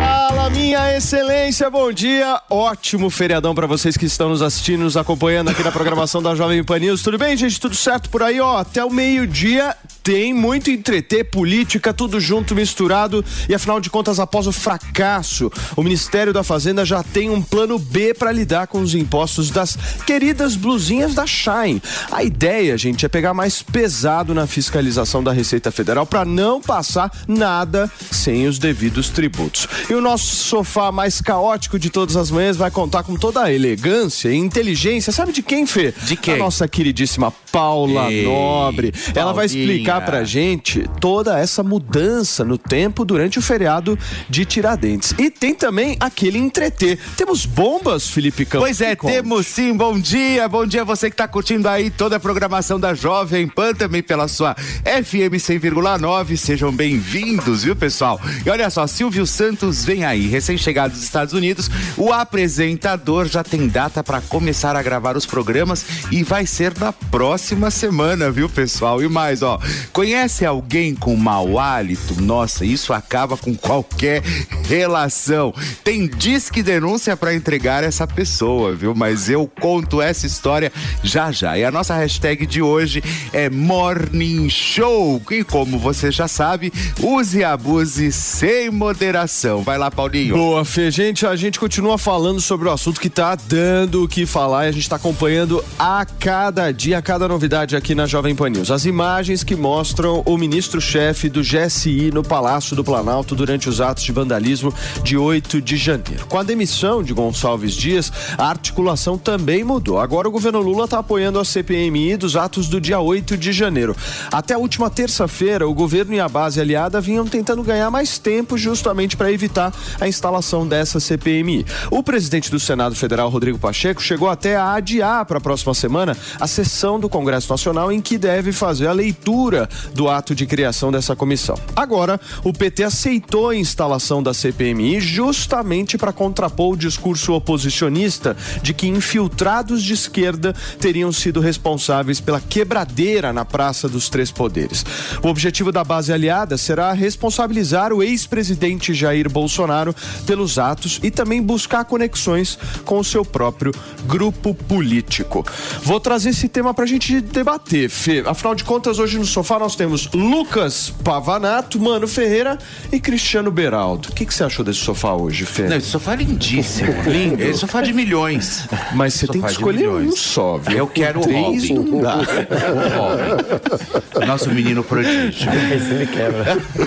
Fala, minha excelência, bom dia. Ótimo feriadão pra vocês que estão nos assistindo, nos acompanhando aqui na programação da Jovem Pan News. Tudo bem, gente? Tudo certo por aí, ó? Até o meio-dia tem muito entreter, política, tudo junto, misturado. E afinal de contas, após o fracasso, o Ministério da Fazenda já tem um plano B para lidar com os impostos das queridas blusinhas da Shine. A ideia, gente, é pegar mais pesado na fiscalização da Receita Federal para não passar nada sem os devidos tributos. E o nosso sofá mais caótico de todas as manhãs vai contar com toda a elegância e inteligência. Sabe de quem, Fê? De quem? A nossa queridíssima Paula Ei, Nobre. Ela vai Paulinha. explicar pra gente toda essa mudança no tempo durante o feriado de Tiradentes. E tem também aquele entreter. Temos bombas, Felipe Campos? Pois é, temos sim. Bom dia, bom dia você que tá curtindo aí toda a programação da Jovem Pan, também pela sua FM 100,9. Sejam bem-vindos, viu, pessoal? E olha só, Silvio Santos vem aí, recém-chegado dos Estados Unidos. O apresentador já tem data para começar a gravar os programas e vai ser na próxima semana, viu, pessoal? E mais, ó, conhece alguém com mau hálito? Nossa, isso acaba com qualquer relação. Tem disque denúncia para entregar essa pessoa, viu? Mas eu conto essa história já já. E a nossa hashtag de hoje é Morning Show. E como você já sabe, use e abuse sem moderação. Vai lá, Paulinho. Boa, Fê. Gente, a gente continua falando sobre o assunto que tá dando o que falar e a gente tá acompanhando a cada dia, a cada novidade aqui na Jovem Pan News. As imagens que mostram o ministro-chefe do GSI no Palácio do Planalto durante os atos de vandalismo de 8 de janeiro. Com a demissão de Gonçalves Dias, a articulação também mudou. Agora o governo Lula tá apoiando a CPMI dos atos do dia 8 de janeiro. Até a última terça-feira, o governo e a base aliada vinham tentando ganhar mais tempo justamente para evitar a instalação dessa CPMI. O presidente do Senado Federal, Rodrigo Pacheco, chegou até a adiar para a próxima semana a sessão do Congresso Nacional em que deve fazer a leitura do ato de criação dessa comissão. Agora, o PT aceitou a instalação da CPMI justamente para contrapor o discurso oposicionista de que infiltrados de esquerda teriam sido responsáveis pela quebradeira na Praça dos Três Poderes. O objetivo da base aliada será responsabilizar o ex-presidente Jair Bolsonaro pelos atos e também buscar conexões com o seu próprio grupo político. Vou trazer esse tema pra gente debater, Fê. Afinal de contas, hoje no sofá nós temos Lucas Pavanato, Mano Ferreira e Cristiano Beraldo. O que, que você achou desse sofá hoje, Fê? Não, esse sofá é lindíssimo. Lindo. Esse sofá de milhões. Mas você tem que escolher um só, viu? Eu quero o Robin. não dá. O Robin. Nosso menino prodígio.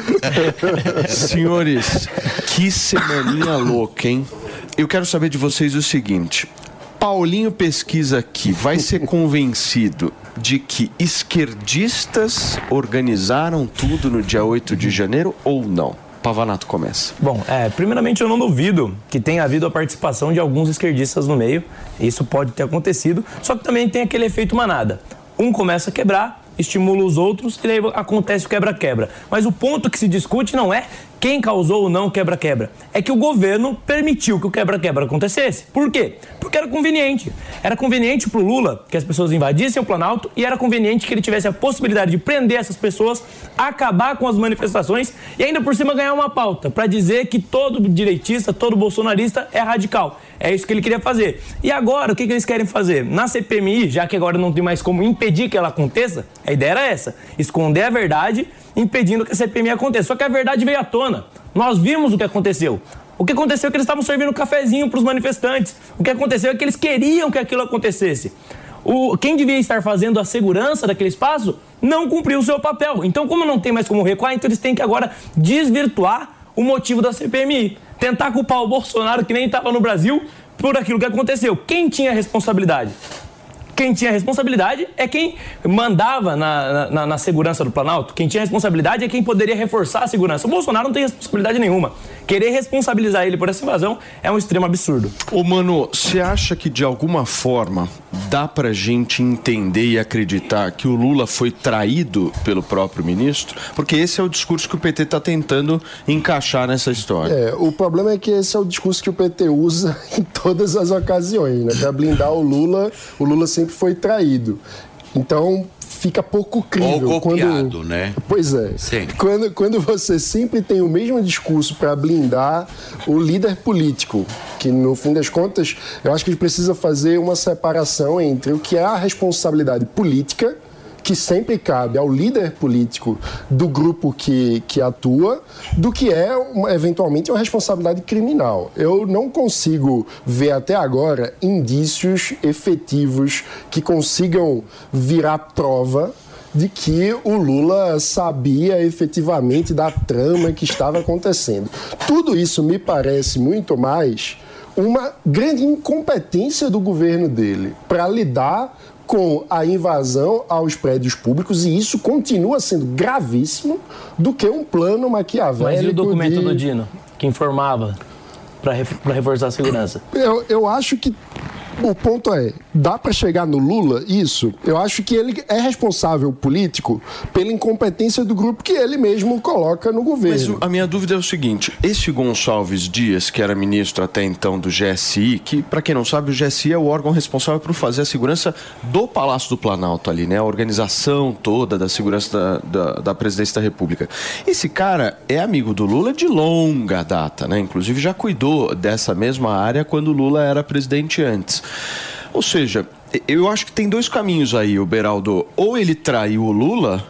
Senhores, que semaninha louca, hein? Eu quero saber de vocês o seguinte. Paulinho pesquisa aqui, vai ser convencido de que esquerdistas organizaram tudo no dia 8 de janeiro ou não? Pavanato começa. Bom, é, primeiramente eu não duvido que tenha havido a participação de alguns esquerdistas no meio. Isso pode ter acontecido. Só que também tem aquele efeito manada. Um começa a quebrar, estimula os outros e daí acontece o quebra-quebra. Mas o ponto que se discute não é quem causou ou não o quebra-quebra. É que o governo permitiu que o quebra-quebra acontecesse. Por quê? Porque era conveniente. Era conveniente para o Lula que as pessoas invadissem o Planalto e era conveniente que ele tivesse a possibilidade de prender essas pessoas, acabar com as manifestações e ainda por cima ganhar uma pauta para dizer que todo direitista, todo bolsonarista é radical. É isso que ele queria fazer. E agora, o que, que eles querem fazer? Na CPMI, já que agora não tem mais como impedir que ela aconteça, a ideia era essa: esconder a verdade impedindo que a CPMI aconteça. Só que a verdade veio à tona. Nós vimos o que aconteceu. O que aconteceu é que eles estavam servindo cafezinho para os manifestantes. O que aconteceu é que eles queriam que aquilo acontecesse. O, quem devia estar fazendo a segurança daquele espaço não cumpriu o seu papel. Então, como não tem mais como recuar, então eles têm que agora desvirtuar o motivo da CPMI. Tentar culpar o Bolsonaro, que nem estava no Brasil, por aquilo que aconteceu. Quem tinha a responsabilidade? Quem tinha responsabilidade é quem mandava na, na, na, segurança do Planalto. Quem tinha responsabilidade é quem poderia reforçar a segurança. O Bolsonaro não tem responsabilidade nenhuma. Querer responsabilizar ele por essa invasão é um extremo absurdo. Ô, mano, você acha que de alguma forma dá pra gente entender e acreditar que o Lula foi traído pelo próprio ministro? Porque esse é o discurso que o PT tá tentando encaixar nessa história. É, o problema é que esse é o discurso que o PT usa em todas as ocasiões, né? Pra blindar o Lula, o Lula sempre foi traído. Então, fica pouco crível. Ou copiado, quando... né? Pois é. Sim. Quando, quando você sempre tem o mesmo discurso para blindar o líder político, que no fim das contas, eu acho que a gente precisa fazer uma separação entre o que é a responsabilidade política que sempre cabe ao líder político do grupo que, que atua, do que é uma, eventualmente uma responsabilidade criminal. Eu não consigo ver até agora indícios efetivos que consigam virar prova de que o Lula sabia efetivamente da trama que estava acontecendo. Tudo isso me parece muito mais uma grande incompetência do governo dele para lidar com a invasão aos prédios públicos, e isso continua sendo gravíssimo, do que um plano maquiavélico. Mas e o documento de... do Dino, que informava para reforçar a segurança? Eu, eu acho que o ponto é, dá para chegar no Lula isso? Eu acho que ele é responsável político pela incompetência do grupo que ele mesmo coloca no governo. Mas a minha dúvida é o seguinte: esse Gonçalves Dias, que era ministro até então do GSI, que para quem não sabe, o GSI é o órgão responsável por fazer a segurança do Palácio do Planalto ali, né? A organização toda da segurança da, da, da presidência da República. Esse cara é amigo do Lula de longa data, né? Inclusive já cuidou dessa mesma área quando o Lula era presidente antes. Ou seja, eu acho que tem dois caminhos aí, o Beraldo. Ou ele traiu o Lula,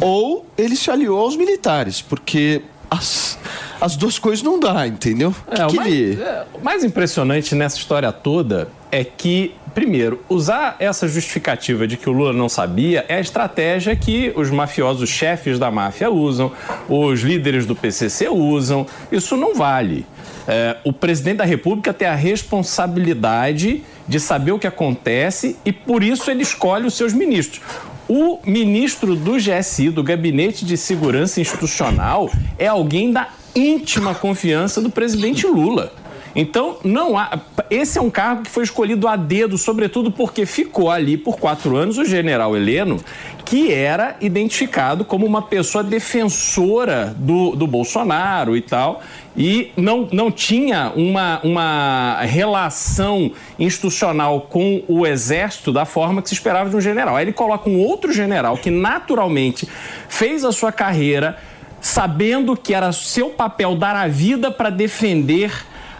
ou ele se aliou aos militares, porque as, as duas coisas não dá, entendeu? É, que o, mais, ele... é, o mais impressionante nessa história toda é que, primeiro, usar essa justificativa de que o Lula não sabia é a estratégia que os mafiosos chefes da máfia usam, os líderes do PCC usam. Isso não vale. É, o presidente da República tem a responsabilidade de saber o que acontece e por isso ele escolhe os seus ministros. O ministro do GSI, do Gabinete de Segurança Institucional, é alguém da íntima confiança do presidente Lula. Então, não há. Esse é um cargo que foi escolhido a dedo, sobretudo porque ficou ali por quatro anos o general Heleno, que era identificado como uma pessoa defensora do, do Bolsonaro e tal, e não, não tinha uma, uma relação institucional com o Exército da forma que se esperava de um general. Aí ele coloca um outro general que naturalmente fez a sua carreira sabendo que era seu papel dar a vida para defender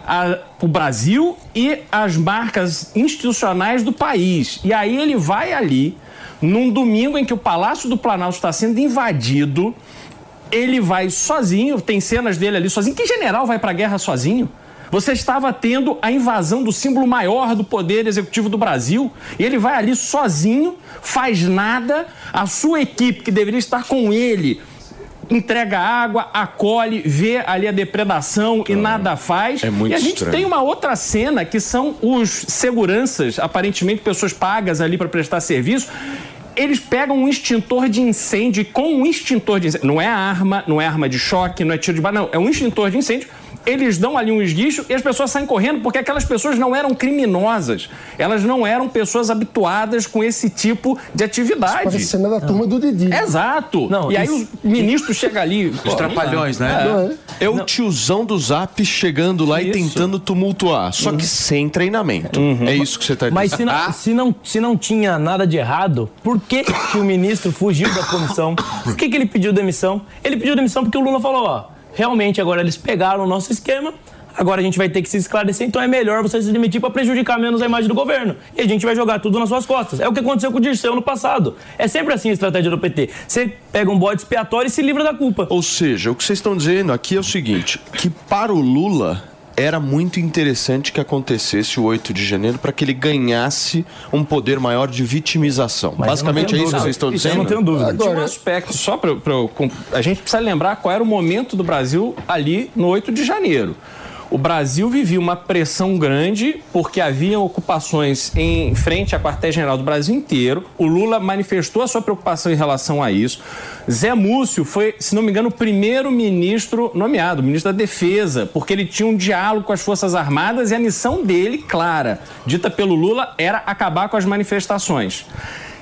a, o Brasil e as marcas institucionais do país. E aí ele vai ali, num domingo em que o Palácio do Planalto está sendo invadido, ele vai sozinho, tem cenas dele ali sozinho. Que general vai para a guerra sozinho? Você estava tendo a invasão do símbolo maior do poder executivo do Brasil. E ele vai ali sozinho, faz nada. A sua equipe, que deveria estar com ele, entrega água, acolhe, vê ali a depredação e nada faz. É muito e a gente estranho. tem uma outra cena que são os seguranças, aparentemente pessoas pagas ali para prestar serviço eles pegam um extintor de incêndio e com um extintor de incêndio, não é arma, não é arma de choque, não é tiro de bala, não, é um extintor de incêndio eles dão ali um esguicho e as pessoas saem correndo porque aquelas pessoas não eram criminosas. Elas não eram pessoas habituadas com esse tipo de atividade. Parece cena da turma do Didi. Exato. Não, e aí isso... o ministro chega ali. Os trapalhões, né? É, é o tiozão do Zap chegando lá isso. e tentando tumultuar, só que sem treinamento. Uhum. É isso que você está dizendo. Mas se não, se, não, se não tinha nada de errado, por que, que o ministro fugiu da comissão? Por que, que ele pediu demissão? Ele pediu demissão porque o Lula falou, ó realmente agora eles pegaram o nosso esquema, Agora a gente vai ter que se esclarecer, então é melhor você se demitir para prejudicar menos a imagem do governo. E a gente vai jogar tudo nas suas costas. É o que aconteceu com o Dirceu no passado. É sempre assim a estratégia do PT. Você pega um bode expiatório e se livra da culpa. Ou seja, o que vocês estão dizendo aqui é o seguinte: que para o Lula era muito interessante que acontecesse o 8 de janeiro para que ele ganhasse um poder maior de vitimização. Mas Basicamente é isso que vocês estão Isso eu dizendo? não tenho dúvida. Tinha um Agora- aspecto, só para a gente precisa lembrar qual era o momento do Brasil ali no 8 de janeiro. O Brasil vivia uma pressão grande porque haviam ocupações em frente à quartel-general do Brasil inteiro. O Lula manifestou a sua preocupação em relação a isso. Zé Múcio foi, se não me engano, o primeiro ministro nomeado, ministro da Defesa, porque ele tinha um diálogo com as Forças Armadas e a missão dele, clara, dita pelo Lula, era acabar com as manifestações.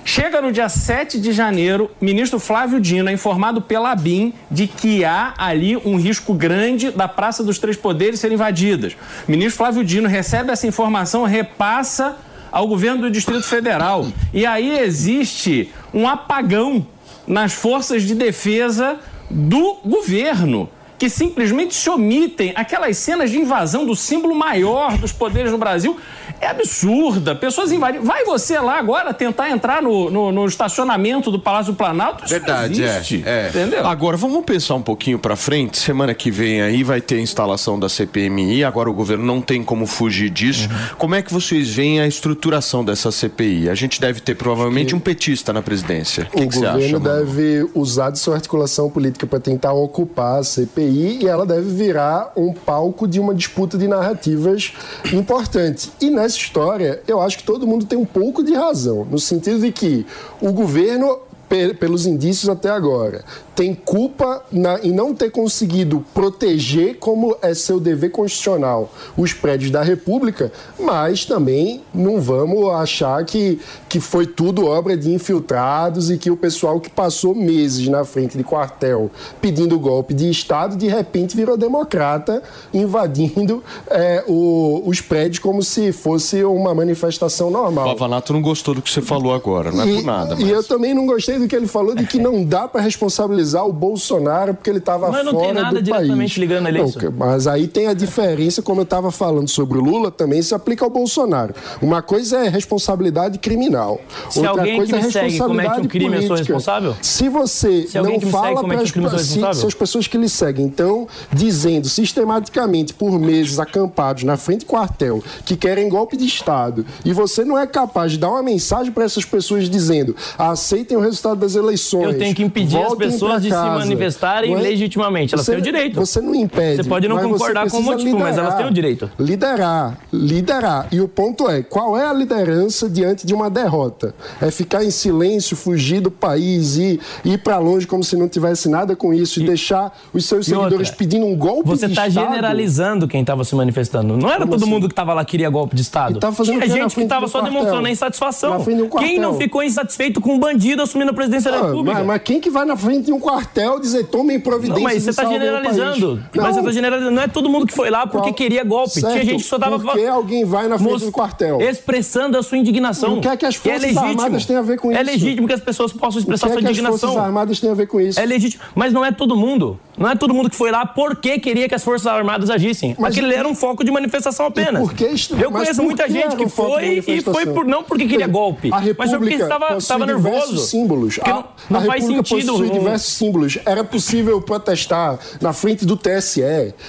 Chega no dia 7 de janeiro, ministro Flávio Dino é informado pela BIM de que há ali um risco grande da Praça dos Três Poderes ser invadida. O ministro Flávio Dino recebe essa informação, repassa ao governo do Distrito Federal. E aí existe um apagão nas forças de defesa do governo. Que simplesmente se omitem aquelas cenas de invasão do símbolo maior dos poderes no Brasil. É absurda. Pessoas invadindo. Vai você lá agora tentar entrar no, no- no estacionamento do Palácio do Planalto? Isso Verdade, não é, existe, é. Entendeu? Agora vamos pensar um pouquinho pra frente. Semana que vem aí vai ter a instalação da CPMI. Agora o governo não tem como fugir disso. Uhum. Como é que vocês veem a estruturação dessa CPI? A gente deve ter provavelmente um petista na presidência. O que, o que governo acha? mano? deve usar de sua articulação política para tentar ocupar a CPI e ela deve virar um palco de uma disputa de narrativas importante. E nessa história, eu acho que todo mundo tem um pouco de razão, no sentido de que o governo pe- pelos indícios até agora, tem culpa na- em não ter conseguido proteger, como é seu dever constitucional, os prédios da República, mas também não vamos achar que, que foi tudo obra de infiltrados e que o pessoal que passou meses na frente de quartel pedindo golpe de Estado, de repente virou democrata, invadindo é, o- os prédios como se fosse uma manifestação O normal. Pavanato não gostou do que você falou agora, não é por nada. E mas- eu também não gostei do que ele falou de que não dá para responsabilizar o Bolsonaro porque ele estava Mas fora não tem nada do diretamente país. ligando a Não. Mas aí tem a diferença, como eu estava falando sobre o Lula, também se aplica ao Bolsonaro. Uma coisa é responsabilidade criminal. Se Outra alguém coisa que é me segue responsabilidade comete um crime, eu sou política. responsável? Se você Se não segue fala para um eu sou se, se as pessoas que lhe seguem estão dizendo sistematicamente por meses acampados na frente do quartel que querem golpe de Estado e você não é capaz de dar uma mensagem para essas pessoas dizendo aceitem o resultado das eleições. Eu tenho que impedir as pessoas pra de se casa. manifestarem Não é? legitimamente. Elas Você- têm o direito. Você não impede. Você pode não mas concordar você com o motivo, mas elas liderar. têm o direito. Liderar, liderar. E o ponto é, qual é a liderança diante de uma derrota? É ficar em silêncio, fugir do país e ir para longe como se não tivesse nada com isso e, deixar os seus e seguidores outra, pedindo um golpe Você de está Estado? generalizando quem estava se manifestando. Não era Como todo assim? mundo que estava lá que queria golpe de Estado. E tava fazendo o Tinha gente que estava só quartel? demonstrando a insatisfação. Quem não ficou insatisfeito com um bandido assumindo a presidência da Ah, República? mas, mas quem que vai na frente de um quartel dizer tomem providências Não, mas você está o generalizando. país"? Mas você Não. tá generalizando. Não é todo mundo que foi lá porque Qual- queria golpe. Tinha Certo. gente que só tava Por que alguém vai na frente Mos- do quartel? Expressando a sua indignação. O que é que as E Forças legítimo. Armadas têm a ver com É isso? legítimo que as pessoas possam O expressar que é sua que as indignação. Forças Armadas têm a ver com isso? É legítimo. Mas não é todo mundo. Não é todo mundo que foi lá porque queria que as Forças Armadas agissem. Mas Aquele era um foco de manifestação apenas. por que isso- Eu conheço muita gente que um foi e foi por, não porque queria golpe, A mas foi porque estava, estava nervoso. símbolos. Porque não faz sentido. possui diversos símbolos. Era possível protestar na frente do TSE.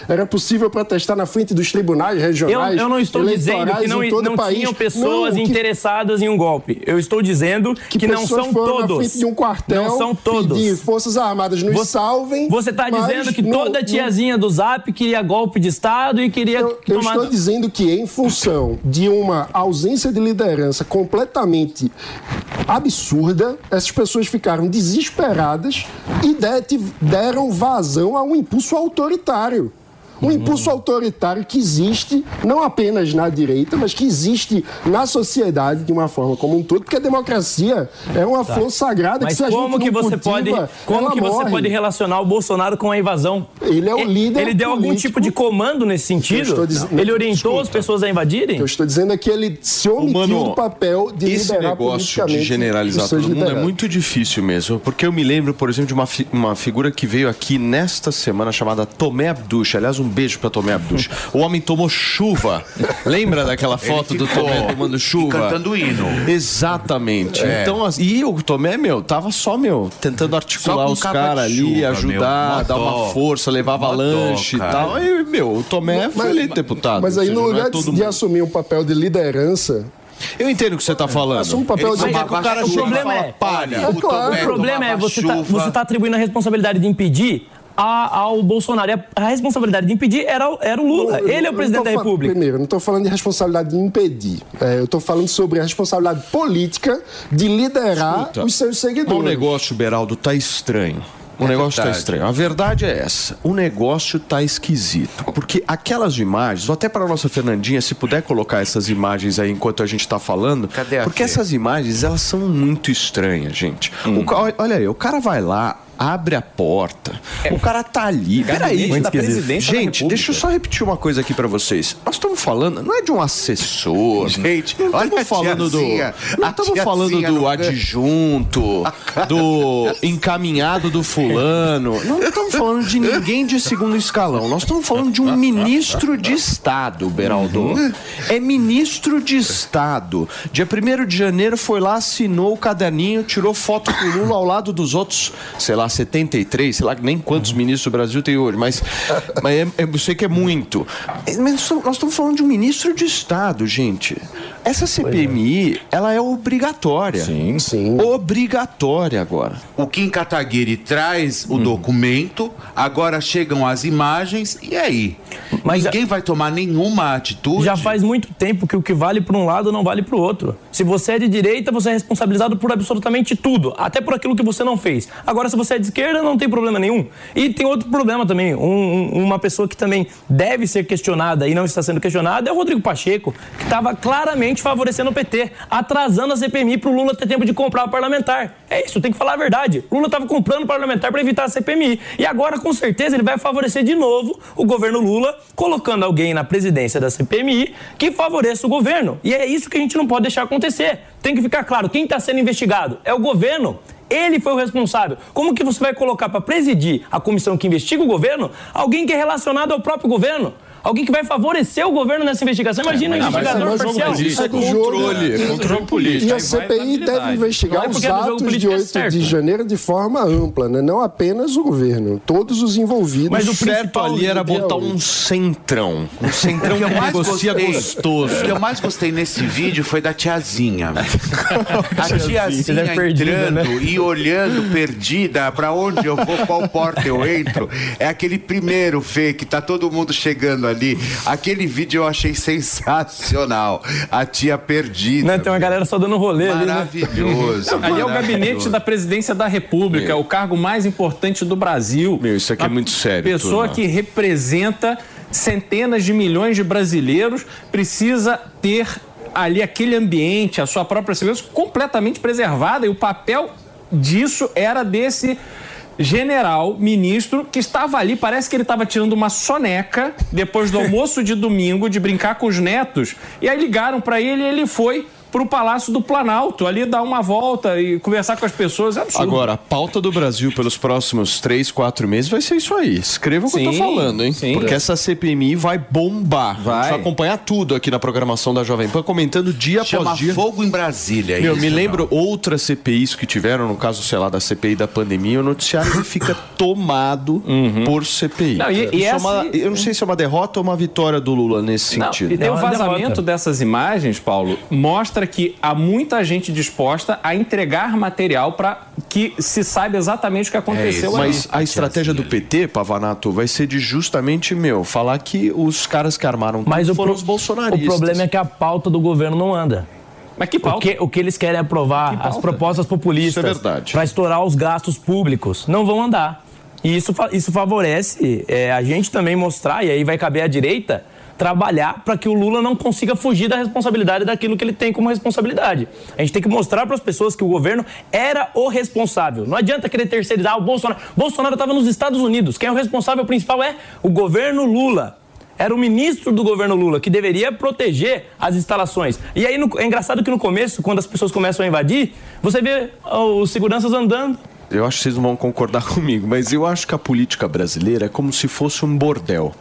Era possível protestar na frente dos tribunais Eu, regionais. eu não estou dizendo que não, não tinham pessoas Não, que- interessadas em um golpe. Eu estou dizendo que, não pessoas são todos. De um quartel não são todos. pedir Forças Armadas nos Você- salvem. Você está dizendo que não- toda não- tiazinha do Zap queria golpe de Estado e queria Eu, eu tomar... estou dizendo que, em função de uma ausência de liderança completamente absurda, essas pessoas ficaram desesperadas e de- deram vazão a um impulso autoritário. Um impulso autoritário que existe não apenas na direita, mas que existe na sociedade de uma forma como um todo, porque a democracia é uma flor sagrada Tá. Mas que se a como gente que não você cultiva, pode, como ela que você morre. pode relacionar o Bolsonaro com a invasão? Ele é o líder Ele deu algum tipo de comando nesse sentido? dizendo- Ele orientou Escuta. as pessoas a invadirem? Eu estou dizendo é que ele se omitiu Mano, do papel de Esse liderar negócio de politicamente generalizar todo mundo é muito difícil mesmo. Porque eu me lembro, por exemplo, de uma, fi- uma figura que veio aqui nesta semana chamada Tomé Abduch. Aliás, um um beijo pra Tomé Abduch. O homem tomou chuva. Lembra daquela foto do Tomé tomando chuva? e cantando hino. Exatamente. É. Então, e o Tomé, meu, tava só, meu, tentando articular os caras de ali, chuva, ajudar, meu. dar uma força, levava Mó dó, lanche e tal. Aí, meu, o Tomé foi eleito deputado. Mas aí, no seja, não é lugar de, todo de mundo. assumir um papel de liderança, Eu entendo o que você tá falando. assume um papel de. Mas é o cara O e problema fala, é- palha. É claro. O problema é você tá, você tá atribuindo a responsabilidade de impedir a- ao Bolsonaro. E a, a responsabilidade de impedir era, o- era o Lula. Eu- Ele é o presidente não da República. Primeiro, eu não estou falando de responsabilidade de impedir. É, eu estou falando sobre a responsabilidade política de liderar Escuta, os seus seguidores. O negócio, Beraldo, tá estranho. O É negócio tá verdade. estranho. A verdade é essa. O negócio tá esquisito. Porque aquelas imagens, ou até para nossa Fernandinha, se puder colocar essas imagens aí enquanto a gente tá falando. Cadê a Porque Fê? essas imagens, elas são muito estranhas, gente. Hum. O olha aí, o cara vai lá. Abre a porta. O cara tá ali. Peraí, Gente, deixa eu só repetir uma coisa aqui pra vocês. Nós estamos falando, não é de um assessor. Gente, não olha estamos falando do. estamos falando do adjunto, do encaminhado do fulano. Não estamos falando de ninguém de segundo escalão. Nós estamos falando de um ministro de Estado, Beraldo. É ministro de Estado. Dia 1 de janeiro foi lá, assinou o caderninho, tirou foto com o Lula ao lado dos outros, sei lá, 73, sei lá nem quantos ministros o Brasil tem hoje, mas, mas é- é- eu sei que é muito. Mas nós estamos falando de um ministro de Estado, gente. Essa CPMI, ela é obrigatória. Sim. Sim. Obrigatória agora. O Kim Kataguiri traz o documento, agora chegam as imagens, e aí? Mas Ninguém vai tomar nenhuma atitude? Já faz muito tempo que o que vale para um lado não vale para o outro. Se você é de direita, você é responsabilizado por absolutamente tudo, até por aquilo que você não fez. Agora, se você é de esquerda, não tem problema nenhum. E tem outro problema também. Um- um- uma pessoa que também deve ser questionada e não está sendo questionada é o Rodrigo Pacheco, que estava claramente favorecendo o PT, atrasando a CPMI para o Lula ter tempo de comprar o parlamentar. É isso, tem que falar a verdade. Lula estava comprando o parlamentar para evitar a CPMI. E agora, com certeza, ele vai favorecer de novo o governo Lula, colocando alguém na presidência da CPMI que favoreça o governo. E é isso que a gente não pode deixar acontecer. Tem que ficar claro, quem está sendo investigado é o governo. Ele foi o responsável. Como que você vai colocar para presidir a comissão que investiga o governo alguém que é relacionado ao próprio governo? Alguém que vai favorecer o governo nessa investigação? Imagina um mas- investigador mas- parcial. mas- Isso é do jogo, controle, é controle político. E a CPI deve investigar é os é atos de político é 8 de janeiro de forma ampla, né? não apenas o governo, todos os envolvidos. Mas o certo principal ali era ideal- botar um centrão. Um centrão O que eu que mais negocia gostei- gostoso. O que eu mais gostei nesse vídeo foi da tiazinha. A tiazinha Ela é perdida, entrando e olhando perdida pra onde eu vou, qual porta eu entro. É aquele primeiro, Fê, que tá todo mundo chegando ali. Aquele vídeo eu achei sensacional. A tia perdida. Né? Tem uma galera só dando rolê ali, né? Maravilhoso. Ali é o gabinete maravilhoso. da presidência da República, Meu. o cargo mais importante do Brasil. Meu, isso aqui é muito sério, Pessoa turma. que representa centenas de milhões de brasileiros precisa ter ali aquele ambiente, a sua própria segurança completamente preservada e o papel disso era desse general, ministro, que estava ali, parece que ele estava tirando uma soneca depois do almoço de domingo, de brincar com os netos, e aí ligaram para ele e ele foi pro Palácio do Planalto, ali dar uma volta e conversar com as pessoas. É absurdo. Agora, a pauta do Brasil pelos próximos três, quatro meses vai ser isso aí. Escreva o que eu tô falando, hein? sim. Porque essa CPMI vai bombar. A gente Vai. vai acompanhar tudo aqui na programação da Jovem Pan, comentando dia Chama após dia. fogo em Brasília. Meu, isso, me não. lembro outras CPIs que tiveram, no caso, sei lá, da CPI da pandemia, o noticiário fica tomado por CPI. Não, e- e Isso é essa- uma- eu não sei se é uma derrota ou uma vitória do Lula nesse Não, sentido. e tem o Não, é vazamento derrota. dessas imagens, Paulo, mostra que há muita gente disposta a entregar material para que se saiba exatamente o que aconteceu ali. Mas a estratégia do PT, Pavanato, vai ser de justamente, meu, falar que os caras que armaram tudo Mas o, foram pro- os bolsonaristas. o problema é que a pauta do governo não anda. Mas que O pauta? que, o que eles querem é aprovar, as propostas populistas é verdade. para estourar os gastos públicos, não vão andar. E isso, isso favorece é, a gente também mostrar, e aí vai caber à direita, trabalhar para que o Lula não consiga fugir da responsabilidade daquilo que ele tem como responsabilidade. A gente tem que mostrar para as pessoas que o governo era o responsável. Não adianta querer terceirizar o Bolsonaro. Bolsonaro estava nos Estados Unidos. Quem é o responsável principal é o governo Lula. Era o ministro do governo Lula que deveria proteger as instalações. E aí no- é engraçado que no começo, quando as pessoas começam a invadir, você vê ó, os seguranças andando. Eu acho que vocês não vão concordar comigo, mas eu acho que a política brasileira é como se fosse um bordel.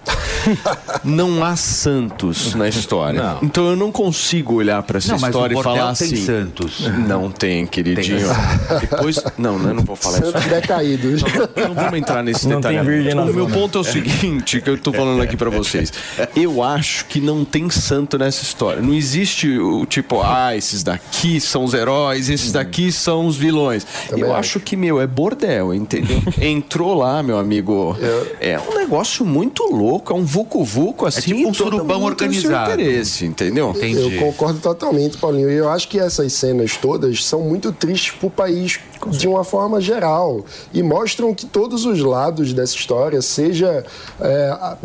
não há santos na história. Não. Então eu não consigo olhar para essa Não, mas história o e falar tem assim. santos. Não tem, queridinho. Depois, não, né, eu não vou falar isso. Santos decaídos. Não vamos entrar nesse Não detalhe. tem O meu ponto é o seguinte, que eu tô falando aqui pra vocês. Eu acho que não tem santo nessa história. Não existe o tipo, ah, esses daqui são os heróis, esses daqui são os vilões. Também eu acho que, meu, é bordel, entendeu? Entrou lá, meu amigo. É um negócio muito louco, é um vucu-vucu assim. tipo um surubão tem organizado. interesse, entendeu? Entendi. Eu concordo totalmente, Paulinho. E eu acho que essas cenas todas são muito tristes para o país de uma forma geral. E mostram que todos os lados dessa história, seja é,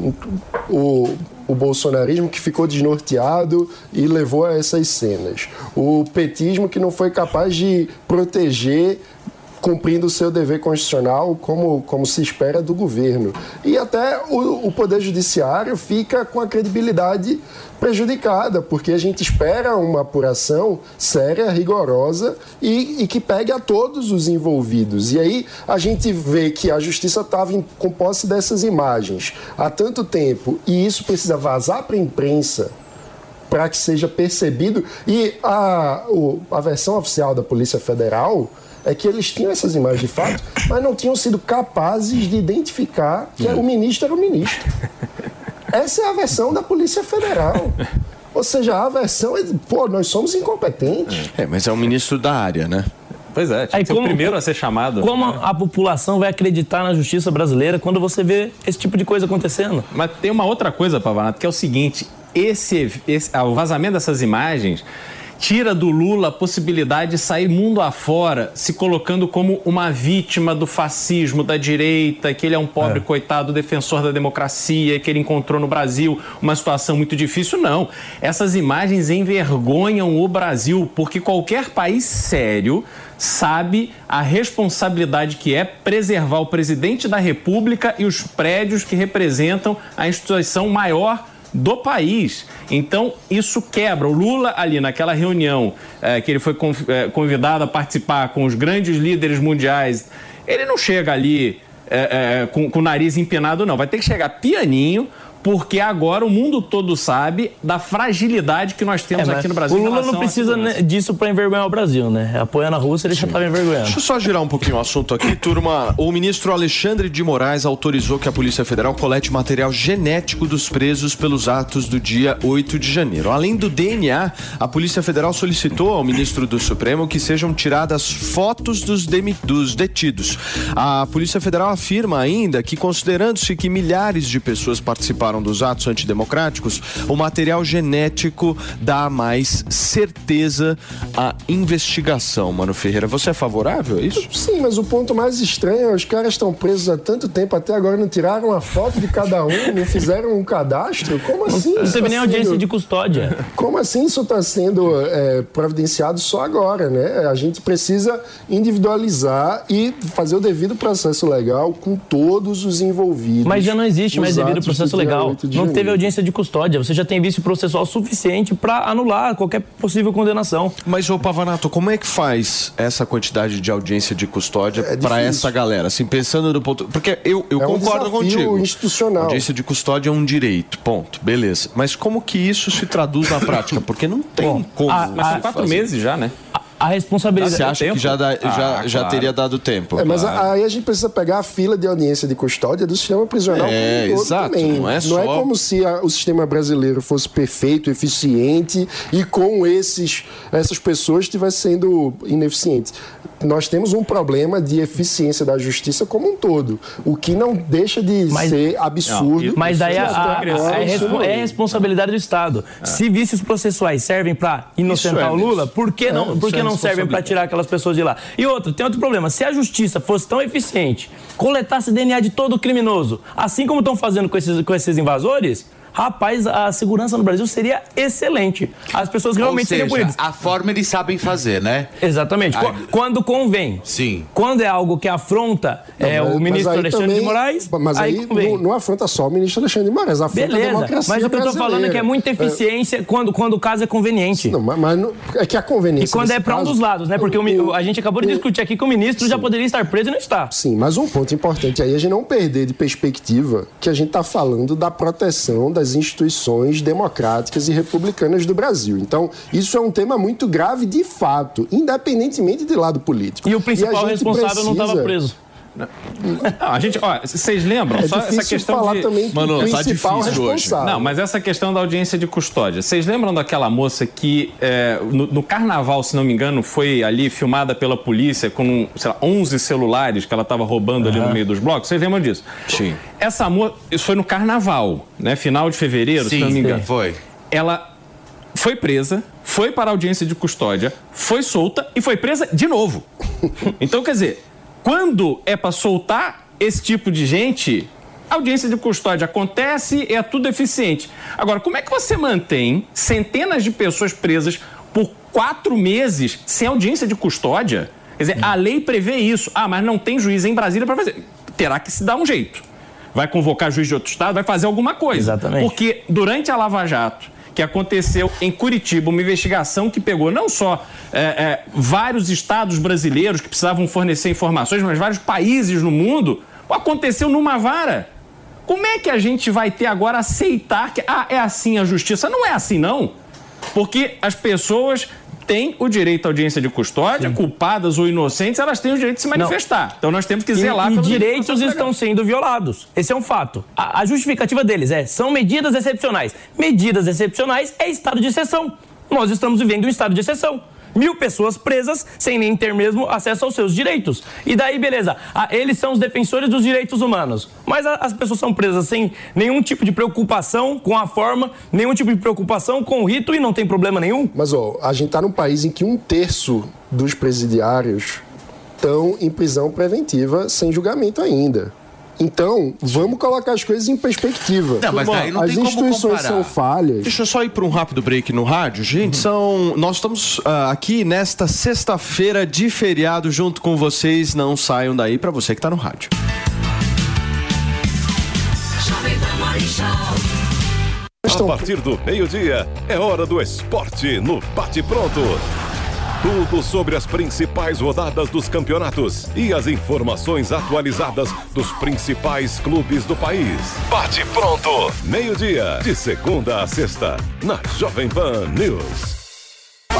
o, o bolsonarismo que ficou desnorteado e levou a essas cenas, o petismo que não foi capaz de proteger cumprindo o seu dever constitucional como, como se espera do governo. E até o, o Poder Judiciário fica com a credibilidade prejudicada, porque a gente espera uma apuração séria, rigorosa e, e que pegue a todos os envolvidos. E aí a gente vê que a Justiça estava com posse dessas imagens há tanto tempo e isso precisa vazar para a imprensa para que seja percebido. E a, o- a versão oficial da Polícia Federal é que eles tinham essas imagens de fato, mas não tinham sido capazes de identificar que o ministro era o ministro. Essa é a versão da Polícia Federal. Ou seja, a versão é, de, pô, nós somos incompetentes. É, mas é o ministro da área, né? Pois é, tinha Aí que ser o como- primeiro a ser chamado. Como a população vai acreditar na justiça brasileira quando você vê esse tipo de coisa acontecendo? Mas tem uma outra coisa, Pavanato, que é o seguinte: esse, esse- ah, o vazamento dessas imagens tira do Lula a possibilidade de sair mundo afora, se colocando como uma vítima do fascismo, da direita, que ele é um pobre coitado defensor da democracia, que ele encontrou no Brasil uma situação muito difícil. Não. Essas imagens envergonham o Brasil, porque qualquer país sério sabe a responsabilidade que é preservar o presidente da República e os prédios que representam a instituição maior do país. Então, isso quebra. O Lula, ali naquela reunião eh, que ele foi eh, convidado a participar com os grandes líderes mundiais, ele não chega ali eh, eh, com, com o nariz empinado, não. Vai ter que chegar pianinho. Porque agora o mundo todo sabe da fragilidade que nós temos É, aqui no Brasil. o Lula não precisa disso pra envergonhar o Brasil, né? Apoiando a Rússia, ele já tava envergonhando. Deixa eu só girar um pouquinho o assunto aqui, turma. O ministro Alexandre de Moraes autorizou que a Polícia Federal colete material genético dos presos pelos atos do dia 8 de janeiro. Além do DNA, a Polícia Federal solicitou ao ministro do Supremo que sejam tiradas fotos dos, demi- dos detidos. A Polícia Federal afirma ainda que, considerando-se que milhares de pessoas participaram dos atos antidemocráticos, o material genético dá mais certeza à investigação. Mano Ferreira, você é favorável a isso? Sim, mas o ponto mais estranho é os caras estão presos há tanto tempo, até agora não tiraram a foto de cada um, não fizeram um cadastro? Como assim? Não teve tá nem audiência de custódia. Como assim isso está sendo é, providenciado só agora, né? A gente precisa individualizar e fazer o devido processo legal com todos os envolvidos. Mas já não existe mais devido processo legal. 8 de Não teve audiência de custódia. Você já tem vício processual suficiente pra anular qualquer possível condenação. Mas, ô Pavanato, como é que faz essa quantidade de audiência de custódia É para essa galera? Assim, pensando do ponto. Porque eu, eu É um concordo contigo. institucional. Audiência de custódia é um direito, ponto. Beleza. Mas como que isso se traduz na prática? Porque não tem como. a- Mas são Ah, quatro fazer. meses já, né? A responsabilidade. Você acha tempo? que já, dá- já, Ah, já claro. teria dado tempo? É, mas Claro. aí a gente precisa pegar a fila de audiência de custódia do sistema prisional É, todo exato, também. não é só- como se a- o sistema brasileiro fosse perfeito, eficiente e com esses, essas pessoas estivesse sendo ineficiente. Nós temos um problema de eficiência da justiça como um todo, o que não deixa de Mas- ser absurdo. Não, Mas daí a, Isso a- a- é, não- é responsabilidade do Estado. Se vícios processuais servem pra inocentar é o Lula, por que não, por que é não servem responsabilidade. tirar aquelas pessoas de lá? E outro, tem outro problema. Se a justiça fosse tão eficiente, coletasse DNA de todo criminoso, assim como estão fazendo com esses, com esses invasores, rapaz, a segurança no Brasil seria excelente. As pessoas realmente Ou seja, seriam punidas. a forma eles sabem fazer, né? Exatamente. Qu- Quando convém. Sim. Quando é algo que afronta é, Não, mas- o ministro Alexandre também- de Moraes, Mas aí, aí convém. não, não afronta só o ministro Alexandre de Moraes, afronta a Beleza, democracia mas o que eu tô falando é que é muita brasileira. eficiência quando, quando o caso é conveniente. Não, mas, mas não- é que a E conveniência. quando é para um dos lados, né? Porque o a gente acabou de discutir aqui que o ministro já poderia estar preso e não está. Sim, mas um ponto importante aí é a gente não perder de perspectiva que a gente está falando da proteção das instituições democráticas e republicanas do Brasil. Então, isso é um tema muito grave de fato, independentemente de lado político. E o principal gente responsável não estava precisa- preso. Não, a gente, ó, vocês lembram? É só essa difícil questão falar de... também que Mano, tá principal hoje. responsável. Não, mas essa questão da audiência de custódia. Vocês lembram daquela moça que é, no, no carnaval, se não me engano, foi ali filmada pela polícia com, sei lá, 11 celulares que ela estava roubando ali no meio dos blocos? Vocês lembram disso? Sim. Essa moça, isso foi no carnaval, né? Final de fevereiro, se Sim, não me engano. foi. Ela foi presa, foi para a audiência de custódia, foi solta e foi presa de novo. Então, quer dizer, quando é para soltar esse tipo de gente, a audiência de custódia acontece e é tudo eficiente. Agora, como é que você mantém centenas de pessoas presas por quatro meses sem audiência de custódia? Quer dizer, a lei prevê isso. Ah, mas não tem juiz em Brasília para fazer. Terá que se dar um jeito. Vai convocar juiz de outro estado, vai fazer alguma coisa. Exatamente. Porque durante a Lava Jato, que aconteceu em Curitiba, uma investigação que pegou não só é, é, vários estados brasileiros que precisavam fornecer informações, mas vários países no mundo, aconteceu numa vara. Como é que a gente vai ter agora aceitar que ah, é assim a justiça? Não é assim, não. Porque as pessoas têm o direito à audiência de custódia, culpadas ou inocentes, elas têm o direito de se manifestar. Então nós temos que E, zelar e pelo direitos estão sendo violados. Esse é um fato. A, a justificativa deles é: são medidas excepcionais. Medidas excepcionais é estado de exceção. Nós estamos vivendo um estado de exceção. Mil pessoas presas sem nem ter mesmo acesso aos seus direitos. E daí, beleza, eles são os defensores dos direitos humanos. Mas as pessoas são presas sem nenhum tipo de preocupação com a forma, nenhum tipo de preocupação com o rito e não tem problema nenhum. Mas, ó, a gente tá num país em que um terço dos presidiários estão em prisão preventiva sem julgamento ainda. Então, vamos colocar as coisas em perspectiva. Não, mas aí não as tem como instituições comparar. são falhas. Deixa eu só ir para um rápido break no rádio. Gente, são. Nós estamos ah, aqui nesta sexta-feira de feriado junto com vocês. Não saiam daí para você que tá no rádio. A partir do meio-dia, é hora do esporte no Bate Pronto. Tudo sobre as principais rodadas dos campeonatos e as informações atualizadas dos principais clubes do país. Bate Pronto, meio-dia, de segunda a sexta, na Jovem Pan News.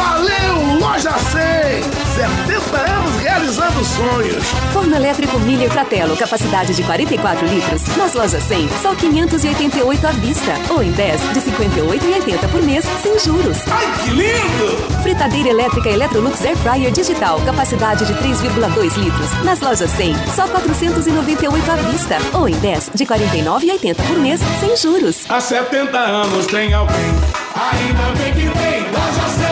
Valeu, Loja 100! 70 anos realizando sonhos. Forno elétrico Miller Fratello, capacidade de 44 litros. Nas lojas 100, só 588 à vista. Ou em 10, de 58,80 por mês, sem juros. Ai, que lindo! Fritadeira elétrica Electrolux Air Fryer Digital, capacidade de 3,2 litros. Nas lojas 100, só 498 à vista. Ou em 10, de 49,80 por mês, sem juros. Há 70 anos tem alguém, ainda bem que tem Loja 100.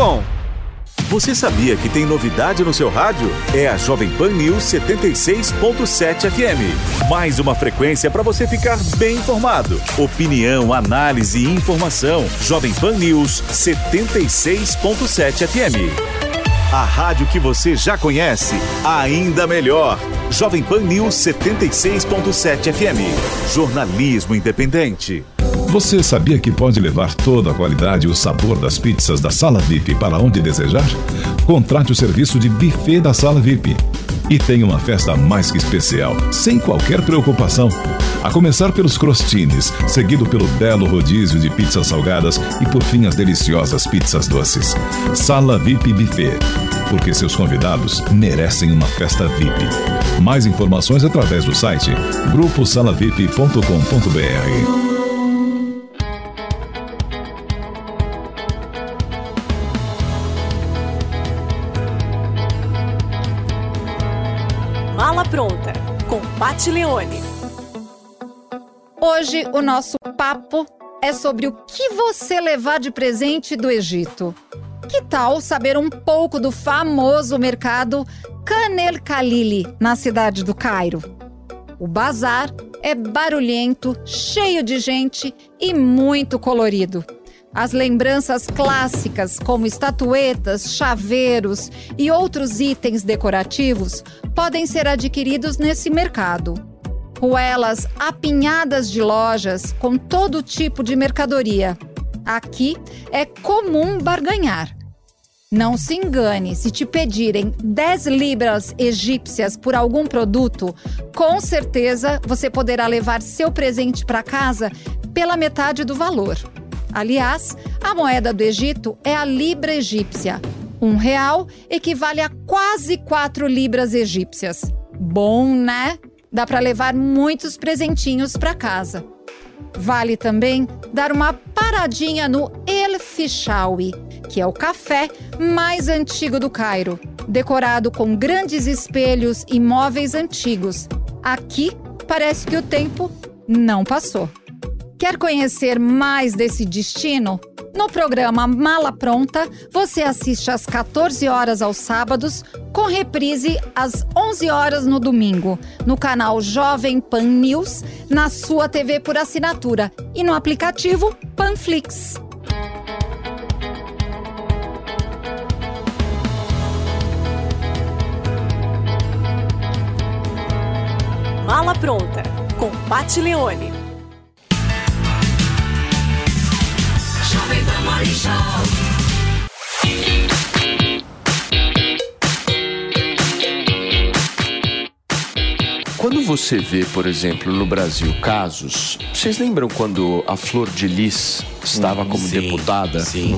Você sabia que tem novidade no seu rádio? É a Jovem Pan News 76.7 FM. Mais uma frequência para você ficar bem informado. Opinião, análise e informação. Jovem Pan News 76.7 FM. A rádio que você já conhece, ainda melhor. Jovem Pan News 76.7 FM. Jornalismo independente. Você sabia que pode levar toda a qualidade e o sabor das pizzas da Sala VIP para onde desejar? Contrate o serviço de buffet da Sala VIP. E tenha uma festa mais que especial, sem qualquer preocupação. A começar pelos crostines, seguido pelo belo rodízio de pizzas salgadas e por fim as deliciosas pizzas doces. Sala VIP Buffet. Porque seus convidados merecem uma festa VIP. Mais informações através do site gruposalavip.com.br. Pat Leone. Hoje o nosso papo é sobre o que você levar de presente do Egito. Que tal saber um pouco do famoso mercado Canel Khalili, na cidade do Cairo? O bazar é barulhento, cheio de gente e muito colorido. As lembranças clássicas, como estatuetas, chaveiros e outros itens decorativos, podem ser adquiridos nesse mercado. Ruelas apinhadas de lojas com todo tipo de mercadoria. Aqui é comum barganhar. Não se engane, se te pedirem 10 libras egípcias por algum produto, com certeza você poderá levar seu presente para casa pela metade do valor. Aliás, a moeda do Egito é a libra egípcia. Um real equivale a quase 4 libras egípcias. Bom, né? Dá para levar muitos presentinhos para casa. Vale também dar uma paradinha no El Fishawi, que é o café mais antigo do Cairo, decorado com grandes espelhos e móveis antigos. Aqui parece que o tempo não passou. Quer conhecer mais desse destino? No programa Mala Pronta, você assiste às 14 horas aos sábados, com reprise às 11 horas no domingo, no canal Jovem Pan News, na sua TV por assinatura e no aplicativo Panflix. Mala Pronta, com Pat Leone. Quando você vê, por exemplo, no Brasil casos, vocês lembram quando a Flor de Lis estava como deputada? Sim.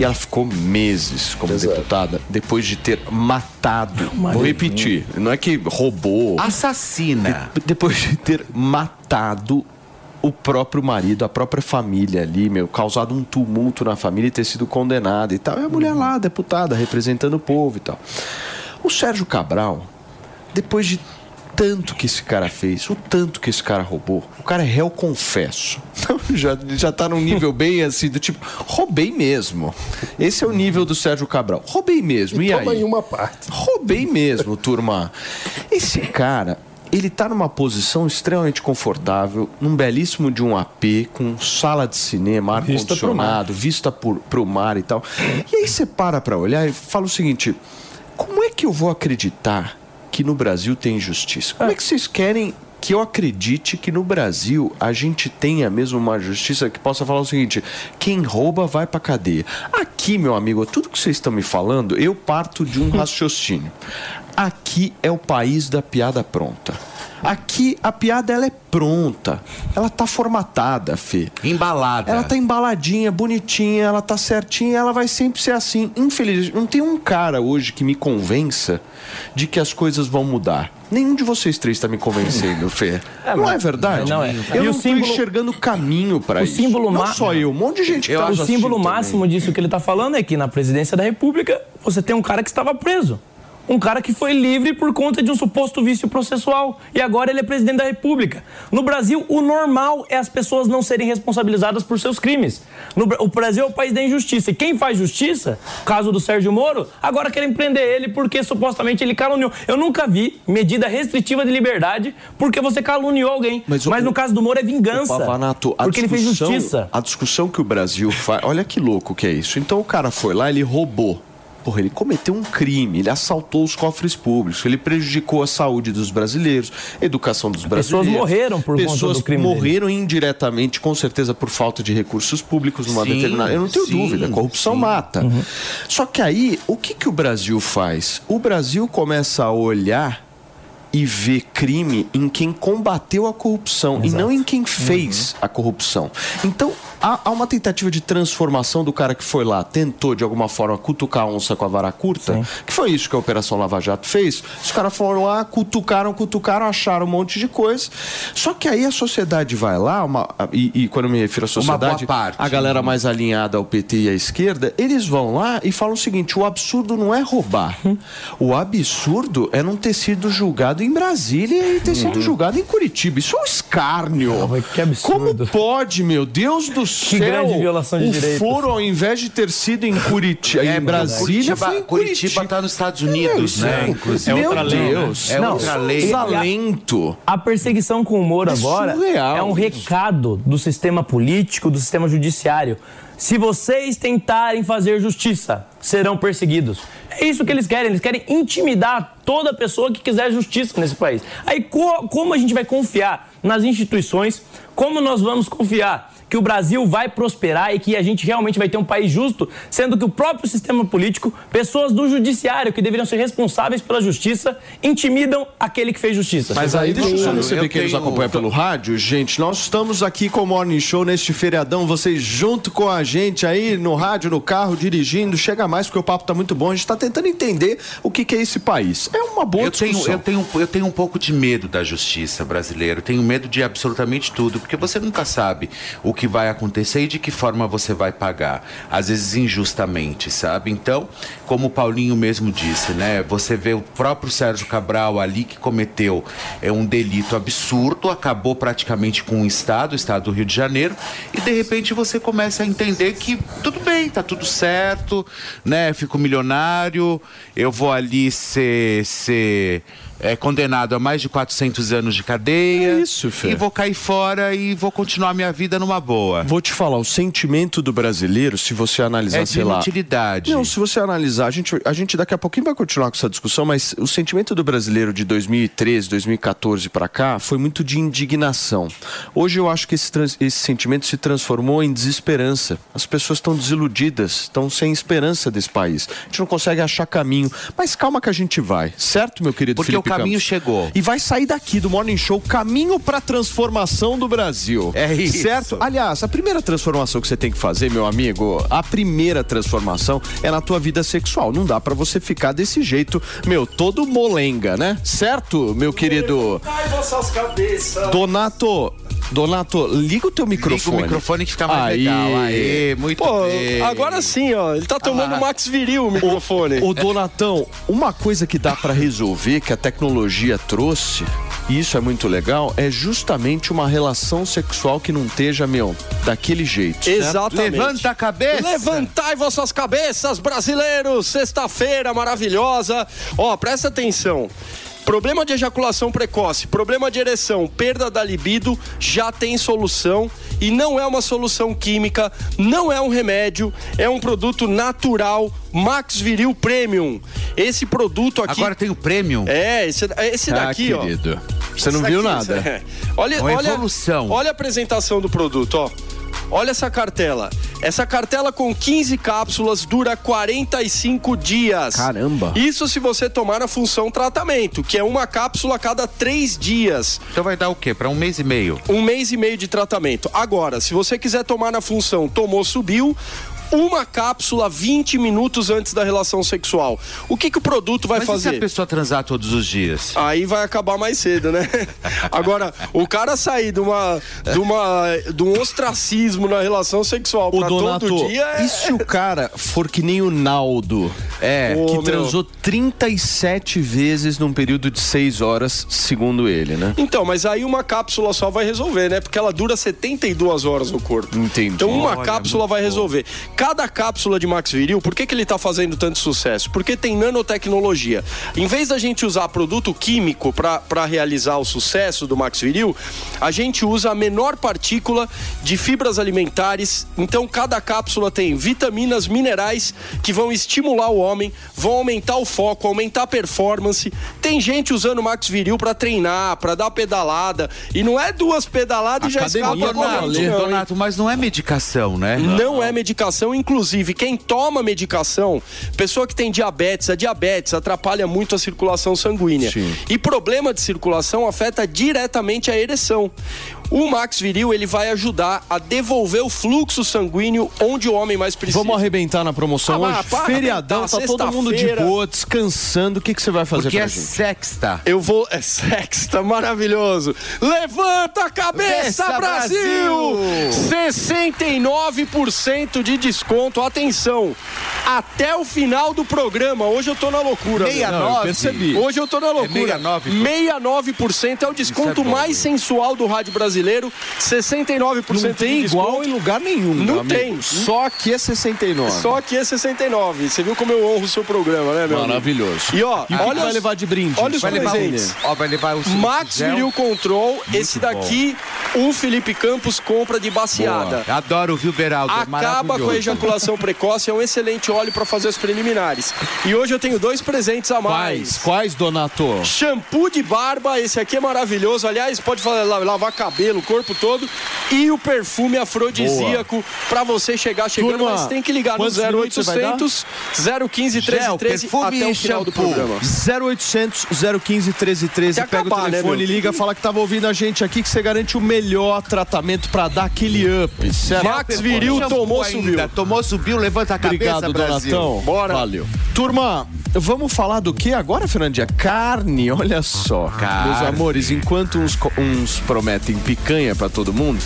E ela ficou meses como deputada depois de ter matado. Vou repetir, não é que roubou. Assassina. De- depois de ter matado o próprio marido, a própria família ali, meu, causado um tumulto na família e ter sido condenada e tal. E a mulher lá, deputada, representando o povo e tal. O Sérgio Cabral, depois de tanto que esse cara fez, o tanto que esse cara roubou, o cara é réu confesso. Então, já, já tá num nível bem assim, do tipo, roubei mesmo. Esse é o nível do Sérgio Cabral. Roubei mesmo. E, toma aí? em uma parte. Roubei mesmo, turma. Esse cara, ele tá numa posição extremamente confortável, num belíssimo de um AP, com sala de cinema, ar-condicionado, vista por, pro mar e tal. E aí você para pra olhar e fala o seguinte: como é que eu vou acreditar que no Brasil tem justiça? Como é que vocês querem que eu acredite que no Brasil a gente tenha mesmo uma justiça que possa falar o seguinte: quem rouba vai pra cadeia. Aqui, meu amigo, tudo que vocês estão me falando, eu parto de um raciocínio. Aqui é o país da piada pronta. Aqui a piada ela é pronta. Ela tá formatada, Fê. Embalada. Ela tá embaladinha, bonitinha, ela tá certinha, ela vai sempre ser assim. Infelizmente, não tem um cara hoje que me convença de que as coisas vão mudar. Nenhum de vocês três tá me convencendo, Fê. É, não é verdade? não é. Eu E não símbolo- enxergando caminho para o isso. símbolo não só eu, um monte de gente que tá o símbolo também. máximo disso que ele está falando é que na presidência da República você tem um cara que estava preso. Um cara que foi livre por conta de um suposto vício processual. E agora ele é presidente da República. No Brasil, o normal é as pessoas não serem responsabilizadas por seus crimes. No o Brasil é o país da injustiça. E quem faz justiça, caso do Sérgio Moro, agora querem prender ele porque supostamente ele caluniou. Eu nunca vi medida restritiva de liberdade porque você caluniou alguém. Mas, o- no caso do Moro é vingança. Pavanato, a porque ele fez justiça. A discussão que o Brasil faz. Olha que louco que é isso. Então o cara foi lá, ele roubou. Porra, ele cometeu um crime, ele assaltou os cofres públicos, ele prejudicou a saúde dos brasileiros, a educação dos Pessoas brasileiros. morreram por conta Pessoas do crime dele. morreram indiretamente, com certeza, por falta de recursos públicos numa Sim, determinada. Eu não tenho sim, dúvida, corrupção sim. mata. Só que aí, o que, que o Brasil faz? O Brasil começa a olhar e ver crime em quem combateu a corrupção e não em quem fez a corrupção. Então, há, há uma tentativa de transformação do cara que foi lá, tentou de alguma forma cutucar a onça com a vara curta, que foi isso que a Operação Lava Jato fez. Os caras foram lá, cutucaram, cutucaram, acharam um monte de coisa. Só que aí a sociedade vai lá, uma- e, e quando eu me refiro à sociedade, parte. a galera mais alinhada ao PT e à esquerda, eles vão lá e falam o seguinte: o absurdo não é roubar. O absurdo é não ter sido julgado julgado em Brasília e ter sido julgado em Curitiba. Isso é um escárnio. que absurdo. Como pode, meu Deus do céu? grande violação de o direitos. foro, ao invés de ter sido em Curitiba, em Brasília, Curitiba, foi em Curitiba Curitiba. tá nos Estados Unidos, Meu né? Inclusive. Meu outra lei, né? Deus. É Não, outra lei. Desalento. A perseguição com o Moro É agora surreal é um recado do sistema político, do sistema judiciário. Se vocês tentarem fazer justiça, serão perseguidos. É isso que eles querem. Eles querem intimidar toda pessoa que quiser justiça nesse país. Aí co- como a gente vai confiar nas instituições? Como nós vamos confiar que o Brasil vai prosperar e que a gente realmente vai ter um país justo, sendo que o próprio sistema político, pessoas do judiciário que deveriam ser responsáveis pela justiça, intimidam aquele que fez justiça. Mas aí deixa eu só tenho- receber quem nos tenho- acompanha pelo rádio. Gente, nós estamos aqui com o Morning Show neste feriadão. Vocês junto com a gente aí no rádio, no carro, dirigindo. Chega mais porque o papo tá muito bom. A gente tá tentando entender o que, que é esse país. É uma boa Eu tenho, discussão. eu, tenho, eu tenho um pouco de medo da justiça brasileira. Eu tenho medo de absolutamente tudo, porque você nunca sabe o que vai acontecer e de que forma você vai pagar. Às vezes injustamente, sabe? Então, como o Paulinho mesmo disse, né? Você vê o próprio Sérgio Cabral ali que cometeu é um delito absurdo, acabou praticamente com o Estado, o Estado do Rio de Janeiro, e de repente você começa a entender que tudo bem, tá tudo certo, né? Fico milionário, eu vou ali ser, ser é, condenado a mais de 400 anos de cadeia. É isso, Fê. E vou cair fora e vou continuar minha vida numa boa. Vou te falar, o sentimento do brasileiro, se você analisar, É sei lá. inutilidade. Não, se você analisar, a gente, a gente daqui a pouquinho vai continuar com essa discussão, mas o sentimento do brasileiro de 2013, 2014 para cá foi muito de indignação. Hoje eu acho que esse, esse sentimento se transformou em desesperança. As pessoas estão desiludidas, estão sem esperança desse país. A gente não consegue achar caminho. Mas calma que a gente vai, certo, meu querido Porque Felipe caminho chegou. E vai sair daqui do Morning Show caminho para transformação do Brasil. É isso. Certo? Aliás, a primeira transformação que você tem que fazer, meu amigo, a primeira transformação é na tua vida sexual. Não dá pra você ficar desse jeito, meu, todo molenga, né? Certo, meu querido Ai, vossas cabeças. Donato? Donato, liga o teu microfone. Liga o microfone que fica mais Aí. legal. Aê, muito Pô, bem. agora sim, ó. Ele tá tomando Ah. Max Viril o microfone. Ô Donatão, uma coisa que dá pra resolver, que a tecnologia trouxe, e isso é muito legal, é justamente uma relação sexual que não esteja, meu, daquele jeito. Exatamente. Levanta a cabeça. Levantai vossas cabeças, brasileiros! Sexta-feira maravilhosa. Ó, presta atenção. Problema de ejaculação precoce, problema de ereção, perda da libido, já tem solução e não é uma solução química, não é um remédio, é um produto natural, Max Viril Premium. Esse produto aqui. Agora tem o premium. É, esse, esse Ah, daqui, ó. querido, você não viu daqui, nada. é. Olha, Uma olha, evolução. olha a apresentação do produto, ó. Olha essa cartela. Essa cartela com 15 cápsulas dura 45 dias. Caramba. Isso se você tomar na função tratamento, que é uma cápsula a cada três dias. Então vai dar o quê? Pra um mês e meio? Um mês e meio de tratamento. Agora, se você quiser tomar na função tomou, subiu. Uma cápsula 20 minutos antes da relação sexual. O que, que o produto vai Mas e fazer? se a pessoa transar todos os dias? Aí vai acabar mais cedo, né? Agora, o cara sair de uma, de uma de um ostracismo na relação sexual pra Donato, todo dia é... e se o cara for que nem o Naldo, É, Ô, que meu. transou 37 vezes num período de 6 horas, segundo ele, né? Então, mas aí uma cápsula só vai resolver, né? Porque ela dura 72 horas no corpo. Entendi. Então uma Olha, cápsula vai resolver. Cada cápsula de Max Viril, por que, que ele tá fazendo tanto sucesso? Porque tem nanotecnologia. Em vez da gente usar produto químico para realizar o sucesso do Max Viril, a gente usa a menor partícula de fibras alimentares. Então cada cápsula tem vitaminas, minerais que vão estimular o homem, vão aumentar o foco, aumentar a performance. Tem gente usando o Max Viril para treinar, para dar pedalada. E não é duas pedaladas e já Academia, escapa hein? Donato, mas não é medicação, né? Não é medicação, inclusive quem toma medicação, pessoa que tem diabetes, a diabetes atrapalha muito a circulação sanguínea. Sim. E problema de circulação afeta diretamente a ereção. O Max Viril ele vai ajudar a devolver o fluxo sanguíneo onde o homem mais precisa. Vamos arrebentar na promoção Ah, hoje? para Feriadão, tá todo mundo de boa, descansando. O que, que você vai fazer Porque pra é gente? sexta. Eu vou. É sexta, maravilhoso. Levanta a cabeça, Brasil! Brasil! 69% de desconto. Atenção, até o final do programa. Hoje eu tô na loucura. meu. 69. Não, percebi. Hoje eu tô na loucura. É 69, pô. 69% é o desconto é bom, mais sensual do rádio brasileiro. 69% Não tem de igual em lugar nenhum. Não amigo. tem. Só que é 69. Só que é 69. Você viu como eu honro o seu programa, né, meu amigo? Maravilhoso. E ó, E olha vai os- levar de brinde? Olha os Vai levar presentes. um, ó, vai levar o Max. Viril Control, esse daqui o Felipe Campos compra de baseada. Boa. Adoro, viu, Beraldo? É Acaba com a ejaculação precoce, é um excelente óleo para fazer as preliminares. E hoje eu tenho dois presentes a Quais? mais. Quais, Donato? Shampoo de barba, esse aqui é maravilhoso. Aliás, pode lavar cabelo, o corpo todo. E o perfume afrodisíaco para você chegar chegando, Turma, mas tem que ligar no quantos minutos você vai dar? 0800 015 Gel, 1313 perfume até o final do programa. 0800 015 1313. Até Pega acabar, o né, telefone, meu? liga, fala que tava ouvindo a gente aqui que você garante o melhor tratamento pra dar aquele up, certo? Max Viril tomou, ainda. subiu. Tomou, subiu, levanta a cabeça, Obrigado, Brasil. Donatão. Bora. Valeu. Turma, vamos falar do que agora, Fernandinha? Carne, olha só. Carne. Meus amores, enquanto uns, uns prometem picanha pra todo mundo,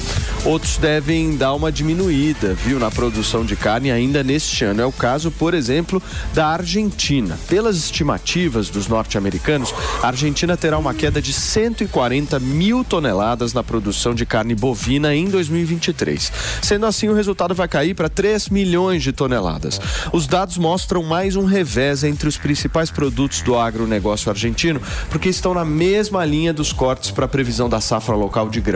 outros devem dar uma diminuída, viu, na produção de carne ainda neste ano. É o caso, por exemplo, da Argentina. Pelas estimativas dos norte-americanos, a Argentina terá uma queda de 140 mil toneladas na produção de carne bovina em 2023. Sendo assim, o resultado vai cair para 3 milhões de toneladas. Os dados mostram mais um revés entre os principais produtos do agronegócio argentino, porque estão na mesma linha dos cortes para a previsão da safra local de grãos.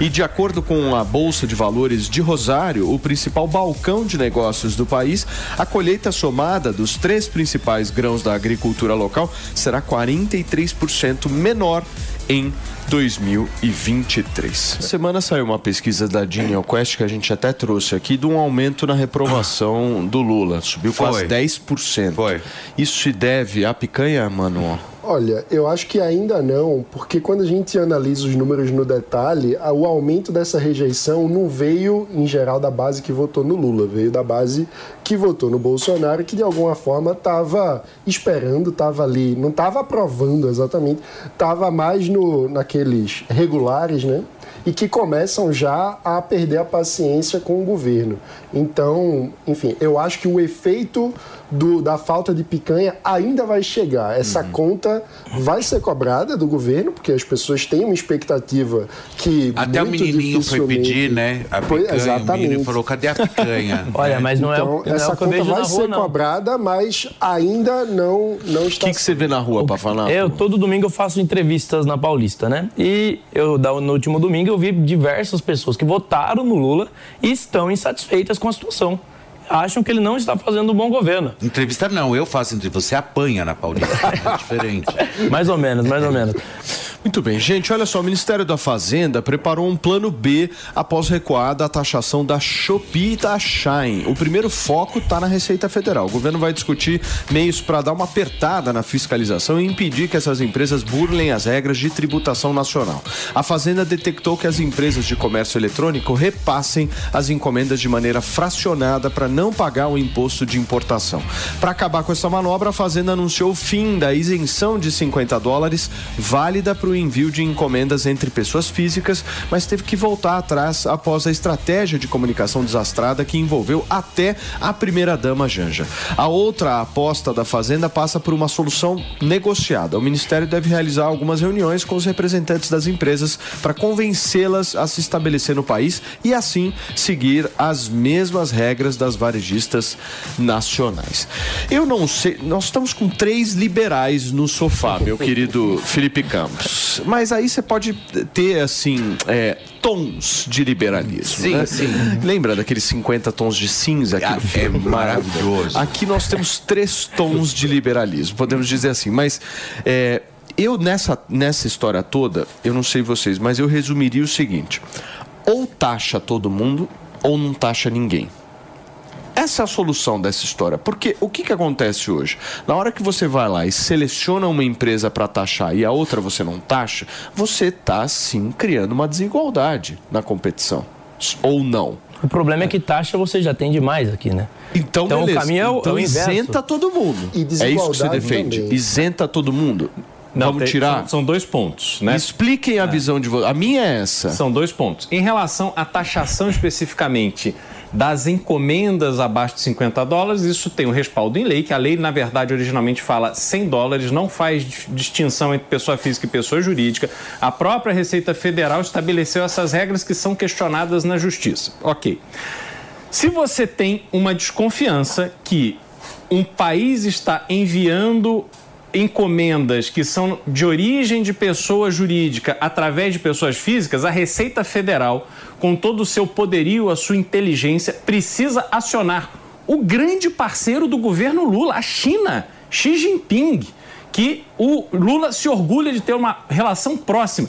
E de acordo com a Bolsa de Valores de Rosário, o principal balcão de negócios do país, a colheita somada dos três principais grãos da agricultura local será 43% menor em 2023. Essa semana saiu uma pesquisa da Genial Quest que a gente até trouxe aqui de um aumento na reprovação do Lula. Subiu quase Foi. 10%. Foi. Isso se deve à picanha, mano? Olha, eu acho que ainda não, porque quando a gente analisa os números no detalhe, o aumento dessa rejeição não veio, em geral, da base que votou no Lula, veio da base que votou no Bolsonaro, que de alguma forma estava esperando, estava ali, não estava aprovando exatamente, estava mais no, naqueles regulares, né? E que começam já a perder a paciência com o governo. Então, enfim, eu acho que o efeito do- da falta de picanha ainda vai chegar. Essa Uhum. conta vai ser cobrada do governo, porque as pessoas têm uma expectativa que. Até o menininho foi dificilmente- pedir, né? A picanha, o exatamente. menino falou, cadê a picanha? Olha, mas não é, Então, o- não é essa o que eu conta vejo vai na rua, ser não. cobrada, mas ainda não, não O está. que, que você vê na rua pra falar? Eu, todo domingo eu faço entrevistas na Paulista, né? E eu, no último domingo eu vi diversas pessoas que votaram no Lula e estão insatisfeitas situação. Acham que ele não está fazendo um bom governo. Entrevista não, eu faço entrevista. Você apanha na Paulista. É diferente. Mais ou menos, mais ou menos. Muito bem, gente, olha só, o Ministério da Fazenda preparou um plano B após recuar da taxação da Shopee e da Shine. O primeiro foco está na Receita Federal. O governo vai discutir meios para dar uma apertada na fiscalização e impedir que essas empresas burlem as regras de tributação nacional. A Fazenda detectou que as empresas de comércio eletrônico repassem as encomendas de maneira fracionada para não pagar o imposto de importação. Para acabar com essa manobra, a Fazenda anunciou o fim da isenção de 50 dólares válida para o envio de encomendas entre pessoas físicas, mas teve que voltar atrás após a estratégia de comunicação desastrada que envolveu até a primeira-dama Janja. A outra aposta da Fazenda passa por uma solução negociada. O Ministério deve realizar algumas reuniões com os representantes das empresas para convencê-las a se estabelecer no país e assim seguir as mesmas regras das varejistas nacionais. Eu não sei, nós estamos com três liberais no sofá, meu querido Felipe Campos. Mas aí você pode ter, assim, é, tons de liberalismo. Sim, né? sim. Lembra daqueles 50 tons de cinza? Ah, Aquele filme é maravilhoso. Aqui nós temos três tons de liberalismo, podemos dizer assim. Mas é, eu, nessa, nessa história toda, eu não sei vocês, mas eu resumiria o seguinte: ou taxa todo mundo, ou não taxa ninguém. Essa é a solução dessa história. Porque o que, que acontece hoje? Na hora que você vai lá e seleciona uma empresa para taxar e a outra você não taxa, você está sim criando uma desigualdade na competição. Ou não. O problema é que taxa você já tem demais aqui, né? Então, Então, o beleza. caminho é o- então é o inverso. isenta todo mundo. E é isso que você defende. também. Isenta todo mundo. Não, Vamos tem- tirar? São, são dois pontos, né? Expliquem a visão de vocês. A minha é essa. São dois pontos. Em relação à taxação especificamente das encomendas abaixo de 50 dólares, isso tem um respaldo em lei, que a lei, na verdade, originalmente fala 100 dólares, não faz dis- distinção entre pessoa física e pessoa jurídica. A própria Receita Federal estabeleceu essas regras que são questionadas na Justiça. Ok. Se você tem uma desconfiança que um país está enviando encomendas que são de origem de pessoa jurídica através de pessoas físicas, a Receita Federal, com todo o seu poderio, a sua inteligência, precisa acionar o grande parceiro do governo Lula, a China, Xi Jinping, que o Lula se orgulha de ter uma relação próxima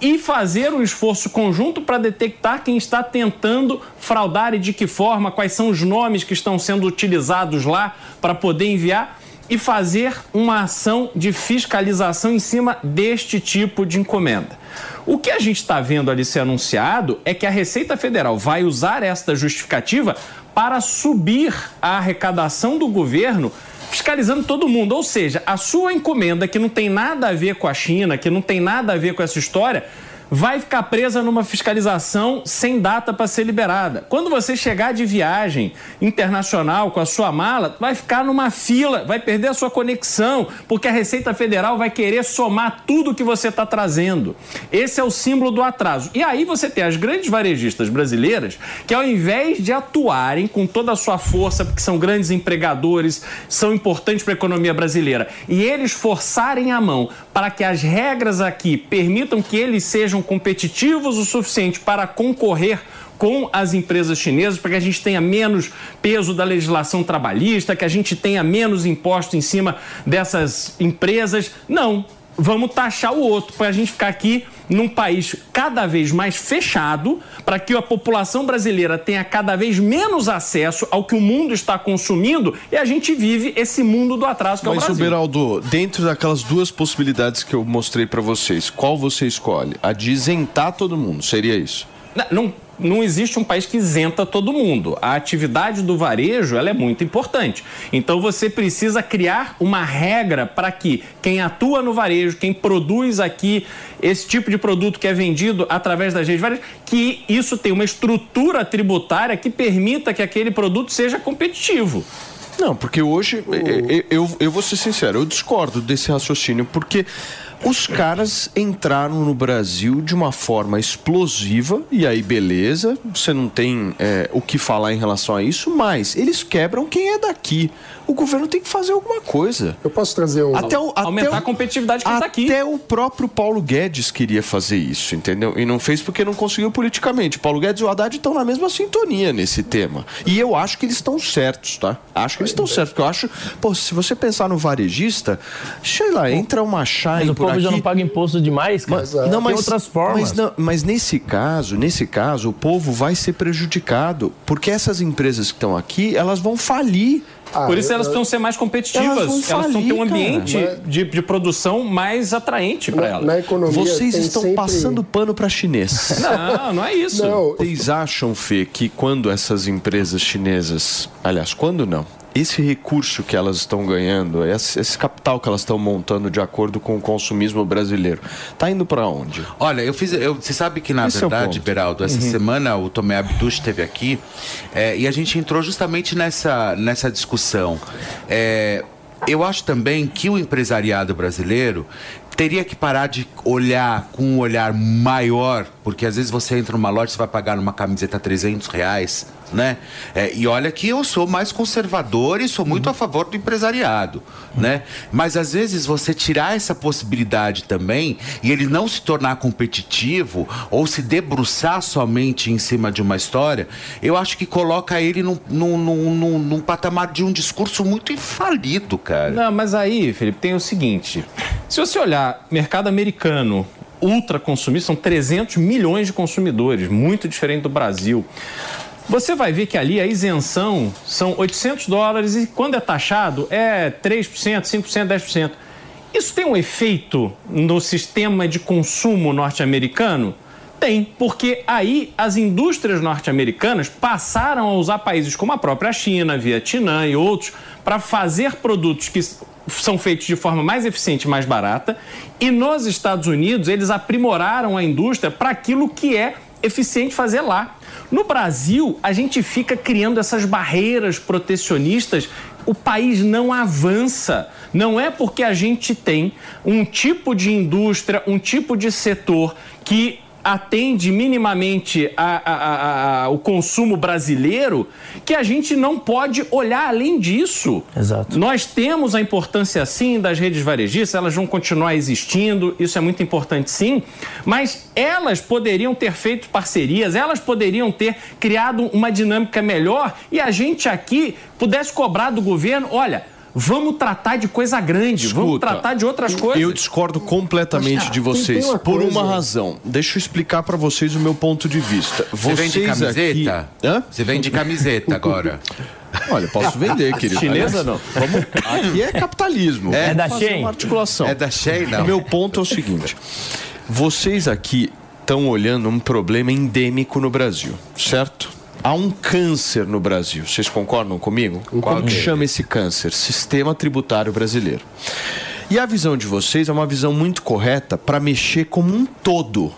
e fazer um esforço conjunto para detectar quem está tentando fraudar e de que forma, quais são os nomes que estão sendo utilizados lá para poder enviar e fazer uma ação de fiscalização em cima deste tipo de encomenda. O que a gente está vendo ali ser anunciado é que a Receita Federal vai usar esta justificativa para subir a arrecadação do governo fiscalizando todo mundo. Ou seja, a sua encomenda, que não tem nada a ver com a China, que não tem nada a ver com essa história, vai ficar presa numa fiscalização sem data para ser liberada. Quando você chegar de viagem internacional com a sua mala, vai ficar numa fila, vai perder a sua conexão, porque a Receita Federal vai querer somar tudo que você está trazendo. Esse é o símbolo do atraso. E aí você tem as grandes varejistas brasileiras que, ao invés de atuarem com toda a sua força, porque são grandes empregadores, são importantes para a economia brasileira, e eles forçarem a mão para que as regras aqui permitam que eles sejam competitivos o suficiente para concorrer com as empresas chinesas, para que a gente tenha menos peso da legislação trabalhista, que a gente tenha menos imposto em cima dessas empresas. Não. Vamos taxar o outro, para a gente ficar aqui num país cada vez mais fechado, para que a população brasileira tenha cada vez menos acesso ao que o mundo está consumindo e a gente vive esse mundo do atraso que é o Mas, Brasil. Beraldo, dentro daquelas duas possibilidades que eu mostrei pra vocês, qual você escolhe? A de isentar todo mundo, seria isso? Não, não, não existe um país que isenta todo mundo. A atividade do varejo ela é muito importante. Então você precisa criar uma regra para que quem atua no varejo, quem produz aqui esse tipo de produto que é vendido através das redes de varejo, que isso tenha uma estrutura tributária que permita que aquele produto seja competitivo. Não, porque hoje, eu, eu, eu vou ser sincero, eu discordo desse raciocínio, porque os caras entraram no Brasil de uma forma explosiva, e aí beleza, você não tem é, o que falar em relação a isso, mas eles quebram quem é daqui. O governo tem que fazer alguma coisa. Eu posso trazer um. Até o, Aumentar até a o- competitividade que está aqui. Até o próprio Paulo Guedes queria fazer isso, entendeu? E não fez porque não conseguiu politicamente. Paulo Guedes e o Haddad estão na mesma sintonia nesse tema. E eu acho que eles estão certos, tá? Acho que eles estão certos. Porque eu acho, pô, se você pensar no varejista, sei lá, entra uma Shine Mas o por povo aqui. já não paga imposto demais, cara. Não, Tem outras formas. Mas, não- mas nesse caso, nesse caso, o povo vai ser prejudicado, porque essas empresas que estão aqui, elas vão falir. Por isso elas precisam ser mais competitivas. Elas Elas, vão precisam ter um ambiente Mas- de, de produção mais atraente para elas. Vocês estão passando pano para chinês. Não, não é isso. Vocês acham, Fê, que quando essas empresas chinesas. Aliás, quando não? Esse recurso que elas estão ganhando, esse, capital que elas estão montando de acordo com o consumismo brasileiro, tá indo para onde? Olha, eu fiz. Eu, você sabe que, na Esse é verdade, ponto. Beraldo, essa Uhum. semana o Tomé Abduch esteve aqui é, e a gente entrou justamente nessa, nessa discussão. É, eu acho também que o empresariado brasileiro teria que parar de olhar com um olhar maior, porque às vezes você entra numa loja e você vai pagar numa camiseta 300 reais, né? É, e olha que eu sou mais conservador e sou muito a favor do empresariado, né? Mas às vezes você tirar essa possibilidade também e ele não se tornar competitivo ou se debruçar somente em cima de uma história, eu acho que coloca ele num, num, num, num- num patamar de um discurso muito infalido, cara. Não, mas aí, Felipe, tem o seguinte: se você olhar mercado americano, ultra consumista, são 300 milhões de consumidores, muito diferente do Brasil. Você vai ver que ali a isenção são 800 dólares e quando é taxado é 3%, 5%, 10%. Isso tem um efeito no sistema de consumo norte-americano? Tem, porque aí as indústrias norte-americanas passaram a usar países como a própria China, Vietnã e outros para fazer produtos que são feitos de forma mais eficiente e mais barata. E nos Estados Unidos, eles aprimoraram a indústria para aquilo que é eficiente fazer lá. No Brasil, a gente fica criando essas barreiras protecionistas, o país não avança. Não é porque a gente tem um tipo de indústria, um tipo de setor que atende minimamente a, a, a, o consumo brasileiro, que a gente não pode olhar além disso. Exato. Nós temos a importância, sim, das redes varejistas, elas vão continuar existindo, isso é muito importante, sim, mas elas poderiam ter feito parcerias, elas poderiam ter criado uma dinâmica melhor e a gente aqui pudesse cobrar do governo: olha Vamos tratar de coisa grande, Escuta, vamos tratar de outras coisas. Eu discordo completamente Mas, de tem- vocês tem uma por coisa- uma razão. Deixa eu explicar pra vocês o meu ponto de vista. Você vende camiseta? Aqui... Hã? Você vende camiseta agora. Olha, posso vender, querido. Chinesa, Aliás, não? Vamos... Aqui é capitalismo. É Vamos da fazer Shein? Uma articulação. É da Shein, não? O meu ponto é o seguinte: vocês aqui estão olhando um problema endêmico no Brasil, certo? Há um câncer no Brasil. Vocês concordam comigo? Qual Como que chama esse câncer? Sistema tributário brasileiro. E a visão de vocês é uma visão muito correta para mexer como um todo.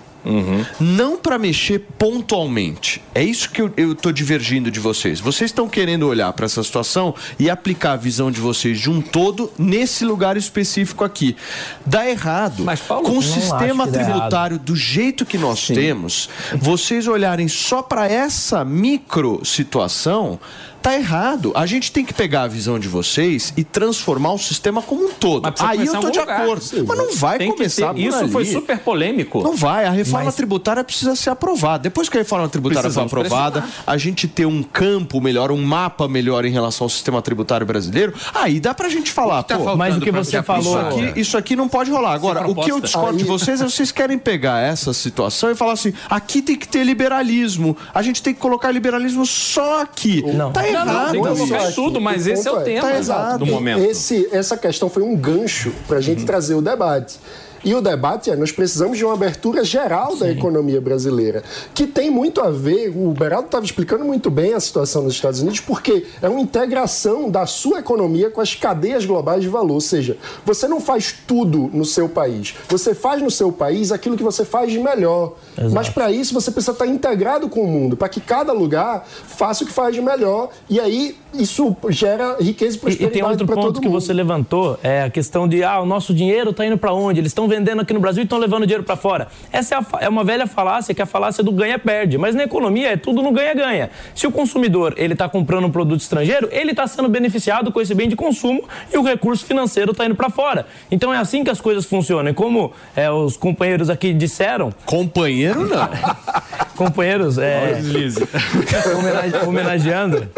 Não para mexer pontualmente. É isso que eu, tô divergindo de vocês. Vocês estão querendo olhar para essa situação e aplicar a visão de vocês de um todo nesse lugar específico aqui. Dá errado. Mas, Paulo, Com o sistema tributário do jeito que nós temos, vocês olharem só para essa micro situação, tá errado. A gente tem que pegar a visão de vocês e transformar o sistema como um todo. Aí eu tô de lugar. acordo. Sim, Mas não vai tem que começar ter- por Isso ali. foi super polêmico. Não vai. A reforma Mas- tributária precisa ser aprovada. Depois que a reforma tributária for Precisamos aprovada, pressionar. a gente ter um campo melhor, um mapa melhor em relação ao sistema tributário brasileiro, aí dá pra gente falar, tá pô, Mas o que você isso falou- aqui, isso aqui não pode rolar. Agora, o que eu discordo de Aí- vocês é vocês querem pegar essa situação e falar assim: aqui tem que ter liberalismo. A gente tem que colocar liberalismo só aqui. Não. Tá Não, não, errado. tem que isso. colocar tudo, mas esse é o tema Tá errado. do momento. Esse, essa questão foi um gancho para a gente trazer o debate. E o debate é: nós precisamos de uma abertura geral da economia brasileira, que tem muito a ver. O Beraldo estava explicando muito bem a situação nos Estados Unidos, porque é uma integração da sua economia com as cadeias globais de valor. Ou seja, você não faz tudo no seu país, você faz no seu país aquilo que você faz de melhor. Mas para isso você precisa estar integrado com o mundo, para que cada lugar faça o que faz de melhor. E aí isso gera riqueza e E, e prosperidade tem outro ponto todo que mundo. você levantou, é a questão de, ah, o nosso dinheiro está indo para onde? Eles estão vendendo aqui no Brasil e estão levando dinheiro para fora. Essa é, a é uma velha falácia, que é a falácia do ganha-perde. Mas na economia é tudo no ganha-ganha. Se o consumidor ele está comprando um produto estrangeiro, ele está sendo beneficiado com esse bem de consumo e o recurso financeiro está indo para fora. Então é assim que as coisas funcionam. E como é, os companheiros aqui disseram... Companheiro não. companheiros, é... homenage- homenageando...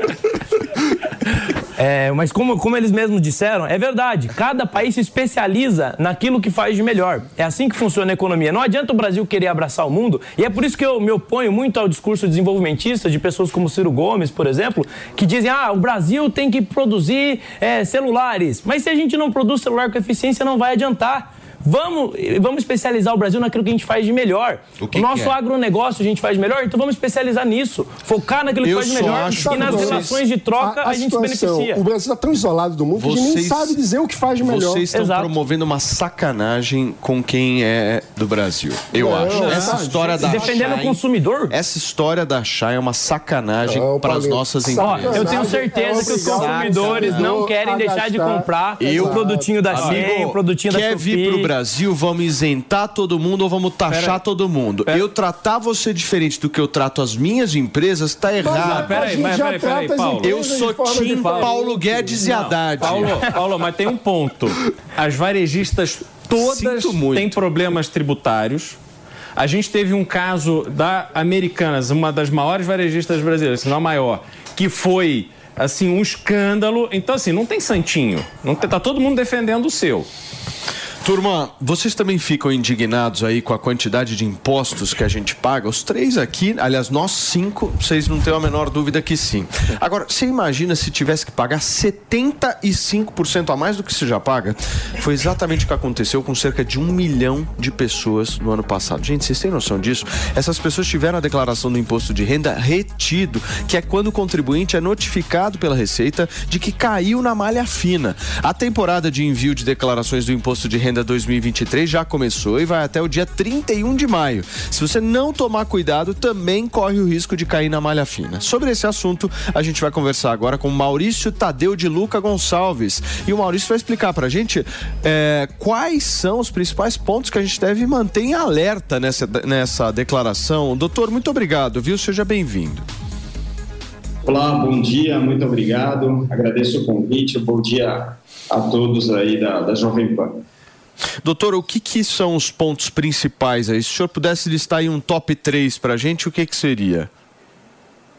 É, mas como, como eles mesmos disseram, é verdade. Cada país se especializa naquilo que faz de melhor. É assim que funciona a economia. Não adianta o Brasil querer abraçar o mundo. E é por isso que eu me oponho muito ao discurso desenvolvimentista de pessoas como Ciro Gomes, por exemplo, que dizem: ah, o Brasil tem que produzir é, celulares. Mas se a gente não produz celular com eficiência, não vai adiantar. Vamos, vamos especializar o Brasil naquilo que a gente faz de melhor. O, que nosso que é? agronegócio a gente faz de melhor, então vamos especializar nisso. Focar naquilo que Eu faz de melhor. acho E nas vocês- relações de troca a, gente se situação, beneficia. O Brasil está tão isolado do mundo que a gente nem Vocês- sabe dizer o que faz de melhor. Vocês estão promovendo uma sacanagem com quem é do Brasil. Eu Não, acho. não, Essa não. história da Defendendo o consumidor? Essa história da Shine é uma sacanagem para as nossas Ó, empresas. eu tenho certeza que os consumidores não querem deixar de comprar o produtinho da Shein, o produtinho da quer vir pro Brasil, vamos isentar todo mundo ou vamos taxar Pera todo mundo. Eu tratar você diferente do que eu trato as minhas empresas tá errado. pera aí, mas peraí, peraí, Paulo. Eu sou Tim Paulo Guedes e Haddad. Paulo, Paulo, mas tem um ponto. As varejistas todas têm problemas tributários. A gente teve um caso da Americanas, uma das maiores varejistas brasileiras, se não a maior, que foi assim um escândalo. Então assim, não tem santinho. Não tem- tá todo mundo defendendo o seu. Turma, vocês também ficam indignados aí com a quantidade de impostos que a gente paga? Os três aqui, aliás, nós cinco, vocês não têm a menor dúvida que sim. Agora, você imagina se tivesse que pagar 75% a mais do que se já paga? Foi exatamente o que aconteceu com cerca de um milhão de pessoas no ano passado. Gente, vocês têm noção disso? Essas pessoas tiveram a declaração do imposto de renda retido, que é quando o contribuinte é notificado pela Receita de que caiu na malha fina. A temporada de envio de declarações do imposto de renda 2023 já começou e vai até o dia 31 de maio. Se você não tomar cuidado, também corre o risco de cair na malha fina. Sobre esse assunto, a gente vai conversar agora com Maurício Tadeu de Luca Gonçalves. E o Maurício vai explicar pra gente é, quais são os principais pontos que a gente deve manter em alerta nessa, nessa declaração. Doutor, muito obrigado, viu? Seja bem-vindo. Olá, bom dia, muito obrigado. Agradeço o convite. Bom dia a todos aí da, da Jovem Pan. Doutor, o que, que são os pontos principais aí? Se o senhor pudesse listar aí um top 3 para a gente, o que, que seria?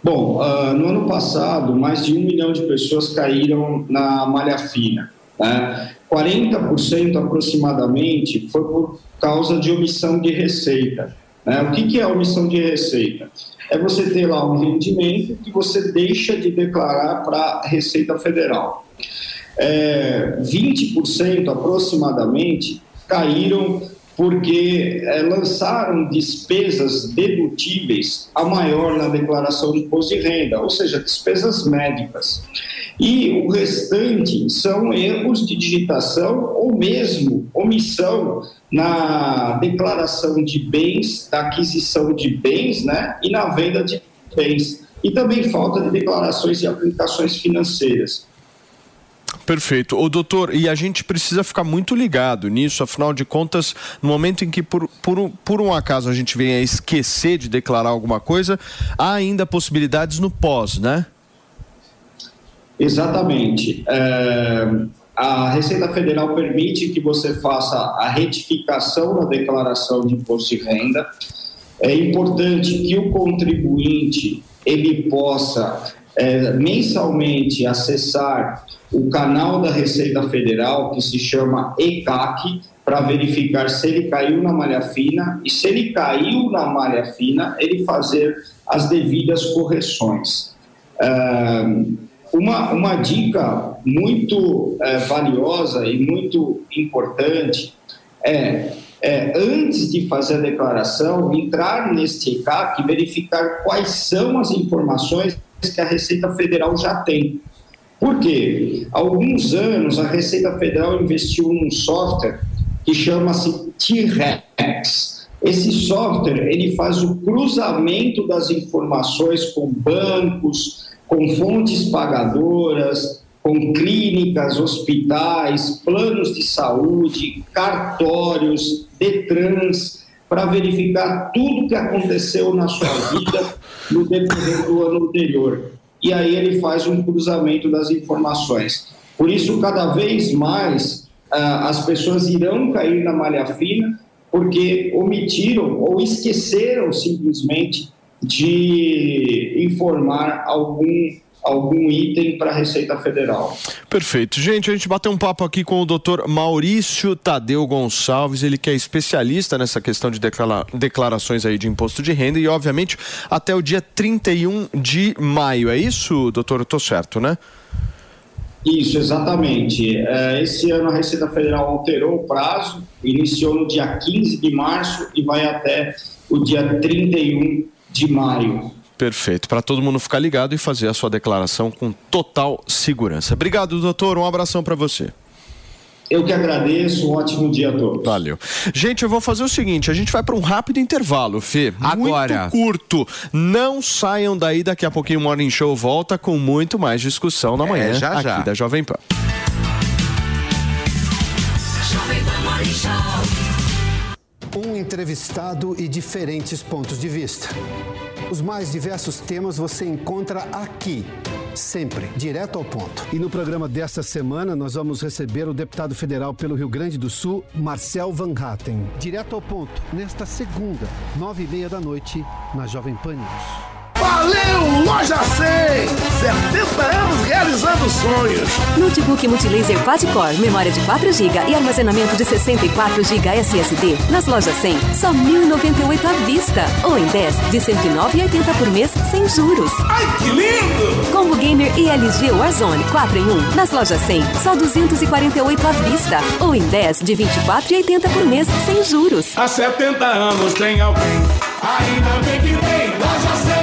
Bom, uh, no ano passado, mais de um milhão de pessoas caíram na malha fina. Né? 40% aproximadamente foi por causa de omissão de receita. Né? O que, que é omissão de receita? É você ter lá um rendimento que você deixa de declarar para a Receita Federal é, 20% aproximadamente caíram porque é, lançaram despesas dedutíveis a maior na declaração de imposto de renda, ou seja, despesas médicas. E o restante são erros de digitação ou mesmo omissão na declaração de bens, da aquisição de bens né, e na venda de bens. E também falta de declarações e aplicações financeiras. Perfeito. O doutor, e a gente precisa ficar muito ligado nisso, afinal de contas, no momento em que por, por, por um acaso a gente venha esquecer de declarar alguma coisa, há ainda possibilidades no pós, né? Exatamente. É, a Receita Federal permite que você faça a retificação da declaração de imposto de renda. É importante que o contribuinte ele possa é, mensalmente acessar o canal da Receita Federal, que se chama ECAC, para verificar se ele caiu na malha fina e, se ele caiu na malha fina, ele fazer as devidas correções. uma, uma dica muito é, valiosa e muito importante é, é, antes de fazer a declaração, entrar neste ECAC e verificar quais são as informações que a Receita Federal já tem. Por quê? Há alguns anos a Receita Federal investiu num software que chama-se T-Rex. Esse software ele faz o cruzamento das informações com bancos, com fontes pagadoras, com clínicas, hospitais, planos de saúde, cartórios, Detrans, para verificar tudo que aconteceu na sua vida no decorrer do ano anterior e aí ele faz um cruzamento das informações. Por isso, cada vez mais ah, as pessoas irão cair na malha fina porque omitiram ou esqueceram simplesmente de informar algum algum item para a Receita Federal. Perfeito. Gente, a gente bateu um papo aqui com o doutor Maurício Tadeu Gonçalves, ele que é especialista nessa questão de declara declarações aí de imposto de renda e, obviamente, até o dia 31 de maio. É isso, doutor? Eu estou certo, né? Isso, exatamente. É, esse ano a Receita Federal alterou o prazo, iniciou no dia 15 de março e vai até o dia 31 de maio. Perfeito. Para todo mundo ficar ligado e fazer a sua declaração com total segurança. Obrigado, doutor. Um abração para você. Eu que agradeço, um ótimo dia a todos. Valeu. Gente, eu vou fazer o seguinte: a gente vai para um rápido intervalo, Fê. Agora. Muito curto. Não saiam daí, daqui a pouquinho o Morning Show volta com muito mais discussão na manhã É, já, aqui já. da Jovem Pan. Um entrevistado e diferentes pontos de vista. Os mais diversos temas você encontra aqui, sempre, direto ao ponto. E no programa desta semana nós vamos receber o deputado federal pelo Rio Grande do Sul, Marcel Van Hatten. Direto ao ponto, nesta segunda, nove e meia da noite, na Jovem Pan News. Valeu, Loja 100! 70 anos realizando sonhos. Notebook Multilaser Quad-Core, memória de 4 GB e armazenamento de 64 GB SSD. Nas lojas 100, só 1.098 à vista. Ou em 10, de 109,80 por mês, sem juros. Ai, que lindo! Combo Gamer e LG Warzone 4 em 1. Nas lojas 100, só 248 à vista. Ou em 10, de 24,80 por mês, sem juros. Há 70 anos tem alguém, ainda bem que tem loja 100.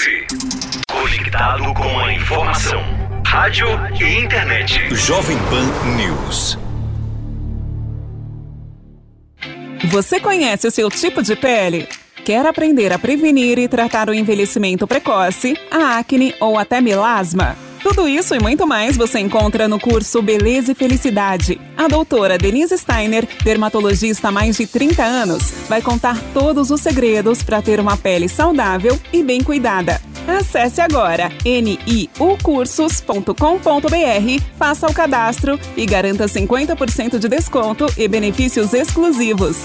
Você, conectado com a informação. Rádio e internet. Jovem Pan News. Você conhece o seu tipo de pele? Quer aprender a prevenir e tratar o envelhecimento precoce, a acne ou até melasma? Tudo isso e muito mais você encontra no curso Beleza e Felicidade. A doutora Denise Steiner, dermatologista há mais de 30 anos, vai contar todos os segredos para ter uma pele saudável e bem cuidada. Acesse agora niucursos.com.br, faça o cadastro e garanta 50% de desconto e benefícios exclusivos.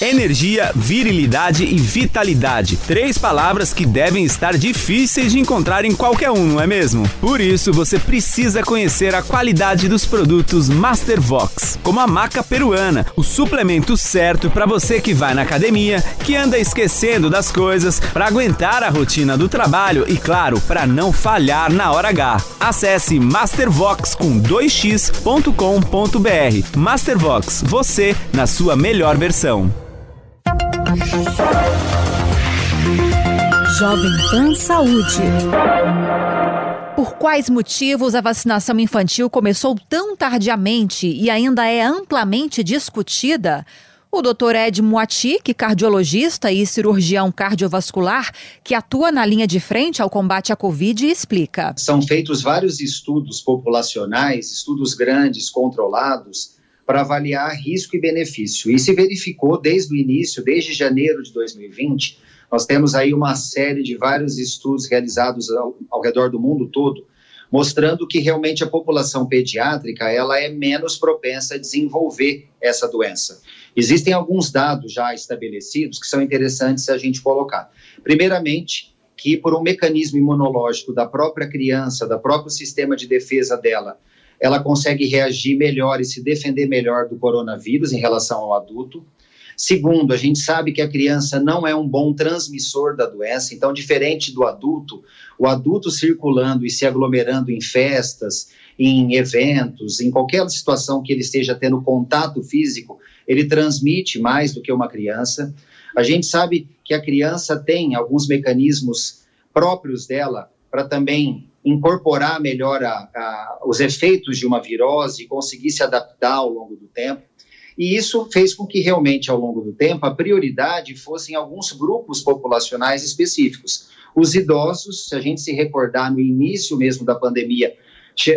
Energia, virilidade e vitalidade. Três palavras que devem estar difíceis de encontrar em qualquer um, não é mesmo? Por isso, você precisa conhecer a qualidade dos produtos Mastervox, como a maca peruana, o suplemento certo para você que vai na academia, que anda esquecendo das coisas, para aguentar a rotina do trabalho e, claro, para não falhar na hora H. Acesse mastervox com 2x.com.br. Mastervox, você na sua melhor versão. Jovem Pan Saúde. Por quais motivos a vacinação infantil começou tão tardiamente e ainda é amplamente discutida? O Dr. Ed Moati, que cardiologista e cirurgião cardiovascular, que atua na linha de frente ao combate à Covid, explica. São feitos vários estudos populacionais, estudos grandes, controlados, para avaliar risco e benefício. E se verificou desde o início, desde janeiro de 2020, nós temos aí uma série de vários estudos realizados ao, ao redor do mundo todo, mostrando que realmente a população pediátrica ela é menos propensa a desenvolver essa doença. Existem alguns dados já estabelecidos que são interessantes a gente colocar. Primeiramente, que por um mecanismo imunológico da própria criança, da próprio sistema de defesa dela, ela consegue reagir melhor e se defender melhor do coronavírus em relação ao adulto. Segundo, a gente sabe que a criança não é um bom transmissor da doença, então, diferente do adulto, o adulto circulando e se aglomerando em festas, em eventos, em qualquer situação que ele esteja tendo contato físico, ele transmite mais do que uma criança. A gente sabe que a criança tem alguns mecanismos próprios dela para também incorporar melhor a, a, os efeitos de uma virose e conseguir se adaptar ao longo do tempo. E isso fez com que realmente, ao longo do tempo, a prioridade fossem alguns grupos populacionais específicos. Os idosos, se a gente se recordar no início mesmo da pandemia,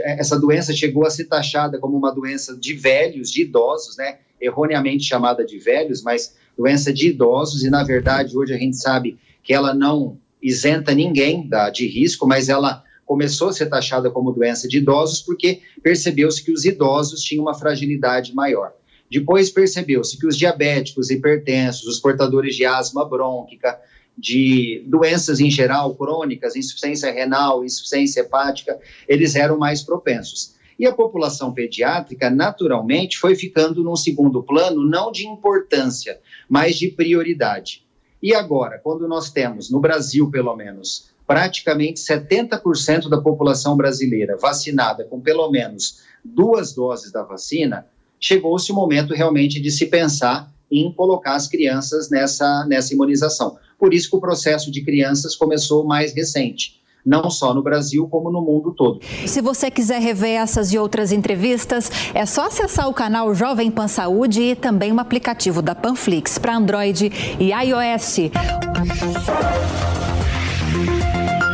essa doença chegou a ser taxada como uma doença de velhos, de idosos, né? Erroneamente chamada de velhos, mas doença de idosos, e na verdade hoje a gente sabe que ela não isenta ninguém da, de risco, mas ela começou a ser taxada como doença de idosos porque percebeu-se que os idosos tinham uma fragilidade maior. Depois percebeu-se que os diabéticos, hipertensos, os portadores de asma brônquica, de doenças em geral crônicas, insuficiência renal, insuficiência hepática, eles eram mais propensos. E a população pediátrica, naturalmente, foi ficando num segundo plano, não de importância, mas de prioridade. E agora, quando nós temos, no Brasil pelo menos, praticamente 70% da população brasileira vacinada com pelo menos duas doses da vacina, chegou-se o momento realmente de se pensar em colocar as crianças nessa, nessa imunização. Por isso que o processo de crianças começou mais recente não só no Brasil, como no mundo todo. Se você quiser rever essas e outras entrevistas, é só acessar o canal Jovem Pan Saúde e também o aplicativo da Panflix para Android e iOS.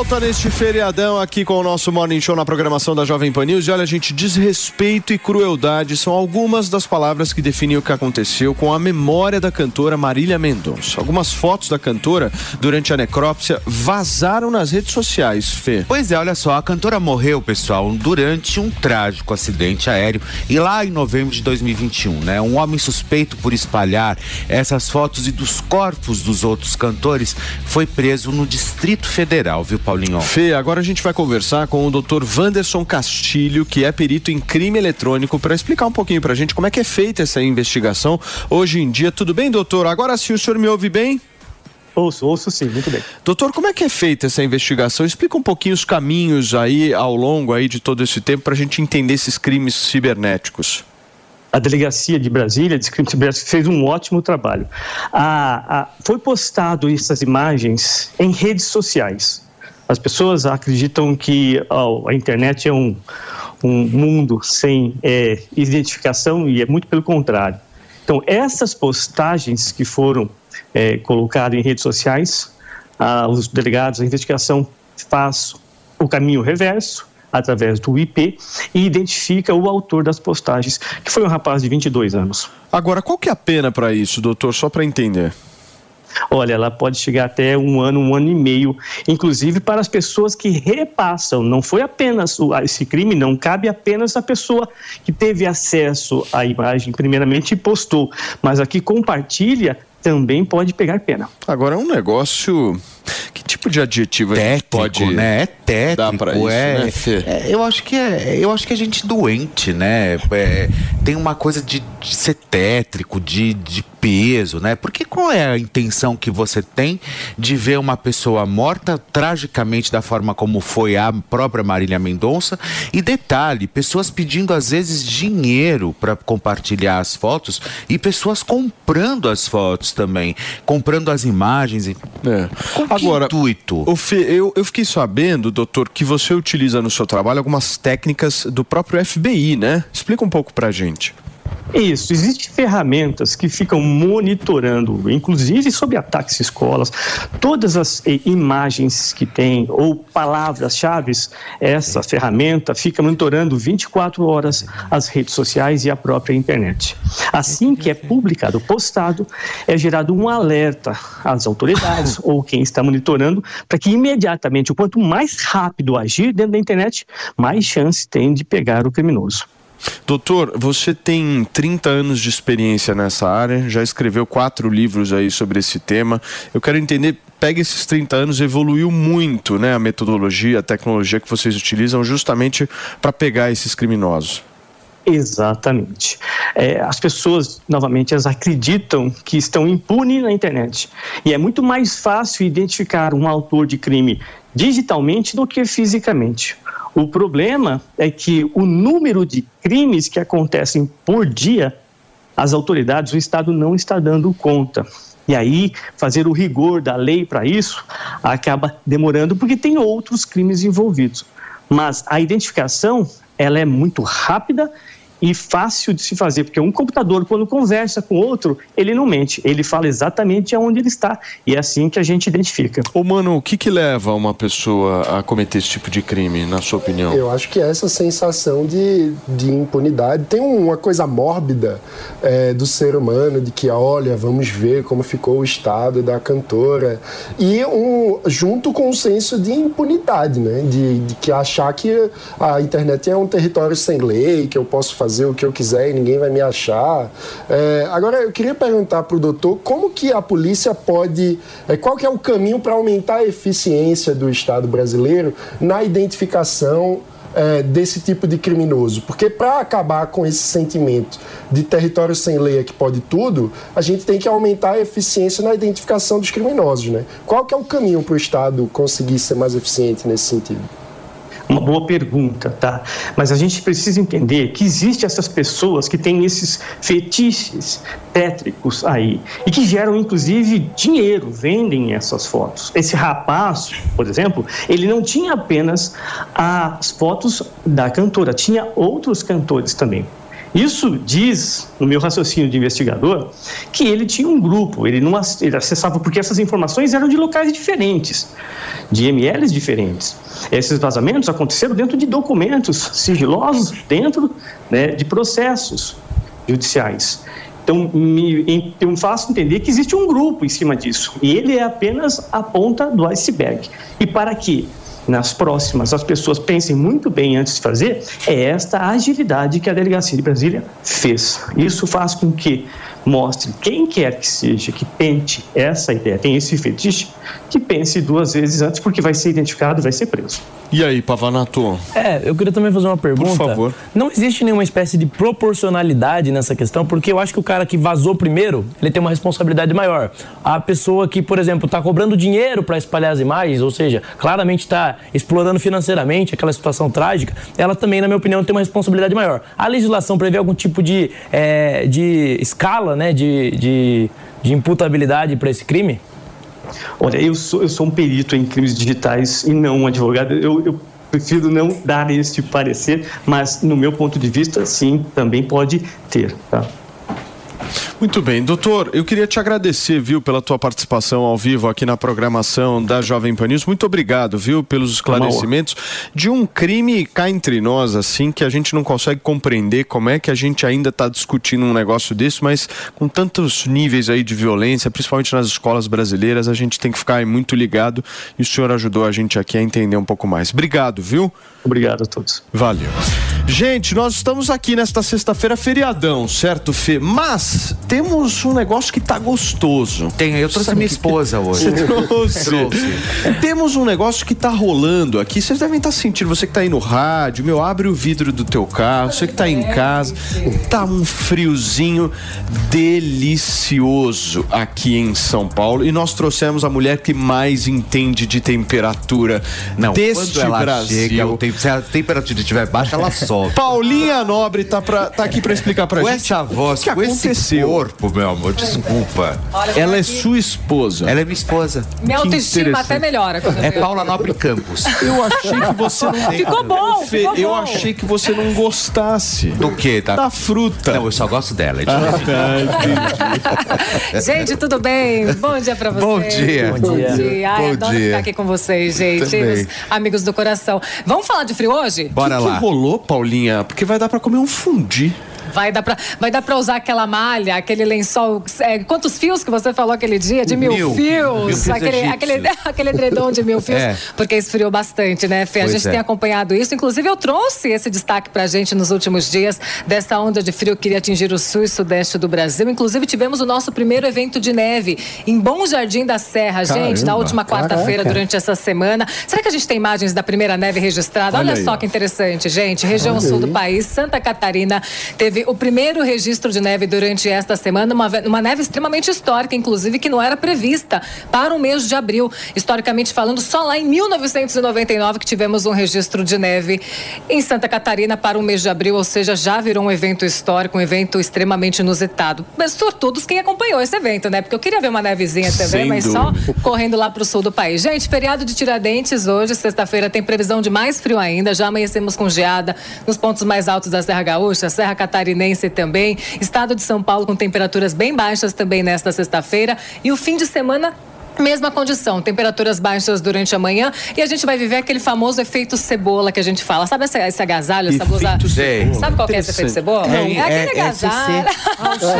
Volta neste feriadão aqui com o nosso Morning Show na programação da Jovem Pan News. E olha, gente, desrespeito e crueldade são algumas das palavras que definem o que aconteceu com a memória da cantora Marília Mendonça. Algumas fotos da cantora durante a necrópsia vazaram nas redes sociais, Fê. Pois é, olha só, a cantora morreu, pessoal, durante um trágico acidente aéreo e lá em novembro de 2021, né? Um homem suspeito por espalhar essas fotos e dos corpos dos outros cantores foi preso no Distrito Federal, viu, Paulinho? Fê, agora a gente vai conversar com o Dr. Wanderson Castilho, que é perito em crime eletrônico, para explicar um pouquinho pra gente como é que é feita essa investigação hoje em dia. Tudo bem, doutor? Agora sim, o senhor me ouve bem? Ouço, ouço sim, muito bem. Doutor, como é que é feita essa investigação? Explica um pouquinho os caminhos aí ao longo aí de todo esse tempo para a gente entender esses crimes cibernéticos. A delegacia de Brasília, de crimes cibernéticos, fez um ótimo trabalho. A, a, foi postado essas imagens em redes sociais. As pessoas acreditam que a internet é um, um mundo sem é, identificação e é muito pelo contrário. Então, essas postagens que foram é, colocadas em redes sociais, os delegados, a investigação faz o caminho reverso, através do IP, e identifica o autor das postagens, que foi um rapaz de 22 anos. Agora, qual que é a pena para isso, doutor? Só para entender. Olha, ela pode chegar até um ano, um ano e meio, inclusive para as pessoas que repassam. Não foi apenas esse crime, não cabe apenas a pessoa que teve acesso à imagem, primeiramente, e postou, mas aqui compartilha também pode pegar pena. Agora é um negócio. Que tipo de adjetivo tétrico, a gente pode né? É tétrico, dar pra isso, é, né, Fê? é, eu acho que é, eu acho que é gente doente, né? É, tem uma coisa de, de ser tétrico, de, de peso, né? Porque qual é a intenção que você tem de ver uma pessoa morta tragicamente da forma como foi a própria Marília Mendonça? E detalhe, pessoas pedindo às vezes dinheiro para compartilhar as fotos e pessoas comprando as fotos também, comprando as imagens. E... Com que Agora, intuito? O Fê, eu, eu fiquei sabendo, doutor, que você utiliza no seu trabalho algumas técnicas do próprio FBI, né? Explica um pouco pra gente. Isso, existem ferramentas que ficam monitorando, inclusive sobre ataques em escolas, todas as eh, imagens que tem ou palavras-chave, essa ferramenta fica monitorando 24 horas as redes sociais e a própria internet. Assim que é publicado, postado, é gerado um alerta às autoridades ou quem está monitorando para que imediatamente, o quanto mais rápido agir dentro da internet, mais chance tem de pegar o criminoso. Doutor, você tem 30 anos de experiência nessa área, já escreveu quatro livros aí sobre esse tema. Eu quero entender, pega esses 30 anos, evoluiu muito, né, a metodologia, a tecnologia que vocês utilizam justamente para pegar esses criminosos. Exatamente. É, as pessoas, novamente, elas acreditam que estão impunes na internet. E é muito mais fácil identificar um autor de crime digitalmente do que fisicamente. O problema é que o número de crimes que acontecem por dia, as autoridades, o Estado não está dando conta. E aí, fazer o rigor da lei para isso acaba demorando, porque tem outros crimes envolvidos. Mas a identificação, ela é muito rápida e fácil de se fazer, porque um computador, quando conversa com outro, ele não mente, ele fala exatamente aonde ele está, e é assim que a gente identifica. Ô, mano, o que que leva uma pessoa a cometer esse tipo de crime, na sua opinião? Eu acho que é essa sensação de, de impunidade. Tem uma coisa mórbida é, do ser humano, de que, olha, vamos ver como ficou o estado da cantora, e um, junto com o senso de impunidade, né? De, de que achar que a internet é um território sem lei, que eu posso fazer fazer o que eu quiser e ninguém vai me achar. É, agora, eu queria perguntar para o doutor como que a polícia pode. É, qual que é o caminho para aumentar a eficiência do Estado brasileiro na identificação é, desse tipo de criminoso. Porque para acabar com esse sentimento de território sem lei é que pode tudo, a gente tem que aumentar a eficiência na identificação dos criminosos. Né? Qual que é o caminho para o Estado conseguir ser mais eficiente nesse sentido? Uma boa pergunta, tá? Mas a gente precisa entender que existem essas pessoas que têm esses fetiches tétricos aí e que geram inclusive dinheiro, vendem essas fotos. Esse rapaz, por exemplo, ele não tinha apenas as fotos da cantora, tinha outros cantores também. Isso diz, no meu raciocínio de investigador, que ele tinha um grupo, ele não ele acessava, porque essas informações eram de locais diferentes, de MLs diferentes. Esses vazamentos aconteceram dentro de documentos sigilosos, dentro né, de processos judiciais. Então, me, eu faço entender que existe um grupo em cima disso, e ele é apenas a ponta do iceberg. E para que nas próximas as pessoas pensem muito bem antes de fazer, é esta agilidade que a Delegacia de Brasília fez. Isso faz com que mostre quem quer que seja que tente essa ideia, tem esse fetiche, que pense duas vezes antes, porque vai ser identificado, vai ser preso. E aí, Pavanato? É, eu queria também fazer uma pergunta. Por favor. Não existe nenhuma espécie de proporcionalidade nessa questão, porque eu acho que o cara que vazou primeiro, ele tem uma responsabilidade maior. A pessoa que, por exemplo, está cobrando dinheiro para espalhar as imagens, ou seja, claramente está explorando financeiramente aquela situação trágica, ela também, na minha opinião, tem uma responsabilidade maior. A legislação prevê algum tipo de, é, de escala, né, de, de, de imputabilidade para esse crime? Olha, eu sou, eu sou um perito em crimes digitais e não um advogado. Eu, eu prefiro não dar esse parecer, mas no meu ponto de vista, sim, também pode ter. Tá? Muito bem, doutor, eu queria te agradecer, viu, pela tua participação ao vivo aqui na programação da Jovem Pan News. Muito obrigado, viu, pelos esclarecimentos de um crime cá entre nós, assim, que a gente não consegue compreender como é que a gente ainda está discutindo um negócio desse, mas com tantos níveis aí de violência, principalmente nas escolas brasileiras, a gente tem que ficar muito ligado e o senhor ajudou a gente aqui a entender um pouco mais. Obrigado, viu? Obrigado a todos. Valeu. Gente, nós estamos aqui nesta sexta-feira feriadão, certo, Fê? Mas temos um negócio que tá gostoso. Tem, eu trouxe a minha esposa hoje. Você trouxe. Trouxe. Temos um negócio que tá rolando aqui. Vocês devem estar sentindo, você que tá aí no rádio, meu, abre o vidro do teu carro, você que tá aí em casa. Tá um friozinho delicioso aqui em São Paulo e nós trouxemos a mulher que mais entende de temperatura Não, deste quando ela Brasil. chega, tempo- se a temperatura estiver baixa, ela sobe. Paulinha Nobre tá, pra, tá aqui pra explicar pra Com gente. essa voz, o que aconteceu. Corpo, meu amor, desculpa. Ela é sua esposa. Ela é minha esposa. Minha Que autoestima interessante. até melhora. quando eu É vejo. Paula Nobre Campos. Eu achei que você não. Ficou bom, Fê, ficou eu bom. achei que você não gostasse. Do que, tá? Da fruta. Não, eu só gosto dela. é Ah, tá, Gente, tudo bem? Bom dia pra vocês. Bom dia. Bom Bom dia. dia. Ai, Bom adoro dia. ficar aqui com vocês, gente. Também. Os amigos do coração. Vamos falar de frio hoje? Bora que lá. que rolou, Paulinha? Porque vai dar pra comer um fundi. Vai dar, pra, vai dar pra usar aquela malha, aquele lençol. é, quantos fios que você falou aquele dia? De mil, Mil. fios. Mil fios aquele, egípcios. aquele, aquele edredom de mil fios. É. Porque esfriou bastante, né, Fê? A Pois gente é. tem acompanhado isso. Inclusive, eu trouxe esse destaque pra gente nos últimos dias dessa onda de frio que iria atingir o sul e sudeste do Brasil. Inclusive, tivemos o nosso primeiro evento de neve em Bom Jardim da Serra, gente, na Caramba, última quarta-feira, durante essa semana. Será que a gente tem imagens da primeira neve registrada? Olha Olha, só que interessante, gente. Região Olha sul do aí. país, Santa Catarina, teve o primeiro registro de neve durante esta semana, uma, uma neve extremamente histórica, inclusive, que não era prevista para o mês de abril. Historicamente falando, só lá em 1999 que tivemos um registro de neve em Santa Catarina para o mês de abril, ou seja, já virou um evento histórico, um evento extremamente inusitado. Mas sortudos quem acompanhou esse evento, né? Porque eu queria ver uma nevezinha também, Sem mas dúvida. só correndo lá para o sul do país. Gente, feriado de Tiradentes hoje, sexta-feira, tem previsão de mais frio ainda. Já amanhecemos com geada nos pontos mais altos da Serra Gaúcha, Serra Catarinense também. Estado de São Paulo com temperaturas bem baixas também nesta sexta-feira. E o fim de semana. Mesma condição, temperaturas baixas durante a manhã e a gente vai viver aquele famoso efeito cebola que a gente fala. Sabe esse, esse agasalho, essa blusa? Sei. Sabe qual que é esse efeito cebola? Não, é aquele é agasalho.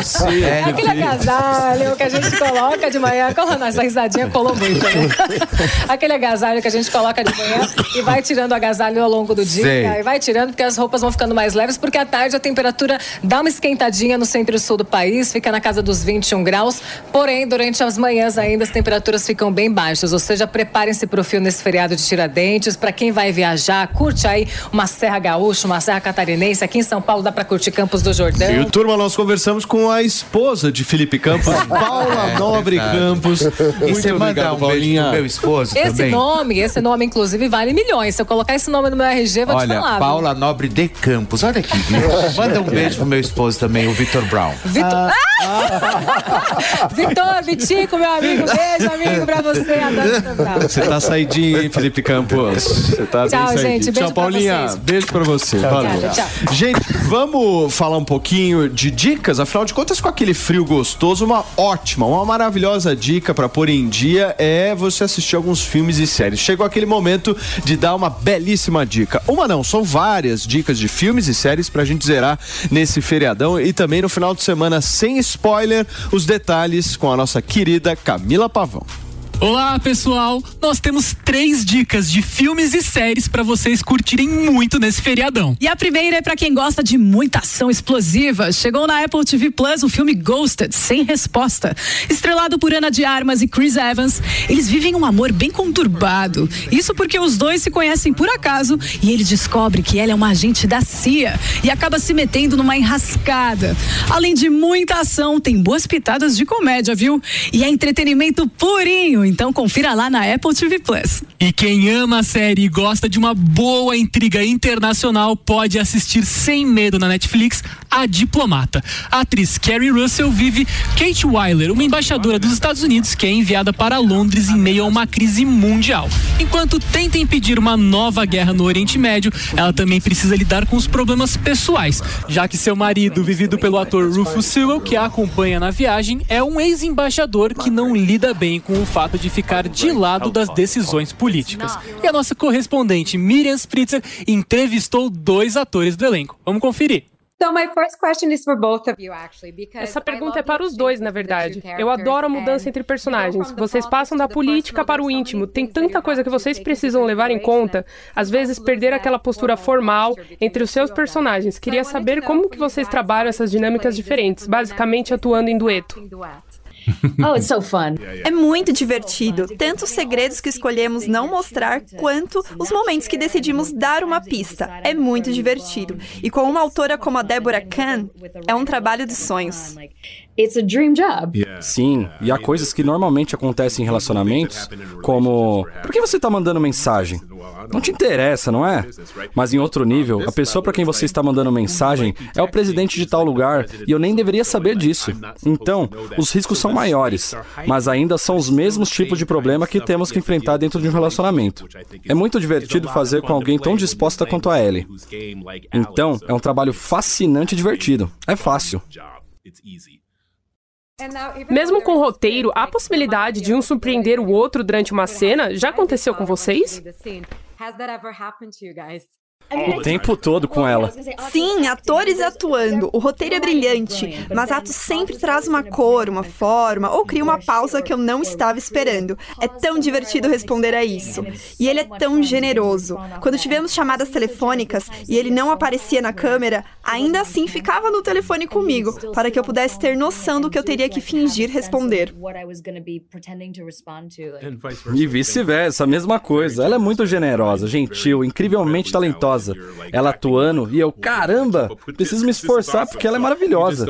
SC. É aquele agasalho que a gente coloca de manhã. Nossa risadinha colou muito, né? Aquele agasalho que a gente coloca de manhã e vai tirando o agasalho ao longo do dia. Sei. E vai tirando porque as roupas vão ficando mais leves, porque à tarde a temperatura dá uma esquentadinha no centro e sul do país, fica na casa dos 21 graus. Porém, durante as manhãs ainda as temperaturas temperaturas ficam bem baixas, ou seja, preparem-se para o fio nesse feriado de Tiradentes. Para quem vai viajar, curte aí uma Serra Gaúcha, uma Serra Catarinense. Aqui em São Paulo dá para curtir Campos do Jordão. E o turma, nós conversamos com a esposa de Felipe Campos, Paula É, Nobre verdade. Campos. E Muito você manda obrigado, um beijo pro meu esposo Esse também? nome, esse nome, inclusive, vale milhões. Se eu colocar esse nome no meu RG, vou te Olha, falar. viu? Paula Nobre de Campos. Olha aqui. viu? Manda um beijo pro meu esposo também, o Vitor Brown. Vitor. Ah! Vitor, Vitico, meu amigo. Beijo, amigo, pra você. Adoro. Você tá saidinho, hein, Felipe Campos? Você tá Tchau, bem saidinho. gente. Beijo Tchau, pra Paulinha. vocês. Beijo pra você. Tchau, Valeu. tchau, tchau. Gente, vamos falar um pouquinho de dicas. Afinal de contas, com aquele frio gostoso, uma ótima, uma maravilhosa dica pra pôr em dia é você assistir alguns filmes e séries. Chegou aquele momento de dar uma belíssima dica. Uma não, são várias dicas de filmes e séries pra gente zerar nesse feriadão e também no final de semana sem spoiler, os detalhes com a nossa querida Camila Pavão. Olá, pessoal! Nós temos três dicas de filmes e séries para vocês curtirem muito nesse feriadão. E a primeira é para quem gosta de muita ação explosiva. Chegou na Apple TV Plus o filme Ghosted, Sem Resposta. Estrelado por Ana de Armas e Chris Evans, eles vivem um amor bem conturbado. Isso porque os dois se conhecem por acaso e ele descobre que ela é uma agente da CIA e acaba se metendo numa enrascada. Além de muita ação, tem boas pitadas de comédia, viu? E é entretenimento purinho. Então confira lá na Apple TV Plus. E quem ama a série e gosta de uma boa intriga internacional pode assistir sem medo na Netflix A Diplomata. A atriz Carrie Russell vive Kate Weiler, uma embaixadora dos Estados Unidos que é enviada para Londres em meio a uma crise mundial. Enquanto tenta impedir uma nova guerra no Oriente Médio, ela também precisa lidar com os problemas pessoais, já que seu marido, vivido pelo ator Rufus Sewell, que a acompanha na viagem, é um ex-embaixador que não lida bem com o fato de ficar de lado das decisões políticas. E a nossa correspondente Miriam Spritzer entrevistou dois atores do elenco. Vamos conferir. Essa pergunta é para os dois, na verdade. Eu adoro a mudança entre personagens. Vocês passam da política para o íntimo. Tem tanta coisa que vocês precisam levar em conta. Às vezes, perder aquela postura formal entre os seus personagens. Queria saber como que vocês trabalham essas dinâmicas diferentes, basicamente atuando em dueto. Oh, it's so fun. É muito divertido, tanto os segredos que escolhemos não mostrar, quanto os momentos que decidimos dar uma pista. É muito divertido. E com uma autora como a Deborah Kahn, é um trabalho de sonhos. It's a dream job. Sim, e há coisas que normalmente acontecem em relacionamentos, como: por que você tá mandando mensagem? Não te interessa, não é? Mas em outro nível, a pessoa para quem você está mandando mensagem é o presidente de tal lugar e eu nem deveria saber disso. Então, os riscos são maiores, mas ainda são os mesmos tipos de problema que temos que enfrentar dentro de um relacionamento. É muito divertido fazer com alguém tão disposta quanto a Ellie. Então, é um trabalho fascinante e divertido. É fácil. Mesmo com roteiro, há possibilidade de um surpreender o outro durante uma cena? Já aconteceu com vocês? O tempo todo com ela. Sim, atores atuando. O roteiro é brilhante, mas ato sempre traz uma cor, uma forma, ou cria uma pausa que eu não estava esperando. É tão divertido responder a isso. E ele é tão generoso. Quando tivemos chamadas telefônicas e ele não aparecia na câmera, ainda assim ficava no telefone comigo, para que eu pudesse ter noção do que eu teria que fingir responder. E vice-versa, a mesma coisa. Ela é muito generosa, gentil, incrivelmente talentosa. Ela atuando e eu, caramba, preciso me esforçar porque ela é maravilhosa.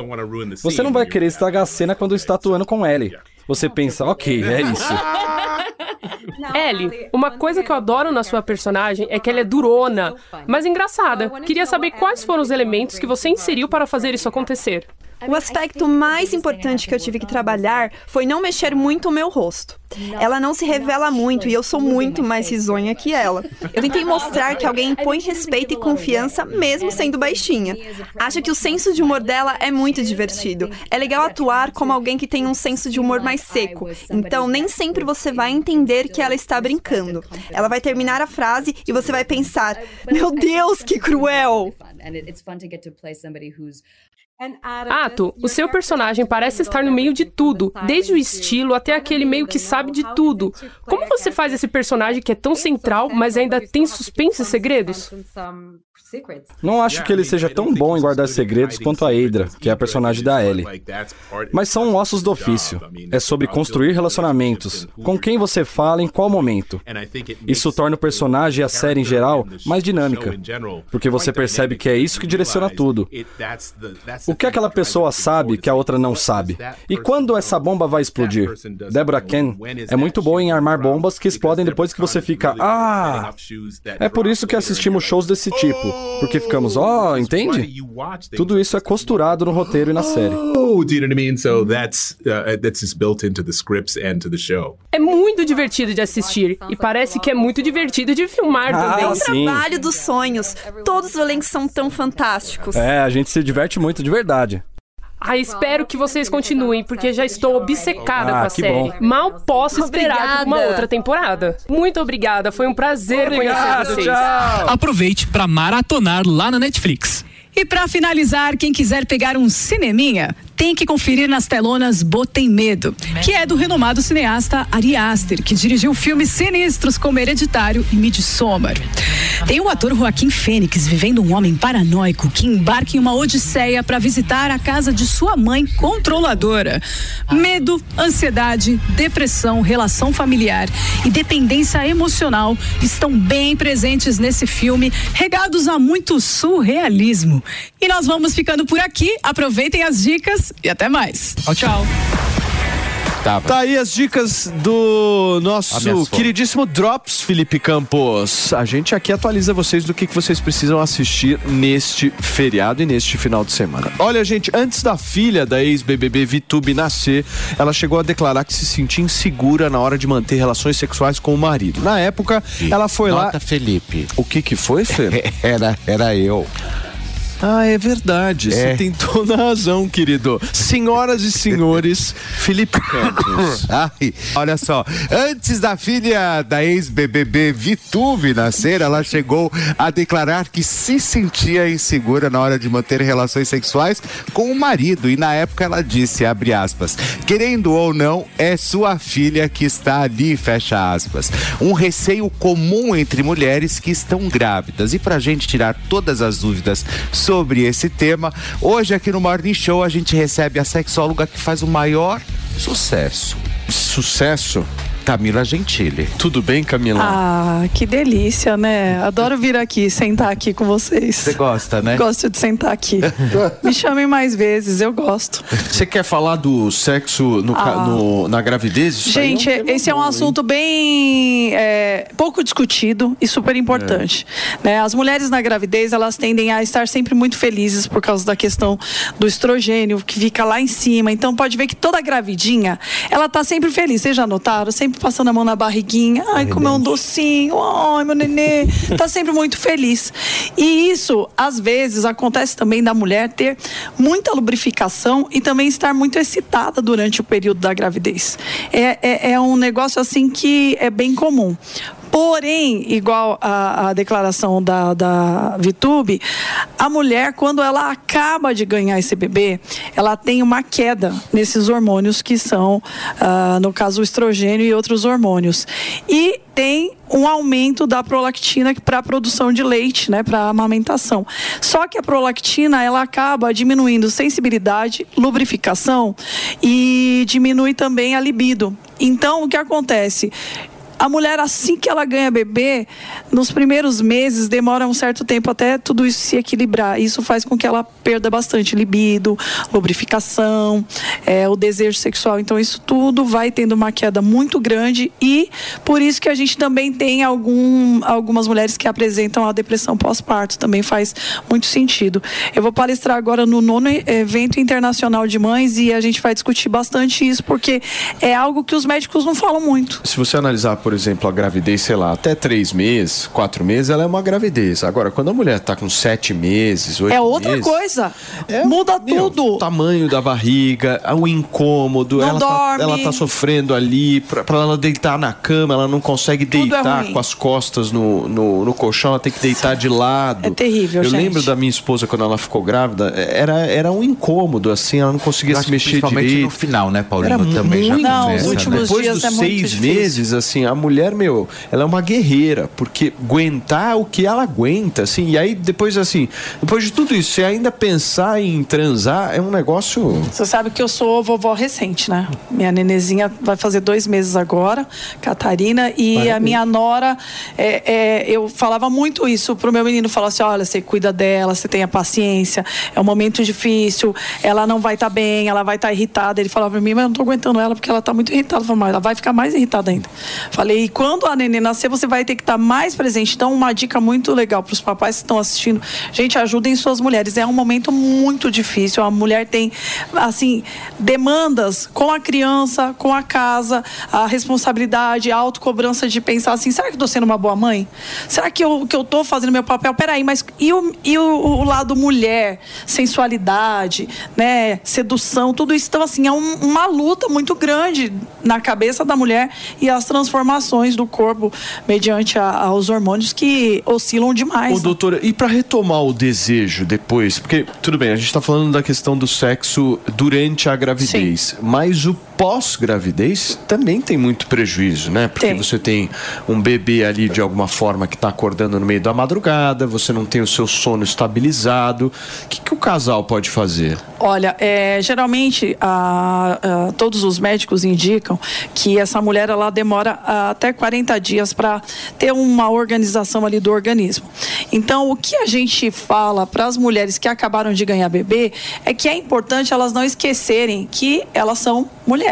Você não vai querer estragar a cena quando está atuando com Ellie. Você pensa, ok, é isso. Ellie, uma coisa que eu adoro na sua personagem é que ela é durona, mas engraçada. Queria saber quais foram os elementos que você inseriu para fazer isso acontecer. O aspecto mais importante que eu tive que trabalhar foi não mexer muito o meu rosto. Ela não se revela muito e eu sou muito mais risonha que ela. Eu tentei mostrar que alguém impõe respeito e confiança mesmo sendo baixinha. Acho que o senso de humor dela é muito divertido. É legal atuar como alguém que tem um senso de humor mais seco. Então, nem sempre você vai entender que ela está brincando. Ela vai terminar a frase e você vai pensar: Meu Deus, que cruel! Ato, o seu personagem parece estar no meio de tudo, desde o estilo até aquele meio que sabe de tudo. Como você faz esse personagem que é tão central, mas ainda tem suspense e segredos? Não acho que ele seja tão bom em guardar segredos quanto a Eidra, que é a personagem da Ellie. Mas são ossos do ofício. É sobre construir relacionamentos, com quem você fala em qual momento. Isso torna o personagem e a série em geral mais dinâmica, porque você percebe que é isso que direciona tudo. O que aquela pessoa sabe que a outra não sabe? E quando essa bomba vai explodir? Deborah Ken é muito boa em armar bombas que explodem depois que você fica, ah! É por isso que assistimos shows desse tipo. Porque ficamos, ó, oh, entende? Tudo isso é costurado no roteiro e na série. Do you know what I mean? So that's that's just built into the scripts and to the show. É muito divertido de assistir e parece que é muito divertido de filmar Ah, também. É sim. trabalho dos sonhos. Todos os elencos são tão fantásticos. É, a gente se diverte muito de verdade. Ah, espero que vocês continuem, porque já estou obcecada Ah, com a que série. bom. Mal posso esperar por uma Obrigada. outra temporada. Muito obrigada, foi um prazer Obrigado, conhecer vocês. tchau. Aproveite para maratonar lá na Netflix. E para finalizar, quem quiser pegar um cineminha, tem que conferir nas telonas Botem Medo, que é do renomado cineasta Ari Aster, que dirigiu filmes sinistros como Hereditário e Midsommar. Tem o ator Joaquim Fênix vivendo um homem paranoico que embarca em uma odisseia para visitar a casa de sua mãe controladora. Medo, ansiedade, depressão, relação familiar e dependência emocional estão bem presentes nesse filme, regados a muito surrealismo. E nós vamos ficando por aqui. Aproveitem as dicas e até mais. Tchau, tchau. Tá. aí as dicas do nosso queridíssimo Drops, Felipe Campos. A gente aqui atualiza vocês do que, que vocês precisam assistir neste feriado e neste final de semana. Olha, gente, antes da filha da ex-BBB Vitube nascer, ela chegou a declarar que se sentia insegura na hora de manter relações sexuais com o marido. Na época, ela foi lá. Nota, Felipe. O que que foi, Fê? Era, era eu. Ah, é verdade. Você É. tem toda a razão, querido. Senhoras e senhores, Felipe Campos. Ai, olha só, antes da filha da ex-BBB Vitube nascer, ela chegou a declarar que se sentia insegura na hora de manter relações sexuais com o marido. E na época ela disse, abre aspas, querendo ou não, é sua filha que está ali, fecha aspas. Um receio comum entre mulheres que estão grávidas. E pra gente tirar todas as dúvidas sobre esse tema, hoje aqui no Morning Show a gente recebe a sexóloga que faz o maior sucesso. Sucesso? Camila Gentili. Tudo bem, Camila? Ah, que delícia, né? Adoro vir aqui, sentar aqui com vocês. Você gosta, né? Gosto de sentar aqui. Me chamem mais vezes, eu gosto. Você quer falar do sexo no Ah. no- na gravidez? Isso Gente, é um esse é um bom, hein? assunto bem é, pouco discutido e super importante. É. né? As mulheres na gravidez elas tendem a estar sempre muito felizes por causa da questão do estrogênio que fica lá em cima. Então pode ver que toda gravidinha ela tá sempre feliz. Vocês já notaram? Sempre passando a mão na barriguinha. Ai, comeu um docinho. Ai, meu nenê. Tá sempre muito feliz. E isso, às vezes, acontece também da mulher ter muita lubrificação e também estar muito excitada durante o período da gravidez. É, é, é um negócio assim que é bem comum. Porém, igual a, a declaração da, da Vitube, a mulher, quando ela acaba de ganhar esse bebê, ela tem uma queda nesses hormônios que são, ah, no caso, o estrogênio e outros hormônios. E tem um aumento da prolactina para a produção de leite, né, para amamentação. Só que a prolactina ela acaba diminuindo sensibilidade, lubrificação e diminui também a libido. Então, o que acontece? A mulher, assim que ela ganha bebê, nos primeiros meses demora um certo tempo até tudo isso se equilibrar. Isso faz com que ela perda bastante libido, lubrificação, é, o desejo sexual. Então, isso tudo vai tendo uma queda muito grande e por isso que a gente também tem algum, algumas mulheres que apresentam a depressão pós-parto. Também faz muito sentido. Eu vou palestrar agora no nono evento internacional de mães e a gente vai discutir bastante isso porque é algo que os médicos não falam muito. Se você analisar, por por exemplo, a gravidez, sei lá, até três meses, quatro meses, ela é uma gravidez. Agora, quando a mulher tá com sete meses, oito É outra meses, coisa. Muda tudo. o tamanho da barriga, o incômodo, Não ela, tá, dorme. ela tá sofrendo ali, pra, pra ela deitar na cama, ela não consegue é deitar ruim. com as costas no, no, no colchão, ela tem que deitar de lado. É terrível, Eu gente. lembro da minha esposa quando ela ficou grávida, era, era um incômodo, assim, ela não conseguia se mexer principalmente direito. no final, né, Paulinho? Era Também já muito, começa, né? últimos Depois dias dos é muito seis difícil. meses, assim, a mulher, meu, ela é uma guerreira, porque aguentar o que ela aguenta, assim, e aí depois, assim, depois de tudo isso, você ainda pensar em transar é um negócio... Você sabe que eu sou vovó recente, né? Minha nenezinha vai fazer dois meses agora, Catarina, e Parabéns. a minha nora, é, é, eu falava muito isso pro meu menino, falava assim, olha, você cuida dela, você tenha paciência, é um momento difícil, ela não vai estar bem, ela vai estar irritada. Ele falava pra mim, mas eu não tô aguentando ela porque ela tá muito irritada. Eu falei, mas ela vai ficar mais irritada ainda. Falei, e quando a neném nascer, você vai ter que estar mais presente. Então, uma dica muito legal pros papais que estão assistindo, gente, ajudem suas mulheres. É um momento muito difícil. A mulher tem, assim, demandas com a criança, com a casa, a responsabilidade, a autocobrança de pensar assim: será que tô sendo uma boa mãe? Será que eu, que eu tô fazendo meu papel? Peraí, mas e o, e o, o lado mulher? Sensualidade, né? Sedução, tudo isso. Então, assim, é um- uma luta muito grande na cabeça da mulher e as transformações do corpo mediante a- aos hormônios que oscilam demais. Ô, doutora, e pra retomar o desejo depois? Porque, tudo bem, a gente tá falando da questão do sexo durante a gravidez, mas o pós-gravidez também tem muito prejuízo, né? Porque você tem um bebê ali de alguma forma que tá acordando no meio da madrugada, você não tem o seu sono estabilizado. O que, que o casal pode fazer? Olha, é, geralmente a- a- todos os médicos indicam que essa mulher ela demora ah, até 40 dias para ter uma organização ali do organismo. Então, o que a gente fala para as mulheres que acabaram de ganhar bebê é que é importante elas não esquecerem que elas são mulheres.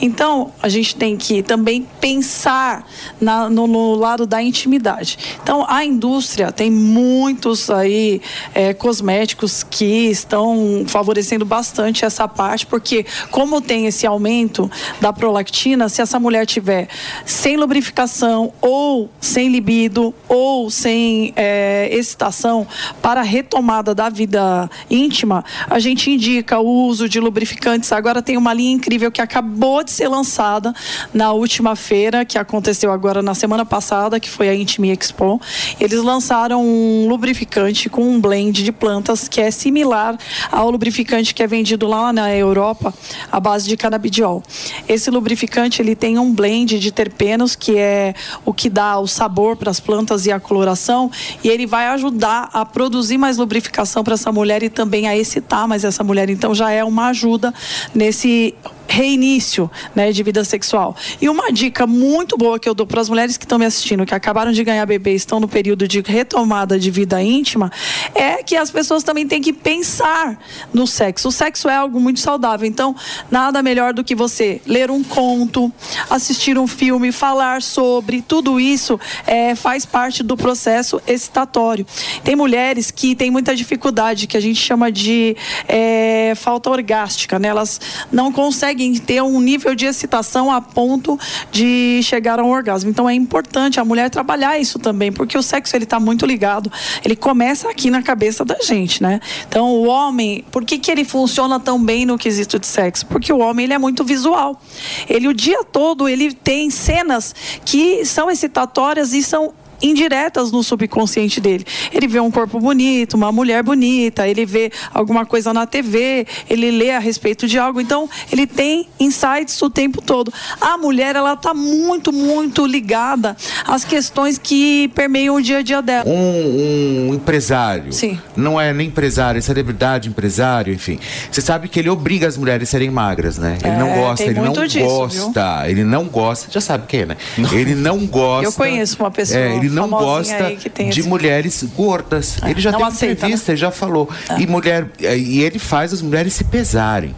Então, a gente tem que também pensar na- no, no lado da intimidade. Então, a indústria tem muitos aí é, cosméticos que estão favorecendo bastante essa parte, porque como tem esse aumento da prolactina, se essa mulher tiver sem lubrificação ou sem libido ou sem é, excitação para retomada da vida íntima, a gente indica o uso de lubrificantes. Agora tem uma linha incrível que acabou de ser lançada na última feira, que aconteceu agora na semana passada, que foi a Intime Expo. Eles lançaram um lubrificante com um blend de plantas que é similar ao lubrificante que é vendido lá na Europa, à base de canabidiol. Esse lubrificante ele tem um blend de terpenos que é o que dá o sabor para as plantas e a coloração, e ele vai ajudar a produzir mais lubrificação para essa mulher e também a excitar mais essa mulher. Então já é uma ajuda nesse reinício né, de vida sexual. E uma dica muito boa que eu dou para as mulheres que estão me assistindo, que acabaram de ganhar bebê estão no período de retomada de vida íntima, é que as pessoas também têm que pensar no sexo. O sexo é algo muito saudável, então nada melhor do que você ler um conto, assistir um filme, falar sobre, tudo isso é, faz parte do processo excitatório. Tem mulheres que têm muita dificuldade, que a gente chama de é, falta orgástica, né? Elas não conseguem ter um nível de excitação a ponto de chegar a um orgasmo. Então é importante a mulher trabalhar isso também, porque o sexo ele está muito ligado. Ele começa aqui na cabeça da gente, né? Então o homem, por que, que ele funciona tão bem no quesito de sexo? Porque o homem ele é muito visual. Ele o dia todo ele tem cenas que são excitatórias e são indiretas no subconsciente dele. Ele vê um corpo bonito, uma mulher bonita, ele vê alguma coisa na TV, ele lê a respeito de algo, então ele tem insights o tempo todo. A mulher, ela tá muito, muito ligada às questões que permeiam o dia a dia dela. Um, um empresário. Sim. Não é nem empresário, é celebridade, empresário, enfim. Você sabe que ele obriga as mulheres a serem magras, né? Ele É, não gosta, ele não disso, gosta, ele não gosta. Já sabe quem, né? Ele não gosta. Eu conheço uma pessoa É, ele não gosta de esse- mulheres gordas. ele já aceita, entrevista, ele já falou. E mulher, e ele faz as mulheres se pesarem.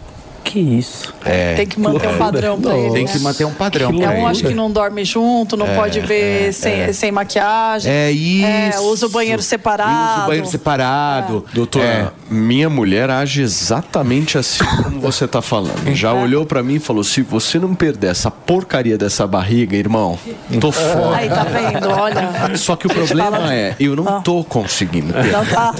Que isso? É. Tem que manter um padrão pra ele, Tem né? que manter um padrão É pra um ele. acho que não dorme junto, não É, pode ver é, sem, é. sem maquiagem. É isso. É, usa o banheiro separado. Usa o banheiro separado. Doutora, minha mulher age exatamente assim como você tá falando. Já olhou pra mim e falou: se você não perder essa porcaria dessa barriga, irmão, tô fora. Aí, tá vendo? Olha. Só que o problema é, eu não tô conseguindo perder. Não tá.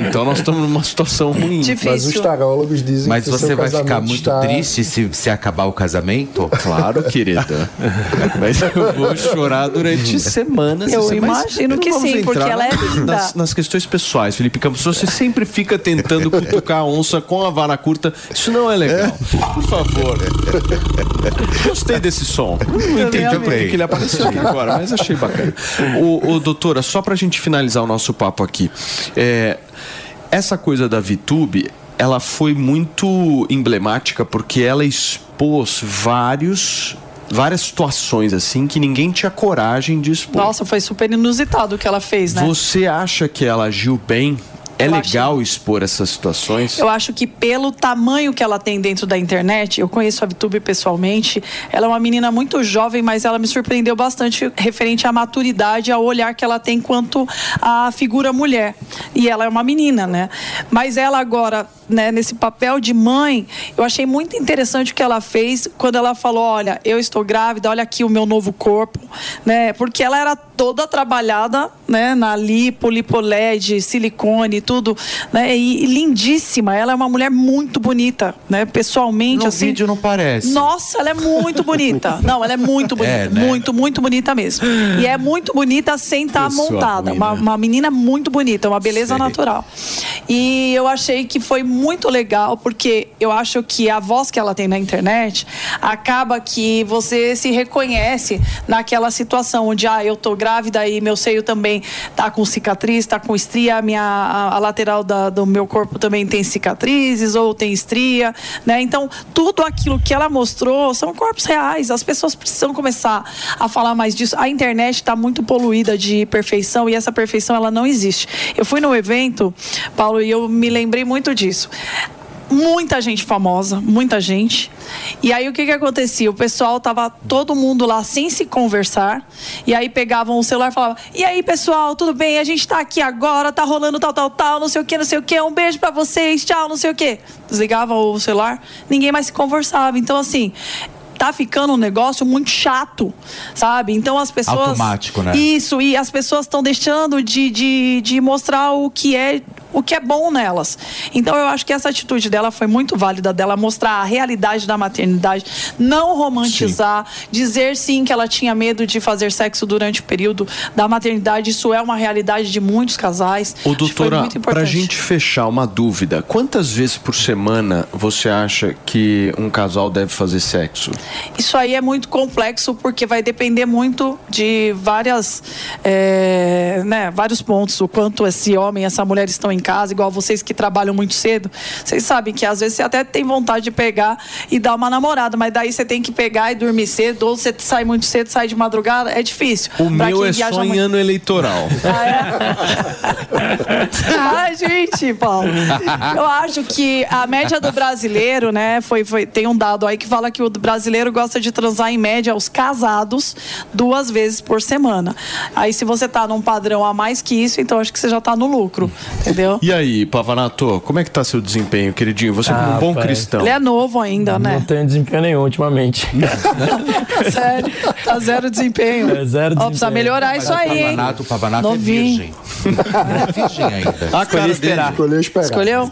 Então nós estamos numa situação ruim. Mas os tarólogos dizem Mas que você vai ficar casamento muito está... triste se, se acabar o casamento? Claro, querida. Mas eu vou chorar durante semanas. Eu assim, imagino que sim, porque ela é nas- linda. Nas, nas questões pessoais, Felipe Campos, você sempre fica tentando cutucar a onça com a vara curta. Isso não é legal. Por favor. Gostei desse som. Não entendi por que que ele apareceu aqui agora, mas achei bacana. Ô, ô, doutora, só pra gente finalizar o nosso papo aqui. é, essa coisa da VTube, ela foi muito emblemática porque ela expôs vários várias situações assim que ninguém tinha coragem de expor. Nossa, foi super inusitado o que ela fez, né? Você acha que ela agiu bem? É Eu legal expor essas situações? Eu acho que pelo tamanho que ela tem dentro da internet, eu conheço a Vitube pessoalmente, ela é uma menina muito jovem, mas ela me surpreendeu bastante referente à maturidade, ao olhar que ela tem quanto à figura mulher. E ela é uma menina, né? Mas ela agora, né, nesse papel de mãe, eu achei muito interessante o que ela fez quando ela falou, olha, eu estou grávida, olha aqui o meu novo corpo, né? Porque ela era toda trabalhada, né, na lipo, lipoled, silicone, tudo, né? E, e lindíssima. Ela é uma mulher muito bonita, né? Pessoalmente, No assim. vídeo não parece. Nossa, ela é muito bonita. Não, ela é muito bonita, É, né? muito, muito bonita mesmo. E é muito bonita sem estar Pessoa montada. uma, uma menina muito bonita, uma beleza Sei. natural. E eu achei que foi muito legal, porque eu acho que a voz que ela tem na internet acaba que você se reconhece naquela situação onde, ah, eu tô grávida e meu seio também tá com cicatriz, tá com estria, minha a, a lateral da- do meu corpo também tem cicatrizes ou tem estria, né? Então, tudo aquilo que ela mostrou são corpos reais. As pessoas precisam começar a falar mais disso. A internet está muito poluída de perfeição e essa perfeição ela não existe. Eu fui no evento, Paulo, e eu me lembrei muito disso muita gente famosa, muita gente. E aí o que que acontecia? O pessoal tava todo mundo lá sem se conversar. E aí pegavam o celular e falavam: "E aí, pessoal, tudo bem? A gente tá aqui agora, tá rolando tal tal tal, não sei o que, não sei o que. Um beijo pra vocês, tchau, não sei o que". Desligava o celular, ninguém mais se conversava. Então assim, tá ficando um negócio muito chato, sabe? Então as pessoas. Automático, né? Isso, e as pessoas estão deixando de, de, de mostrar o que é o que é bom nelas. Então eu acho que essa atitude dela foi muito válida, dela mostrar a realidade da maternidade, não romantizar, dizer sim que ela tinha medo de fazer sexo durante o período da maternidade. Isso é uma realidade de muitos casais. Foi doutora, pra importante. gente fechar uma dúvida, quantas vezes por semana você acha que um casal deve fazer sexo? Isso aí é muito complexo porque vai depender muito de várias, é, né, vários pontos. O quanto esse homem, essa mulher estão em casa, igual vocês que trabalham muito cedo. Vocês sabem que às vezes você até tem vontade de pegar e dar uma namorada, mas daí você tem que pegar e dormir cedo, ou você sai muito cedo, sai de madrugada, é difícil. O Pra meu é só em muito. ano eleitoral. Ai, gente, Paulo. Eu acho que a média do brasileiro, né, foi, foi, tem um dado aí que fala que o brasileiro gosta de transar em média os casados duas vezes por semana. Aí se você tá num padrão a mais que isso, então acho que você já tá no lucro, entendeu? E aí, Pavanato, como é que tá seu desempenho, queridinho? Você como um Ah, bom pai. cristão. Ele é novo ainda, né? Não tenho desempenho nenhum ultimamente. Sério, tá zero desempenho. É zero Ó, precisa desempenho. melhorar isso aí, hein? Pavanato, o Pavanato é Novinho. virgem. é virgem ainda. Ah, escolhi esperar. Escolheu esperar. Escolheu?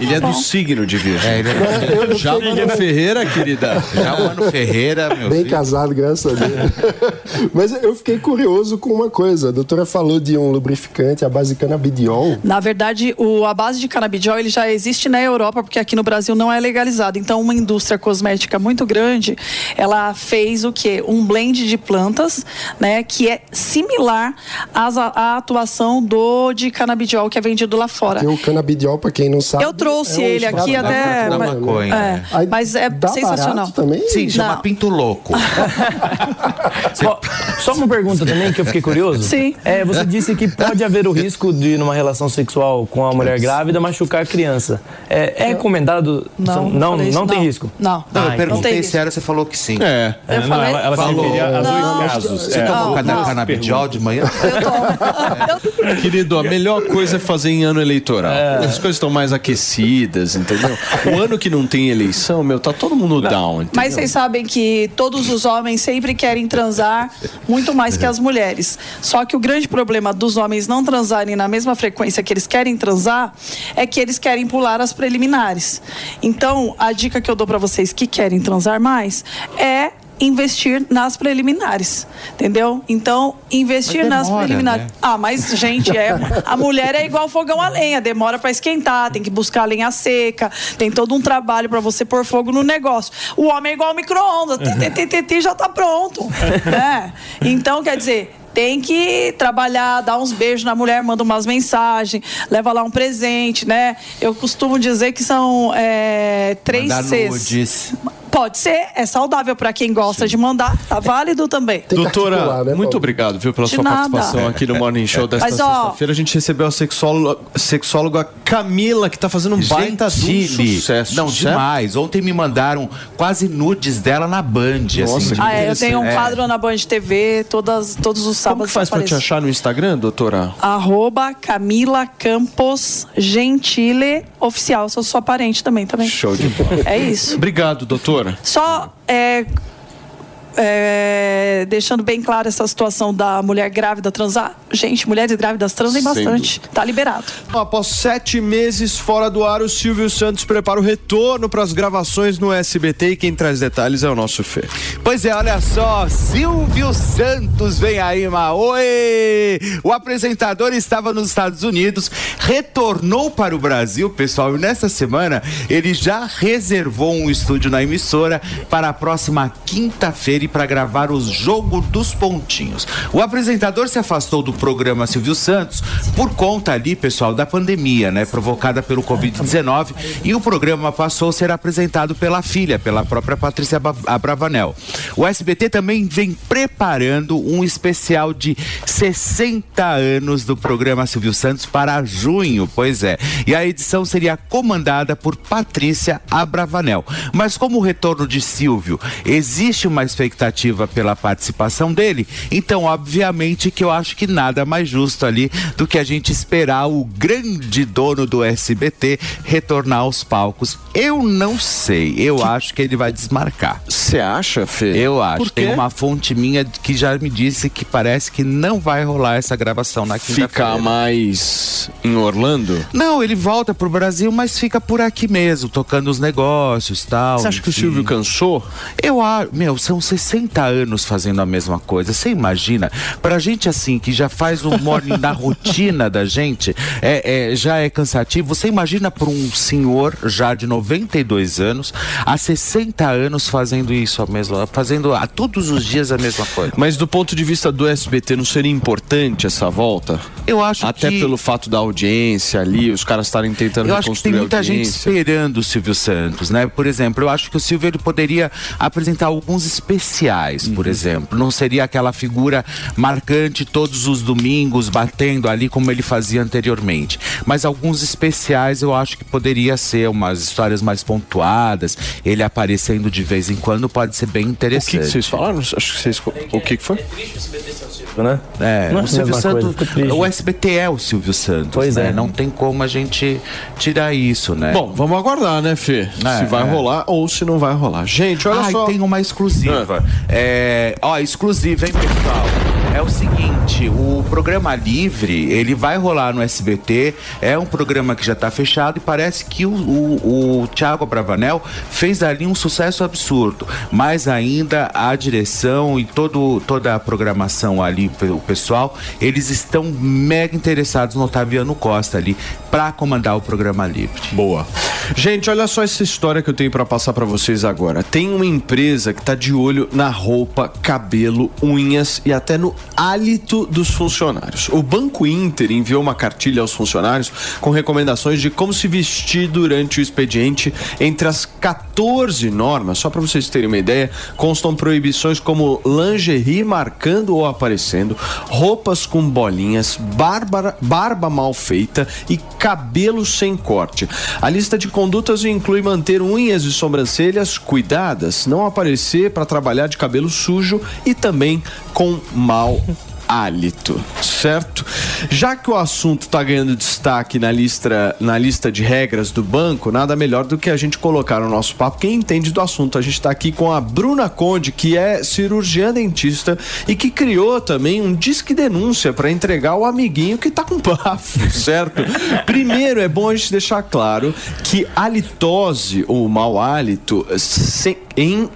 Ele é do signo de virgem. É, ele é- Já o Mano Ferreira, querida. Já o Mano Ferreira, meu Bem filho. casado, graças a Deus. Mas eu fiquei curioso com uma coisa. A doutora falou de um lubrificante, a base canabidiol. Na verdade, o, a base de canabidiol ele já existe na Europa, porque aqui no Brasil não é legalizado. Então, uma indústria cosmética muito grande, ela fez o quê? Um blend de plantas, né, que é similar às- à, atuação do de canabidiol que é vendido lá fora. Porque o canabidiol, para quem não sabe. Eu trouxe é um ele aqui extrato até. da mas- maconha, é, né? Aí mas é dá sensacional. também? Sim, chama Não. Pinto Louco. Ó, Só uma pergunta também que eu fiquei curioso. Sim. É, você disse que pode haver o risco de, numa relação sexual com a mulher grávida, machucar a criança. É, é recomendado? Não, não, falei isso, não tem não. risco. Não. Não, eu Ah, perguntei tem se era, você falou que sim. É. Eu não, falei- ela, ela se Falou. referia a dois Não. casos. Você É, tomou Não, cana- não. canabidiol de manhã? Querido, a melhor coisa é fazer em ano eleitoral. As coisas estão mais aquecidas, entendeu? O ano que não tem eleição, meu, tá todo mundo down, entendeu? Mas vocês sabem que todos os homens sempre querem transar muito mais que as mulheres. Só que o grande problema dos homens não transarem na mesma frequência que eles querem transar é que eles querem pular as preliminares. Então, a dica que eu dou para vocês que querem transar mais é investir nas preliminares, entendeu? Então, investir Mas nas demora, preliminares. né? Ah, mas gente, é a mulher é igual fogão a lenha, demora para esquentar, tem que buscar lenha seca, tem todo um trabalho para você pôr fogo no negócio. O homem é igual micro-ondas, já tá pronto, né? Então, quer dizer, tem que trabalhar, dar uns beijos na mulher, manda umas mensagens, leva lá um presente, né? Eu costumo dizer que são é, três Mandar Cs. nudes. Pode ser, é saudável para quem gosta de mandar, tá válido também. Doutora, muito obrigado, viu, pela De sua nada. participação aqui no Morning Show desta sexta-feira. A gente recebeu a sexóloga, sexóloga Camila, que tá fazendo um baita sucesso. Não, certo? demais. Ontem me mandaram quase nudes dela na Band. Nossa, assim. que Ah, é, eu tenho um É. quadro na Band TV todas, todos os Como sábados. que faz pra te achar no Instagram, doutora? Arroba Camila Campos Gentile Oficial. Sou sua parente também, também. Show de bola. É isso. Obrigado, doutora. Só é, é, deixando bem clara essa situação da mulher grávida transar. Gente, mulheres grávidas transem Sem bastante. Tá liberado. Após sete meses fora do ar, o Silvio Santos prepara o retorno para as gravações no SBT e quem traz detalhes é o nosso Fê. Pois é, olha só, Silvio Santos vem aí, Maoi! O apresentador estava nos Estados Unidos, retornou para o Brasil, pessoal, e nessa semana ele já reservou um estúdio na emissora para a próxima quinta-feira e para gravar o Jogo dos Pontinhos. O apresentador se afastou do programa Silvio Santos por conta ali, pessoal, da pandemia, né, provocada pelo Covid-19, e o programa passou a ser apresentado pela filha, pela própria Patrícia Abravanel. O SBT também vem preparando um especial de 60 anos do programa Silvio Santos para junho, pois é. E a edição seria comandada por Patrícia Abravanel. Mas como o retorno de Silvio, existe uma expectativa pela participação dele, então obviamente que eu acho que nada mais justo ali do que a gente esperar o grande dono do SBT retornar aos palcos. Eu não sei, eu acho que ele vai desmarcar. Você acha, Fê? Eu acho. Tem uma fonte minha que já me disse que parece que não vai rolar essa gravação na quinta-feira. Ficar mais em Orlando? Não, ele volta pro Brasil, mas fica por aqui mesmo, tocando os negócios tal. Você acha que o enfim. Silvio cansou? Eu acho, meu, são 60 anos fazendo a mesma coisa. Você imagina? Pra gente assim, que já faz o morning na rotina da gente, é, é, já é cansativo. Você imagina pra um senhor já de 92 anos, há 60 anos fazendo isso a mesma, fazendo a todos os dias a mesma coisa. Mas do ponto de vista do SBT, não seria importante essa volta? Eu acho Até que- pelo fato da audiência ali, os caras estarem tentando Eu acho que tem muita gente esperando o Silvio Santos, né? Por exemplo, eu acho que o Silvio ele poderia apresentar alguns especiais, por Uhum. exemplo. Não seria aquela figura marcante todos os domingos batendo ali como ele fazia anteriormente. Mas alguns especiais eu acho que poderia ser umas histórias mais pontuadas, ele aparecendo de vez em quando pode ser bem O interessante. que, que vocês falaram? Acho que vocês... O que, que foi? Né? É, Não é o Silvio Santos, o SBT é o Silvio Santos, Pois né? é. Não tem como a gente tirar isso, né? Bom, vamos aguardar, né, Fê? É, se vai é. rolar ou se não vai rolar. Gente, olha Ah, e só. tem uma exclusiva. É, ó, exclusiva, hein, pessoal? É o seguinte, o programa Livre, ele vai rolar no SBT, é um programa que já tá fechado e parece que o, o, o Thiago Bravanel fez ali um sucesso absurdo, mas ainda a direção e todo, toda a programação ali, o pessoal, eles estão mega interessados no Otaviano Costa ali, para comandar o programa livre. Boa. Gente, olha só essa história que eu tenho para passar para vocês agora. Tem uma empresa que tá de olho na roupa, cabelo, unhas e até no hálito dos funcionários. O Banco Inter enviou uma cartilha aos funcionários com recomendações de como se vestir durante o expediente. Entre as 14 normas, só para vocês terem uma ideia, constam proibições como lingerie marcando ou aparecendo, roupas com bolinhas, barba, barba mal feita e cabelo sem corte. A lista de condutas inclui manter unhas e sobrancelhas cuidadas, não aparecer para trabalhar de cabelo sujo e também com mau hálito, certo? Já que o assunto está ganhando destaque na lista, na lista de regras do banco, nada melhor do que a gente colocar no nosso papo quem entende do assunto. A gente está aqui com a Bruna Conde, que é cirurgiã dentista e que criou também um disque denúncia para entregar o amiguinho que tá com bafo, certo? Primeiro, é bom a gente deixar claro que halitose ou mau hálito em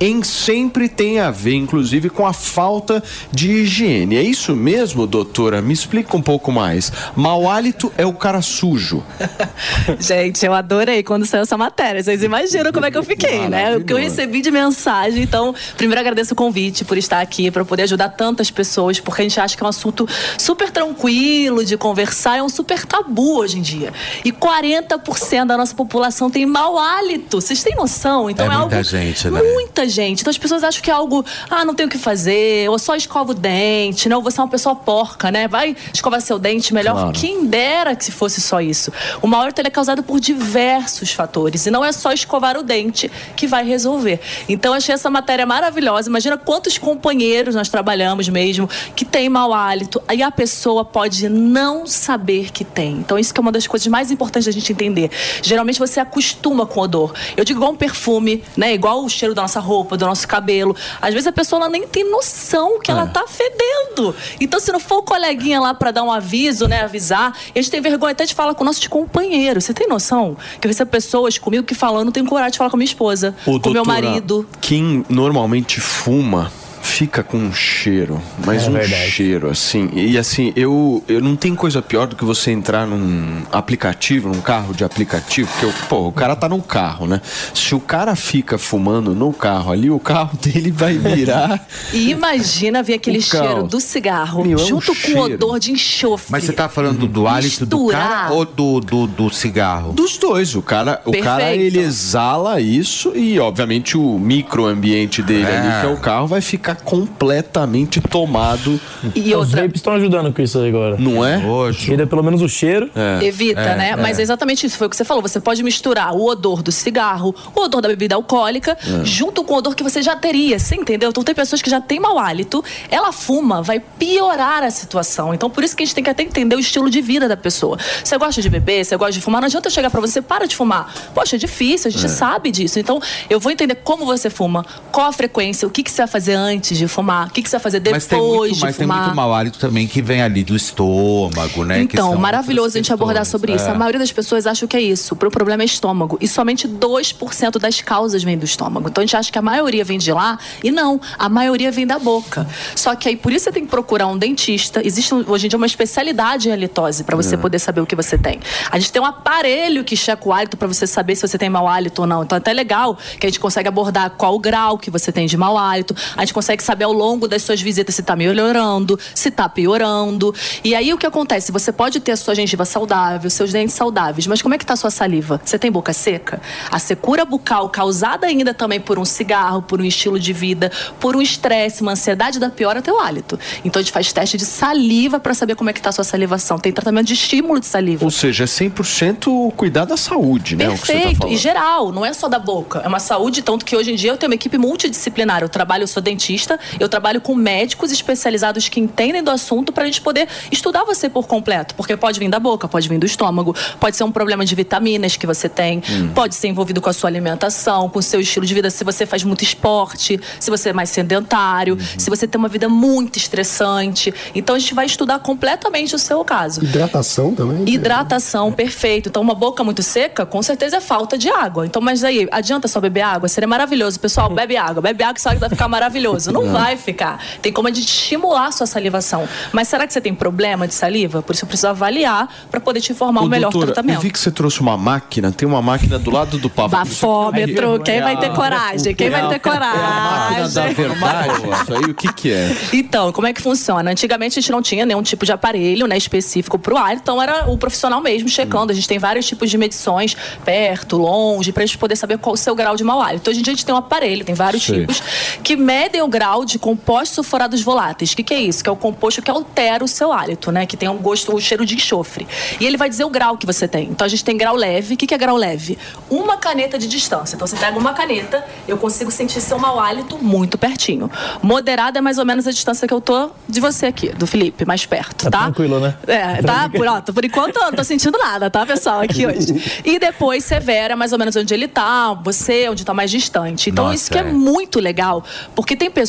em sempre tem a ver, inclusive, com a falta de higiene. É isso mesmo, doutora? Me explica um pouco mais. Mau hálito é o cara sujo. Gente, eu adorei quando saiu essa matéria. Vocês imaginam como é que eu fiquei, né? O que eu recebi de mensagem. Então, primeiro agradeço o convite por estar aqui, para poder ajudar tantas pessoas, porque a gente acha que é um assunto super tranquilo de conversar, é um super tabu hoje em dia. E 40% da nossa população tem mau hálito. Vocês têm noção? Então É é, muita algo gente, né? Muita gente. Então as pessoas acham que é algo, ah, não tenho o que fazer, ou só escova o dente, não, você é uma pessoa porca, né? Vai escovar seu dente melhor. Claro. Quem dera que se fosse só isso. O mau hálito é causado por diversos fatores e não é só escovar o dente que vai resolver. Então eu achei essa matéria maravilhosa. Imagina quantos companheiros nós trabalhamos mesmo que tem mau hálito e a pessoa pode não saber que tem. Então isso que é uma das coisas mais importantes da gente entender. Geralmente você acostuma com o odor. Eu digo igual um perfume, né? Igual o cheiro da nossa roupa, do nosso cabelo. Às vezes a pessoa ela nem tem noção que ela tá fedendo. Então se não for o coleguinha lá para dar um aviso, né, avisar, a gente tem vergonha até de falar com nossos companheiros. Você tem noção que eu recebo pessoas comigo que não tenho coragem de falar com minha esposa, Ô, com meu marido. Quem normalmente fuma fica com um cheiro, mas É um verdade. cheiro assim. E assim, eu, eu não tem coisa pior do que você entrar num aplicativo, num carro de aplicativo, que eu, pô, o cara tá num carro, né? Se o cara fica fumando no carro ali, o carro dele vai virar E imagina ver aquele O caos. cheiro do cigarro Meu, é um junto com o odor de enxofre. Mas você tá falando do hálito do cara ou do, do, do cigarro? Dos dois, o cara, o cara Perfeito. ele exala isso e obviamente o microambiente dele É. ali que é o carro vai ficar completamente tomado. E Os outra- vapes estão ajudando com isso aí agora. Não é? Tira pelo menos o cheiro. Evita, né? Mas é exatamente isso, foi o que você falou. Você pode misturar o odor do cigarro, o odor da bebida alcoólica, É. junto com o odor que você já teria, você entendeu? Então tem pessoas que já têm mau hálito, ela fuma, vai piorar a situação. Então por isso que a gente tem que até entender o estilo de vida da pessoa. Você gosta de beber, você gosta de fumar, não adianta eu chegar pra você, para de fumar. Poxa, é difícil, a gente É. sabe disso. Então eu vou entender como você fuma, qual a frequência, o que, que você vai fazer antes de fumar, o que, que você vai fazer depois Mas tem muito, de mas tem fumar. muito mau hálito também que vem ali do estômago, né? Então, maravilhoso a gente abordar sobre isso. É. A maioria das pessoas acha que é isso. O problema é estômago. E somente 2% das causas vem do estômago. Então a gente acha que a maioria vem de lá. E não, a maioria vem da boca. Só que aí por isso você tem que procurar um dentista. Existe hoje em dia uma especialidade em halitose para você É. poder saber o que você tem. A gente tem um aparelho que checa o hálito para você saber se você tem mau hálito ou não. Então é até legal que a gente consegue abordar qual o grau que você tem de mau hálito. A gente consegue saber ao longo das suas visitas se tá melhorando, se tá piorando. E aí o que acontece? Você pode ter a sua gengiva saudável, seus dentes saudáveis, mas como é que tá a sua saliva? Você tem boca seca? A secura bucal causada ainda também por um cigarro, por um estilo de vida, por um estresse, uma ansiedade da piora teu hálito. Então a gente faz teste de saliva para saber como é que tá a sua salivação. Tem tratamento de estímulo de saliva. Ou seja, é 100% cuidar da saúde, né? você tá Perfeito, falando. e geral, não é só da boca, é uma saúde, tanto que hoje em dia eu tenho uma equipe multidisciplinar. Eu trabalho, eu sou dentista, eu trabalho com médicos especializados que entendem do assunto para a gente poder estudar você por completo, porque pode vir da boca, pode vir do estômago, pode ser um problema de vitaminas que você tem, Hum. pode ser envolvido com a sua alimentação, com o seu estilo de vida, se você faz muito esporte, se você é mais sedentário, se você tem uma vida muito estressante. Então a gente vai estudar completamente o seu caso. Hidratação também. Hidratação, perfeito. Então, uma boca muito seca, com certeza é falta de água. Então, mas aí, adianta só beber água? Seria maravilhoso. Pessoal, bebe água. Bebe água que só vai ficar maravilhoso. Não É. vai ficar. tem como a gente estimular a sua salivação. Mas será que você tem problema de saliva? Por isso eu preciso avaliar para poder te informar o melhor doutora, tratamento. Eu vi que você trouxe uma máquina, tem uma máquina do lado do papo. Bafômetro, quem vai ter coragem? Quem vai ter coragem? máquina da verdade, isso aí, o que que é? Então, como é que funciona? Antigamente a gente não tinha nenhum tipo de aparelho né, específico para o ar, então era o profissional mesmo checando. A gente tem vários tipos de medições, perto, longe, para a gente poder saber qual o seu grau de mau hálito. Hoje em dia a gente tem um aparelho, tem vários tipos, que medem o grau de compostos sulfurados voláteis. O que, que é isso? Que é o composto que altera o seu hálito, né? Que tem um gosto, um cheiro de enxofre. E ele vai dizer o grau que você tem. Então a gente tem grau leve. O que, que é grau leve? Uma caneta de distância. Então você pega uma caneta, eu consigo sentir seu mau hálito muito pertinho. Moderado é mais ou menos a distância que eu tô de você aqui, do Felipe, mais perto, tá? Tranquilo, né? É, tá? Por, ó, por enquanto eu não tô sentindo nada, tá, pessoal, aqui hoje. E depois severa, mais ou menos onde ele tá, você, onde tá mais distante. Então Nossa, isso que é. é. muito legal, porque tem pessoas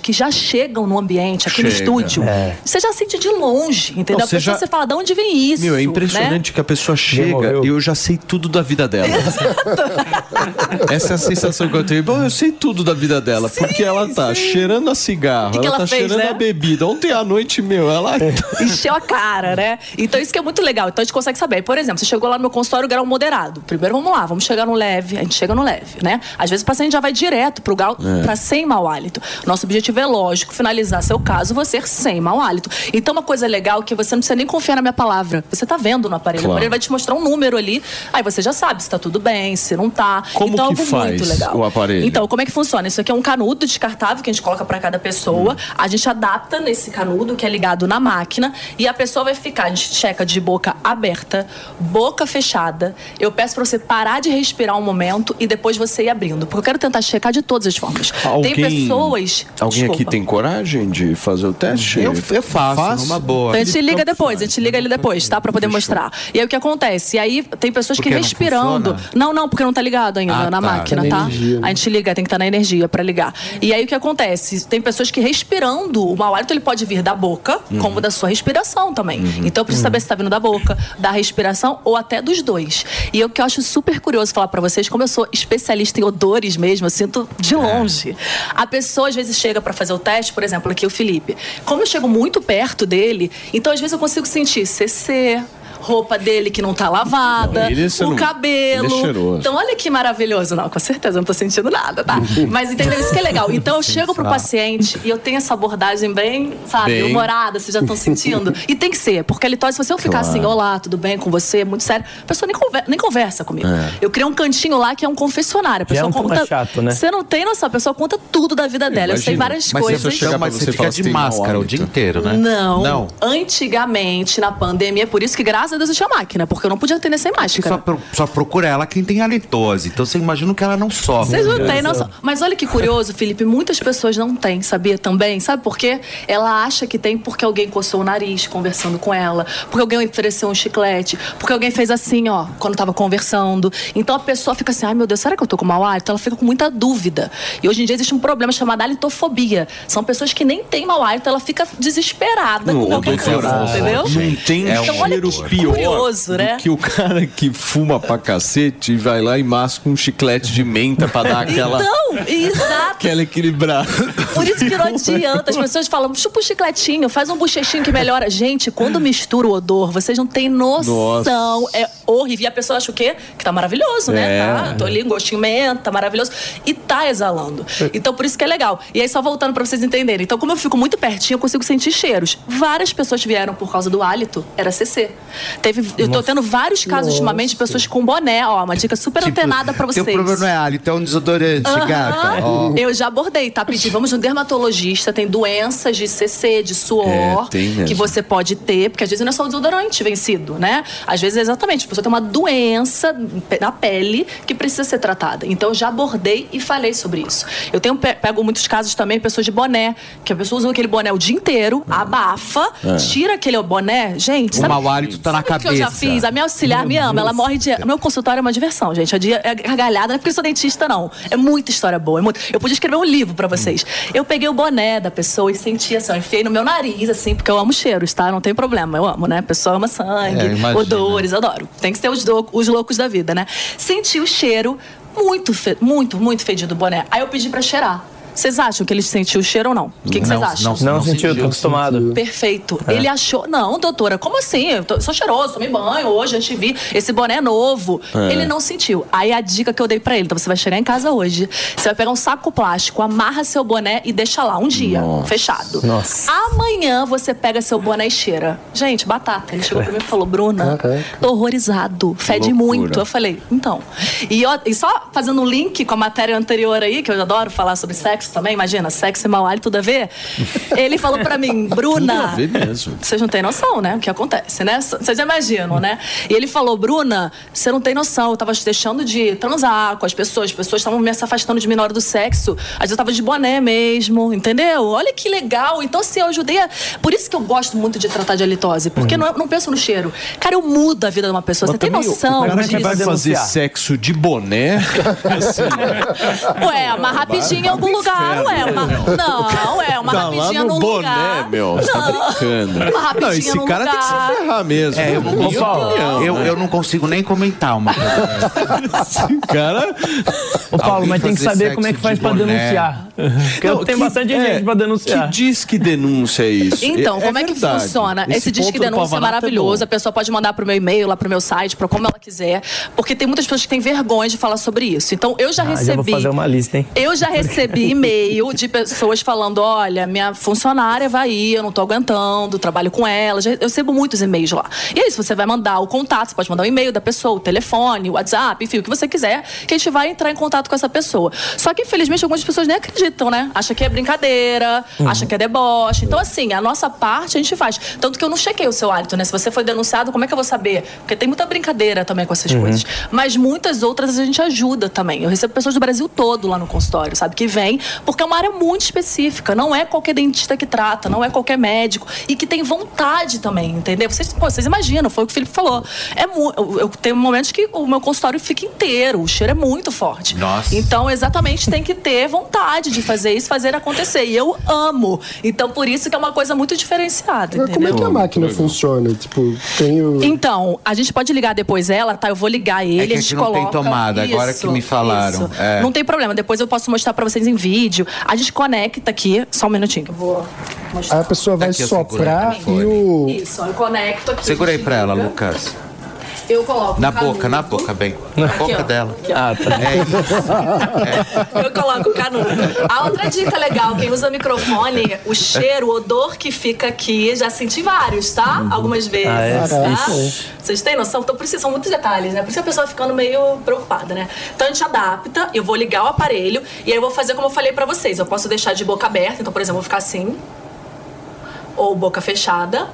que já chegam no ambiente, aqui no Chega. estúdio, É. você já sente de longe, entendeu? Não, a você pessoa já- você fala, de onde vem isso? Meu, é né? impressionante que a pessoa chega e eu já sei tudo da vida dela. Essa é a sensação que eu tenho. Bom, eu sei tudo da vida dela, porque ela tá cheirando a cigarro, Que que ela, ela tá fez, cheirando né? a bebida. Ontem à noite, meu, ela. Encheu a cara, né? Então isso que é muito legal. Então a gente consegue saber. Por exemplo, você chegou lá no meu consultório, grau moderado. Primeiro vamos lá, vamos chegar no leve. A gente chega no leve, né? Às vezes o paciente já vai direto pro grau É. para sem mau hálito. Nosso objetivo é lógico, finalizar seu caso, você sem mau hálito. Então uma coisa legal é que você não precisa nem confiar na minha palavra. Você tá vendo no aparelho. Claro. O aparelho vai te mostrar um número ali. Aí você já sabe se tá tudo bem, se não tá. Como então que algo faz muito legal. o aparelho? Então, como é que funciona? Isso aqui é um canudo descartável que a gente coloca para cada pessoa. A gente adapta nesse canudo que é ligado na máquina e a pessoa vai ficar, a gente checa de boca aberta, boca fechada. Eu peço para você parar de respirar um momento e depois você ir abrindo, porque eu quero tentar checar de todas as formas. Tem pessoas. Alguém aqui Desculpa. tem coragem de fazer o teste? Eu- eu faço, numa boa. Então a gente liga depois, a gente liga ele depois, tá? Pra poder mostrar. E aí o que acontece? E aí tem pessoas Porque que não respirando. funciona? Não, não, porque não tá ligado ainda Ah, na tá. máquina, Tá tá? energia, né? A gente liga, tem que estar na energia pra ligar. E aí o que acontece? Tem pessoas que respirando, o mau hálito ele pode vir da boca, Uhum. como da sua respiração também. Então eu preciso saber se tá vindo da boca, da respiração ou até dos dois. E o que eu acho super curioso falar pra vocês, como eu sou especialista em odores mesmo, eu sinto de longe. A pessoa às vezes chega pra fazer o teste, por exemplo, aqui o Felipe. Como eu chego muito perto dele, então às vezes eu consigo sentir CC, roupa dele que não tá lavada, Não, ele você o não- cabelo. ele é então olha que maravilhoso. Não, com certeza eu não tô sentindo nada, tá? Mas entendeu? Isso que é legal. Então eu chego pro paciente e eu tenho essa abordagem bem, sabe, Bem. humorada, vocês já estão sentindo. E tem que ser, porque a litose, se você eu ficar Claro. assim, olá, tudo bem com você, muito sério, a pessoa nem, conver- nem conversa comigo. É. Eu criei um cantinho lá que é um confessionário. A é pessoa um tema conta. chato, né? Você não tem noção, a pessoa conta tudo da vida dela. Eu sei várias Mas coisas. eu chegar pra você e falar, "Você tem mau hálito?" Não. Não. Antigamente, na pandemia, por isso que graças a Deus eu tinha máquina, porque eu não podia atender sem Que máscara. só, pro- só procura ela quem tem halitose. Então você imagina que ela não sofre. Vocês não têm noção. Mas olha que curioso, Felipe. Muitas pessoas não têm, sabia também? Sabe por quê? Ela acha que tem porque alguém coçou o nariz conversando com ela, porque alguém ofereceu um chiclete, porque alguém fez assim, ó, quando tava conversando. Então a pessoa fica assim: ai meu Deus, será que eu tô com mau hálito? Ela fica com muita dúvida. E hoje em dia existe um problema chamado halitofobia. São pessoas que nem têm mau hálito, ela fica desesperada com qualquer coisa, entendeu? Não tem Então, olha que pior curioso, né? que o cara que fuma pra cacete e vai lá e masca um chiclete de menta pra dar aquela, Então, exato. aquela equilibrada. Por isso que não adianta. As pessoas falam, chupa um chicletinho, faz um bochechinho que melhora. Gente, quando mistura o odor, vocês não têm noção. Nossa. É horrível. E a pessoa acha o quê? Que tá maravilhoso, né? É. Tá, tô ali, um gostinho menta, tá maravilhoso. E tá exalando. Então, por isso que é legal. E aí, só voltando pra vocês entenderem. Então, como eu fico muito pertinho, eu consigo sentir cheiros. Várias pessoas vieram por causa do hálito. Era CC. Teve, eu tô Nossa. tendo vários casos ultimamente de pessoas com boné. Ó, uma dica super antenada pra vocês. Teu problema não é hálito, é um desodorante, Aham. Ó. Eu já abordei, tá? Pedi, vamos no dermatologista, tem doenças de CC, de suor, É, tem mesmo. que você pode ter, porque às vezes não é só o desodorante vencido, né? Às vezes, exatamente, a pessoa tem uma doença na pele que precisa ser tratada. Então, eu já abordei e falei sobre isso. Eu tenho, pe- pego muitos casos também, pessoas de boné, que a pessoa usa aquele boné o dia inteiro, abafa, É. tira aquele boné, gente, O sabe- mau hálito tá na Sabe o que eu já cabeça. fiz? A minha auxiliar me ama, ela morre de. Meu consultório é uma diversão, gente. É dia é gargalhada, não é porque eu sou dentista, não. É muita história boa. É. Eu podia escrever um livro pra vocês. Eu peguei o boné da pessoa e senti assim, enfiei no meu nariz, assim, porque eu amo cheiros, tá? Não tem problema. Eu amo, né? A pessoa ama sangue, É, imagina. odores, adoro. Tem que ser os, do- os loucos da vida, né? Senti o cheiro muito, muito, muito fedido do boné. Aí eu pedi pra cheirar. Vocês acham que ele sentiu o cheiro ou não? O que, que vocês Não, acham? não, não sentiu, tô acostumado. Perfeito. É. Ele achou. Não, doutora, como assim? Eu tô- sou cheiroso, tomei banho hoje, antes de vir. Esse boné é novo. É. Ele não sentiu. Aí a dica que eu dei pra ele: então você vai chegar em casa hoje, você vai pegar um saco plástico, amarra seu boné e deixa lá um dia, fechado. Nossa. Amanhã você pega seu boné e cheira. Gente, batata. Ele chegou pra mim e falou: Bruna, tô horrorizado, fede muito. Eu falei: então. E, ó, e só fazendo um link com a matéria anterior aí, que eu adoro falar sobre sexo também, imagina, sexo e mau hálito, tudo a ver. Ele falou pra mim, Bruna. Tudo a ver mesmo. Vocês não têm noção, né? O que acontece, né? Vocês imaginam, né? E ele falou, Bruna, você não tem noção. Eu tava deixando de transar com as pessoas. As pessoas estavam me afastando de mim na hora do sexo. Às vezes eu tava de boné mesmo, entendeu? Olha que legal. Então, assim, eu ajudei a... Por isso que eu gosto muito de tratar de halitose. Porque não, eu não penso no cheiro. Cara, eu mudo a vida de uma pessoa. Você tem noção O cara que disso? vai fazer sexo de boné. Ué, uma rapidinha em algum lugar. Ué, uma... Não, é uma tá lá rapidinha no num boné, lugar. meu. Você tá Não. brincando. Uma rapidinha Não, esse cara tem que lugar. se ferrar mesmo. É, eu, não opinião, eu, né? eu não consigo nem comentar uma coisa. cara. Ô, Paulo, mas tem que saber como é que faz de pra boné. denunciar. Porque Não, tem que- bastante é, gente pra denunciar. Que diz que denúncia é isso? Então, como é, que verdade. funciona? Esse, disque ponto do denúncia é Pavanato maravilhoso. a pessoa pode mandar pro meu e-mail, lá pro meu site, pra como ela quiser. Porque tem muitas pessoas que têm vergonha de falar sobre isso. Então, eu já Ah, já recebi. vou fazer uma lista, hein? Eu já recebi e-mail de pessoas falando: olha, minha funcionária vai ir, eu não tô aguentando, trabalho com ela. Eu recebo muitos e-mails lá. E é isso, você vai mandar o contato, você pode mandar o e-mail da pessoa, o telefone, o WhatsApp, enfim, o que você quiser, que a gente vai entrar em contato com essa pessoa. Só que, infelizmente, algumas pessoas nem acreditam, né? Acha que é brincadeira, acha que é deboche. Então, assim, a nossa parte a gente faz. Tanto que eu não chequei o seu hálito, né? Se você foi denunciado, como é que eu vou saber? Porque tem muita brincadeira também com essas Uhum. coisas. Mas muitas outras a gente ajuda também. Eu recebo pessoas do Brasil todo lá no consultório, sabe? Que vem, porque é uma área muito específica. Não é qualquer dentista que trata, não é qualquer médico. E que tem vontade também, entendeu? Vocês, pô, vocês imaginam, foi o que o Felipe falou. É eu, eu tenho momentos que o meu consultório fica inteiro, o cheiro é muito forte. Nossa. Então, exatamente, tem que ter vontade de fazer isso, fazer acontecer. E eu amo. Então, por isso que é uma coisa muito diferenciada, Mas como é que a máquina funciona? Tipo, tem o. Então, a gente pode ligar depois ela, tá? Eu vou ligar ele, É que a gente não tem coloca. tomada, agora que me falaram. isso. É. Não tem problema, depois eu posso mostrar pra vocês em vídeo. A gente conecta aqui, só um minutinho que eu vou mostrar. Aí a pessoa vai Aqui, seguro soprar e o. Isso, eu conecto aqui. Segura aí pra ela. Lucas. Eu coloco Na canudo. boca, na boca, bem. Na Aqui, boca ó. dela. Ah, tá. Eu coloco o canudo. A outra dica legal, quem usa microfone, o cheiro, o odor que fica aqui, já senti vários, tá? Algumas vezes, Ah, é? tá? Caraca. Vocês têm noção? Então, por isso são muitos detalhes, né? Por isso a pessoa ficando meio preocupada, né? Então a gente adapta, eu vou ligar o aparelho e aí eu vou fazer como eu falei pra vocês. Eu posso deixar de boca aberta, então, por exemplo, eu vou ficar assim. Ou boca fechada.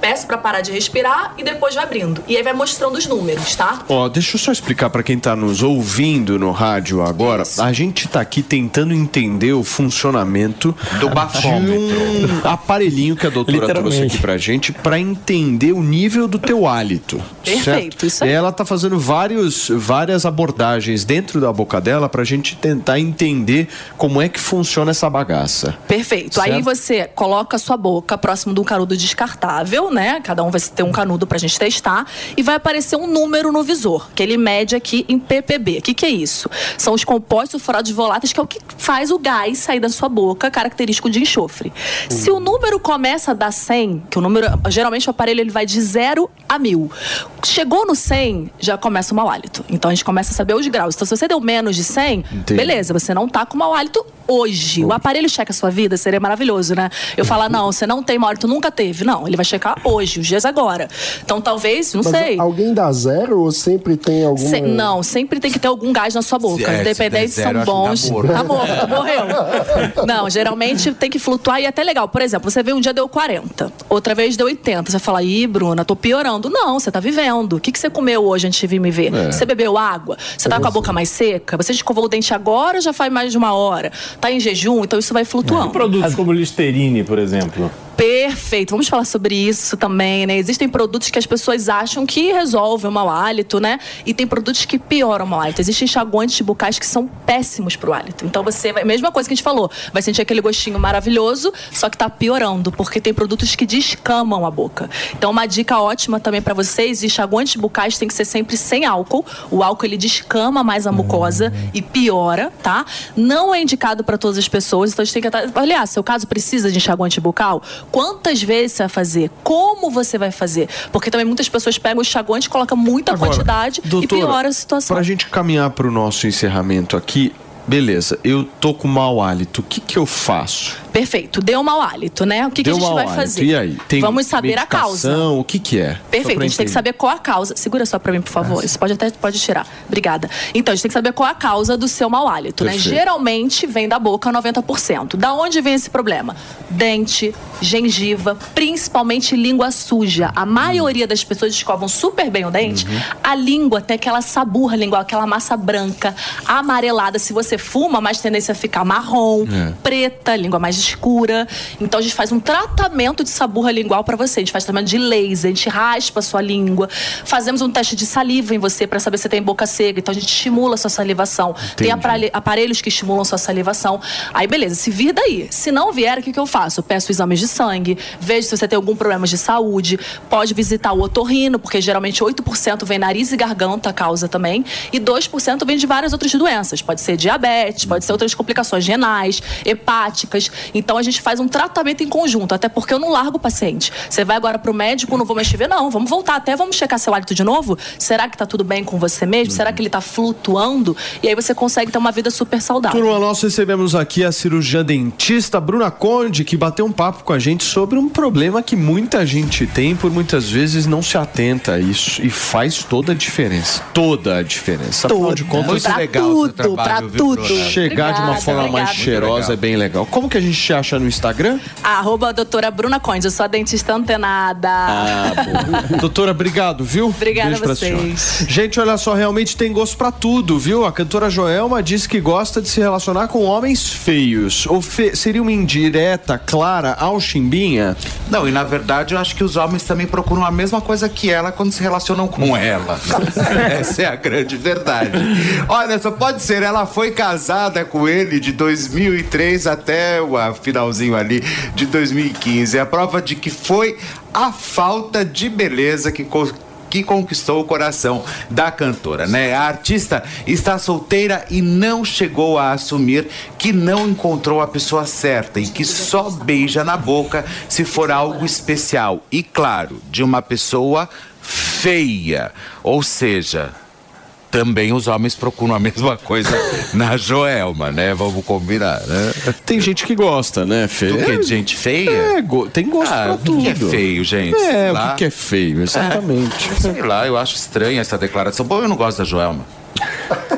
Peço pra parar de respirar e depois vai abrindo. E aí vai mostrando os números, tá? Ó, deixa eu só explicar pra quem tá nos ouvindo no rádio agora. A gente tá aqui tentando entender o funcionamento Do bafômetro. de um aparelhinho que a doutora trouxe aqui pra gente pra entender o nível do teu hálito. Perfeito, certo? isso aí. Ela tá fazendo vários, várias abordagens dentro da boca dela pra gente tentar entender como é que funciona essa bagaça. Perfeito. Aí Certo. você coloca a sua boca próximo de um canudo descartável, né? Cada um vai ter um canudo pra gente testar. E vai aparecer um número no visor, que ele mede aqui em ppb. O que, que é isso? São os compostos sulfurados voláteis, que é o que faz o gás sair da sua boca, característico de enxofre. Se o número começa a dar 100, que o número, geralmente o aparelho ele vai de 0 a 1000. Chegou no 100, já começa o mau hálito. Então a gente começa a saber os graus. Então se você deu menos de 100, Entendi. beleza, você não tá com mau hálito hoje. O aparelho checa a sua vida, seria maravilhoso, né? Eu falar, não, você não tem mau hálito, nunca teve. Não, ele vai checar hoje, os dias agora. Então talvez, não Mas sei. Alguém dá zero ou sempre tem alguma. Se- não, sempre tem que ter algum gás na sua boca. É, se Independente se zero, são bons. tá morto. Tá morto, morreu. Não, geralmente tem que flutuar e é até legal. Por exemplo, você vê um dia deu 40, outra vez deu 80. Você fala, ih, Bruna, tô piorando. Não, você tá vivendo. O que, que você comeu hoje antes de vir me ver? É. Você bebeu água? Você tá com a boca mais seca? Você escovou o dente agora já faz mais de uma hora? Tá em jejum? Então isso vai E flutuando. produtos como Listerine, por exemplo? Perfeito. Vamos falar sobre isso também, né? Existem produtos que as pessoas acham que resolvem o mau hálito, né? E tem produtos que pioram o mau hálito. Existem enxaguantes bucais que são péssimos pro hálito. Então você vai, mesma coisa que a gente falou, vai sentir aquele gostinho maravilhoso, só que tá piorando, porque tem produtos que descamam a boca. Então uma dica ótima também para vocês, enxaguantes bucais tem que ser sempre sem álcool. O álcool ele descama mais a mucosa e piora, tá? Não é indicado para todas as pessoas, então a gente tem que avaliar, seu caso precisa de enxaguante bucal? Quantas vezes você vai fazer? Como você vai fazer? Porque também muitas pessoas pegam o enxaguante, colocam muita Agora, quantidade e doutora, piora a situação. Pra gente caminhar pro nosso encerramento aqui, beleza, eu tô com mau hálito, o que que eu faço? Perfeito. Deu mau hálito, né? O que, que a gente vai hálito, fazer? E aí? Tem Vamos saber a causa. O que que é? Perfeito, a gente tem que saber qual a causa. Segura só pra mim, por favor. Isso pode até pode tirar. Obrigada. Então, a gente tem que saber qual a causa do seu mau hálito, né? Perfeito. Geralmente vem da boca 90%. Da onde vem esse problema? Dente, gengiva, principalmente língua suja. A maioria das pessoas escovam super bem o dente. Uhum. A língua tem aquela saburra lingual, aquela massa branca, amarelada. Se você fuma, mais tendência a ficar marrom, É. preta, língua mais escura. Então a gente faz um tratamento de saburra lingual pra você. A gente faz tratamento de laser, a gente raspa a sua língua. Fazemos um teste de saliva em você pra saber se tem boca seca. Então a gente estimula a sua salivação. Tem Entendi. aparelho- aparelhos que estimulam a sua salivação. Aí beleza, se vir daí. Se não vier, o que, que eu faço? Eu peço exames de sangue, vejo se você tem algum problema de saúde. Pode visitar o otorrino, porque geralmente 8% vem nariz e garganta, causa também. E 2% vem de várias outras doenças. Pode ser diabetes, pode ser outras complicações renais, hepáticas. Então a gente faz um tratamento em conjunto, até porque eu não largo o paciente. Você vai agora pro médico, não vou mais te ver, não. Vamos voltar até, vamos checar seu hálito de novo? Será que tá tudo bem com você mesmo? Será que ele tá flutuando? E aí você consegue ter uma vida super saudável. Turma, nós recebemos aqui a cirurgiã dentista Bruna Conde, que bateu um papo com a gente sobre um problema que muita gente tem, por muitas vezes não se atenta a isso. E faz toda a diferença. Toda a diferença. Afinal de contas, Pra legal o tudo, trabalho, pra viu, tudo. Bruna? Chegar de uma Obrigada, forma mais obrigada. cheirosa é bem legal. Como que a gente te acha no Instagram? Arroba doutora Bruna Conde, eu sou a dentista antenada. Ah, bom. Doutora, obrigado, viu? Obrigada Beijo a vocês. Gente, olha só, realmente tem gosto pra tudo, viu? A cantora Joelma disse que gosta de se relacionar com homens feios. Ou fe- seria uma indireta clara ao Chimbinha? Não, e na verdade eu acho que os homens também procuram a mesma coisa que ela quando se relacionam com ela. Essa é a grande verdade. Olha, só pode ser, ela foi casada com ele de 2003 até o finalzinho ali de 2015. É a prova de que foi a falta de beleza que que conquistou o coração da cantora, né? A artista está solteira e não chegou a assumir que não encontrou a pessoa certa e que só beija na boca se for algo especial e claro, de uma pessoa feia, ou seja, também os homens procuram a mesma coisa na Joelma, né? Vamos combinar, né? Tem gente que gosta, né, feio? Do que? De gente feia? É, go- tem gosto ah, pra o que é tudo. feio, gente? É, Sei o lá. que é feio, exatamente. É, sei lá, eu acho estranha essa declaração. Bom, eu não gosto da Joelma.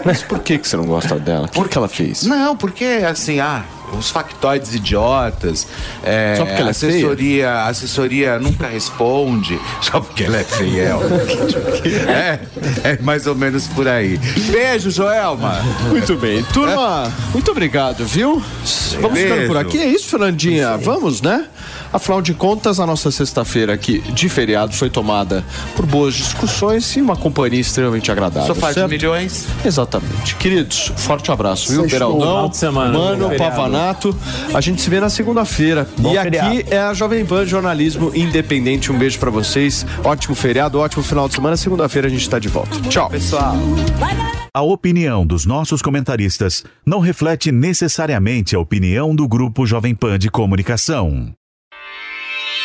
Mas por que, que você não gosta dela? O que, que ela fez? Não, porque assim, ah, os factoides idiotas. é, Só porque ela é assessoria, a assessoria nunca responde. Só porque ela é feia. é, é mais ou menos por aí. Beijo, Joelma. Muito bem. Turma, muito obrigado, viu? Vamos ficando por aqui. É isso, Fernandinha? Vamos, né? Afinal de contas, a nossa sexta-feira aqui de feriado foi tomada por boas discussões e uma companhia extremamente agradável. Sofá de certo? milhões. Exatamente. Queridos, forte abraço, viu? Sextou. Beraldão, Final de semana, Mano. Pavanato. A gente se vê na segunda-feira. Bom E aqui feriado. é a Jovem Pan Jornalismo Independente. Um beijo pra vocês. Ótimo feriado, ótimo final de semana. Segunda-feira a gente tá de volta. Tchau. Pessoal. A opinião dos nossos comentaristas não reflete necessariamente a opinião do Grupo Jovem Pan de Comunicação.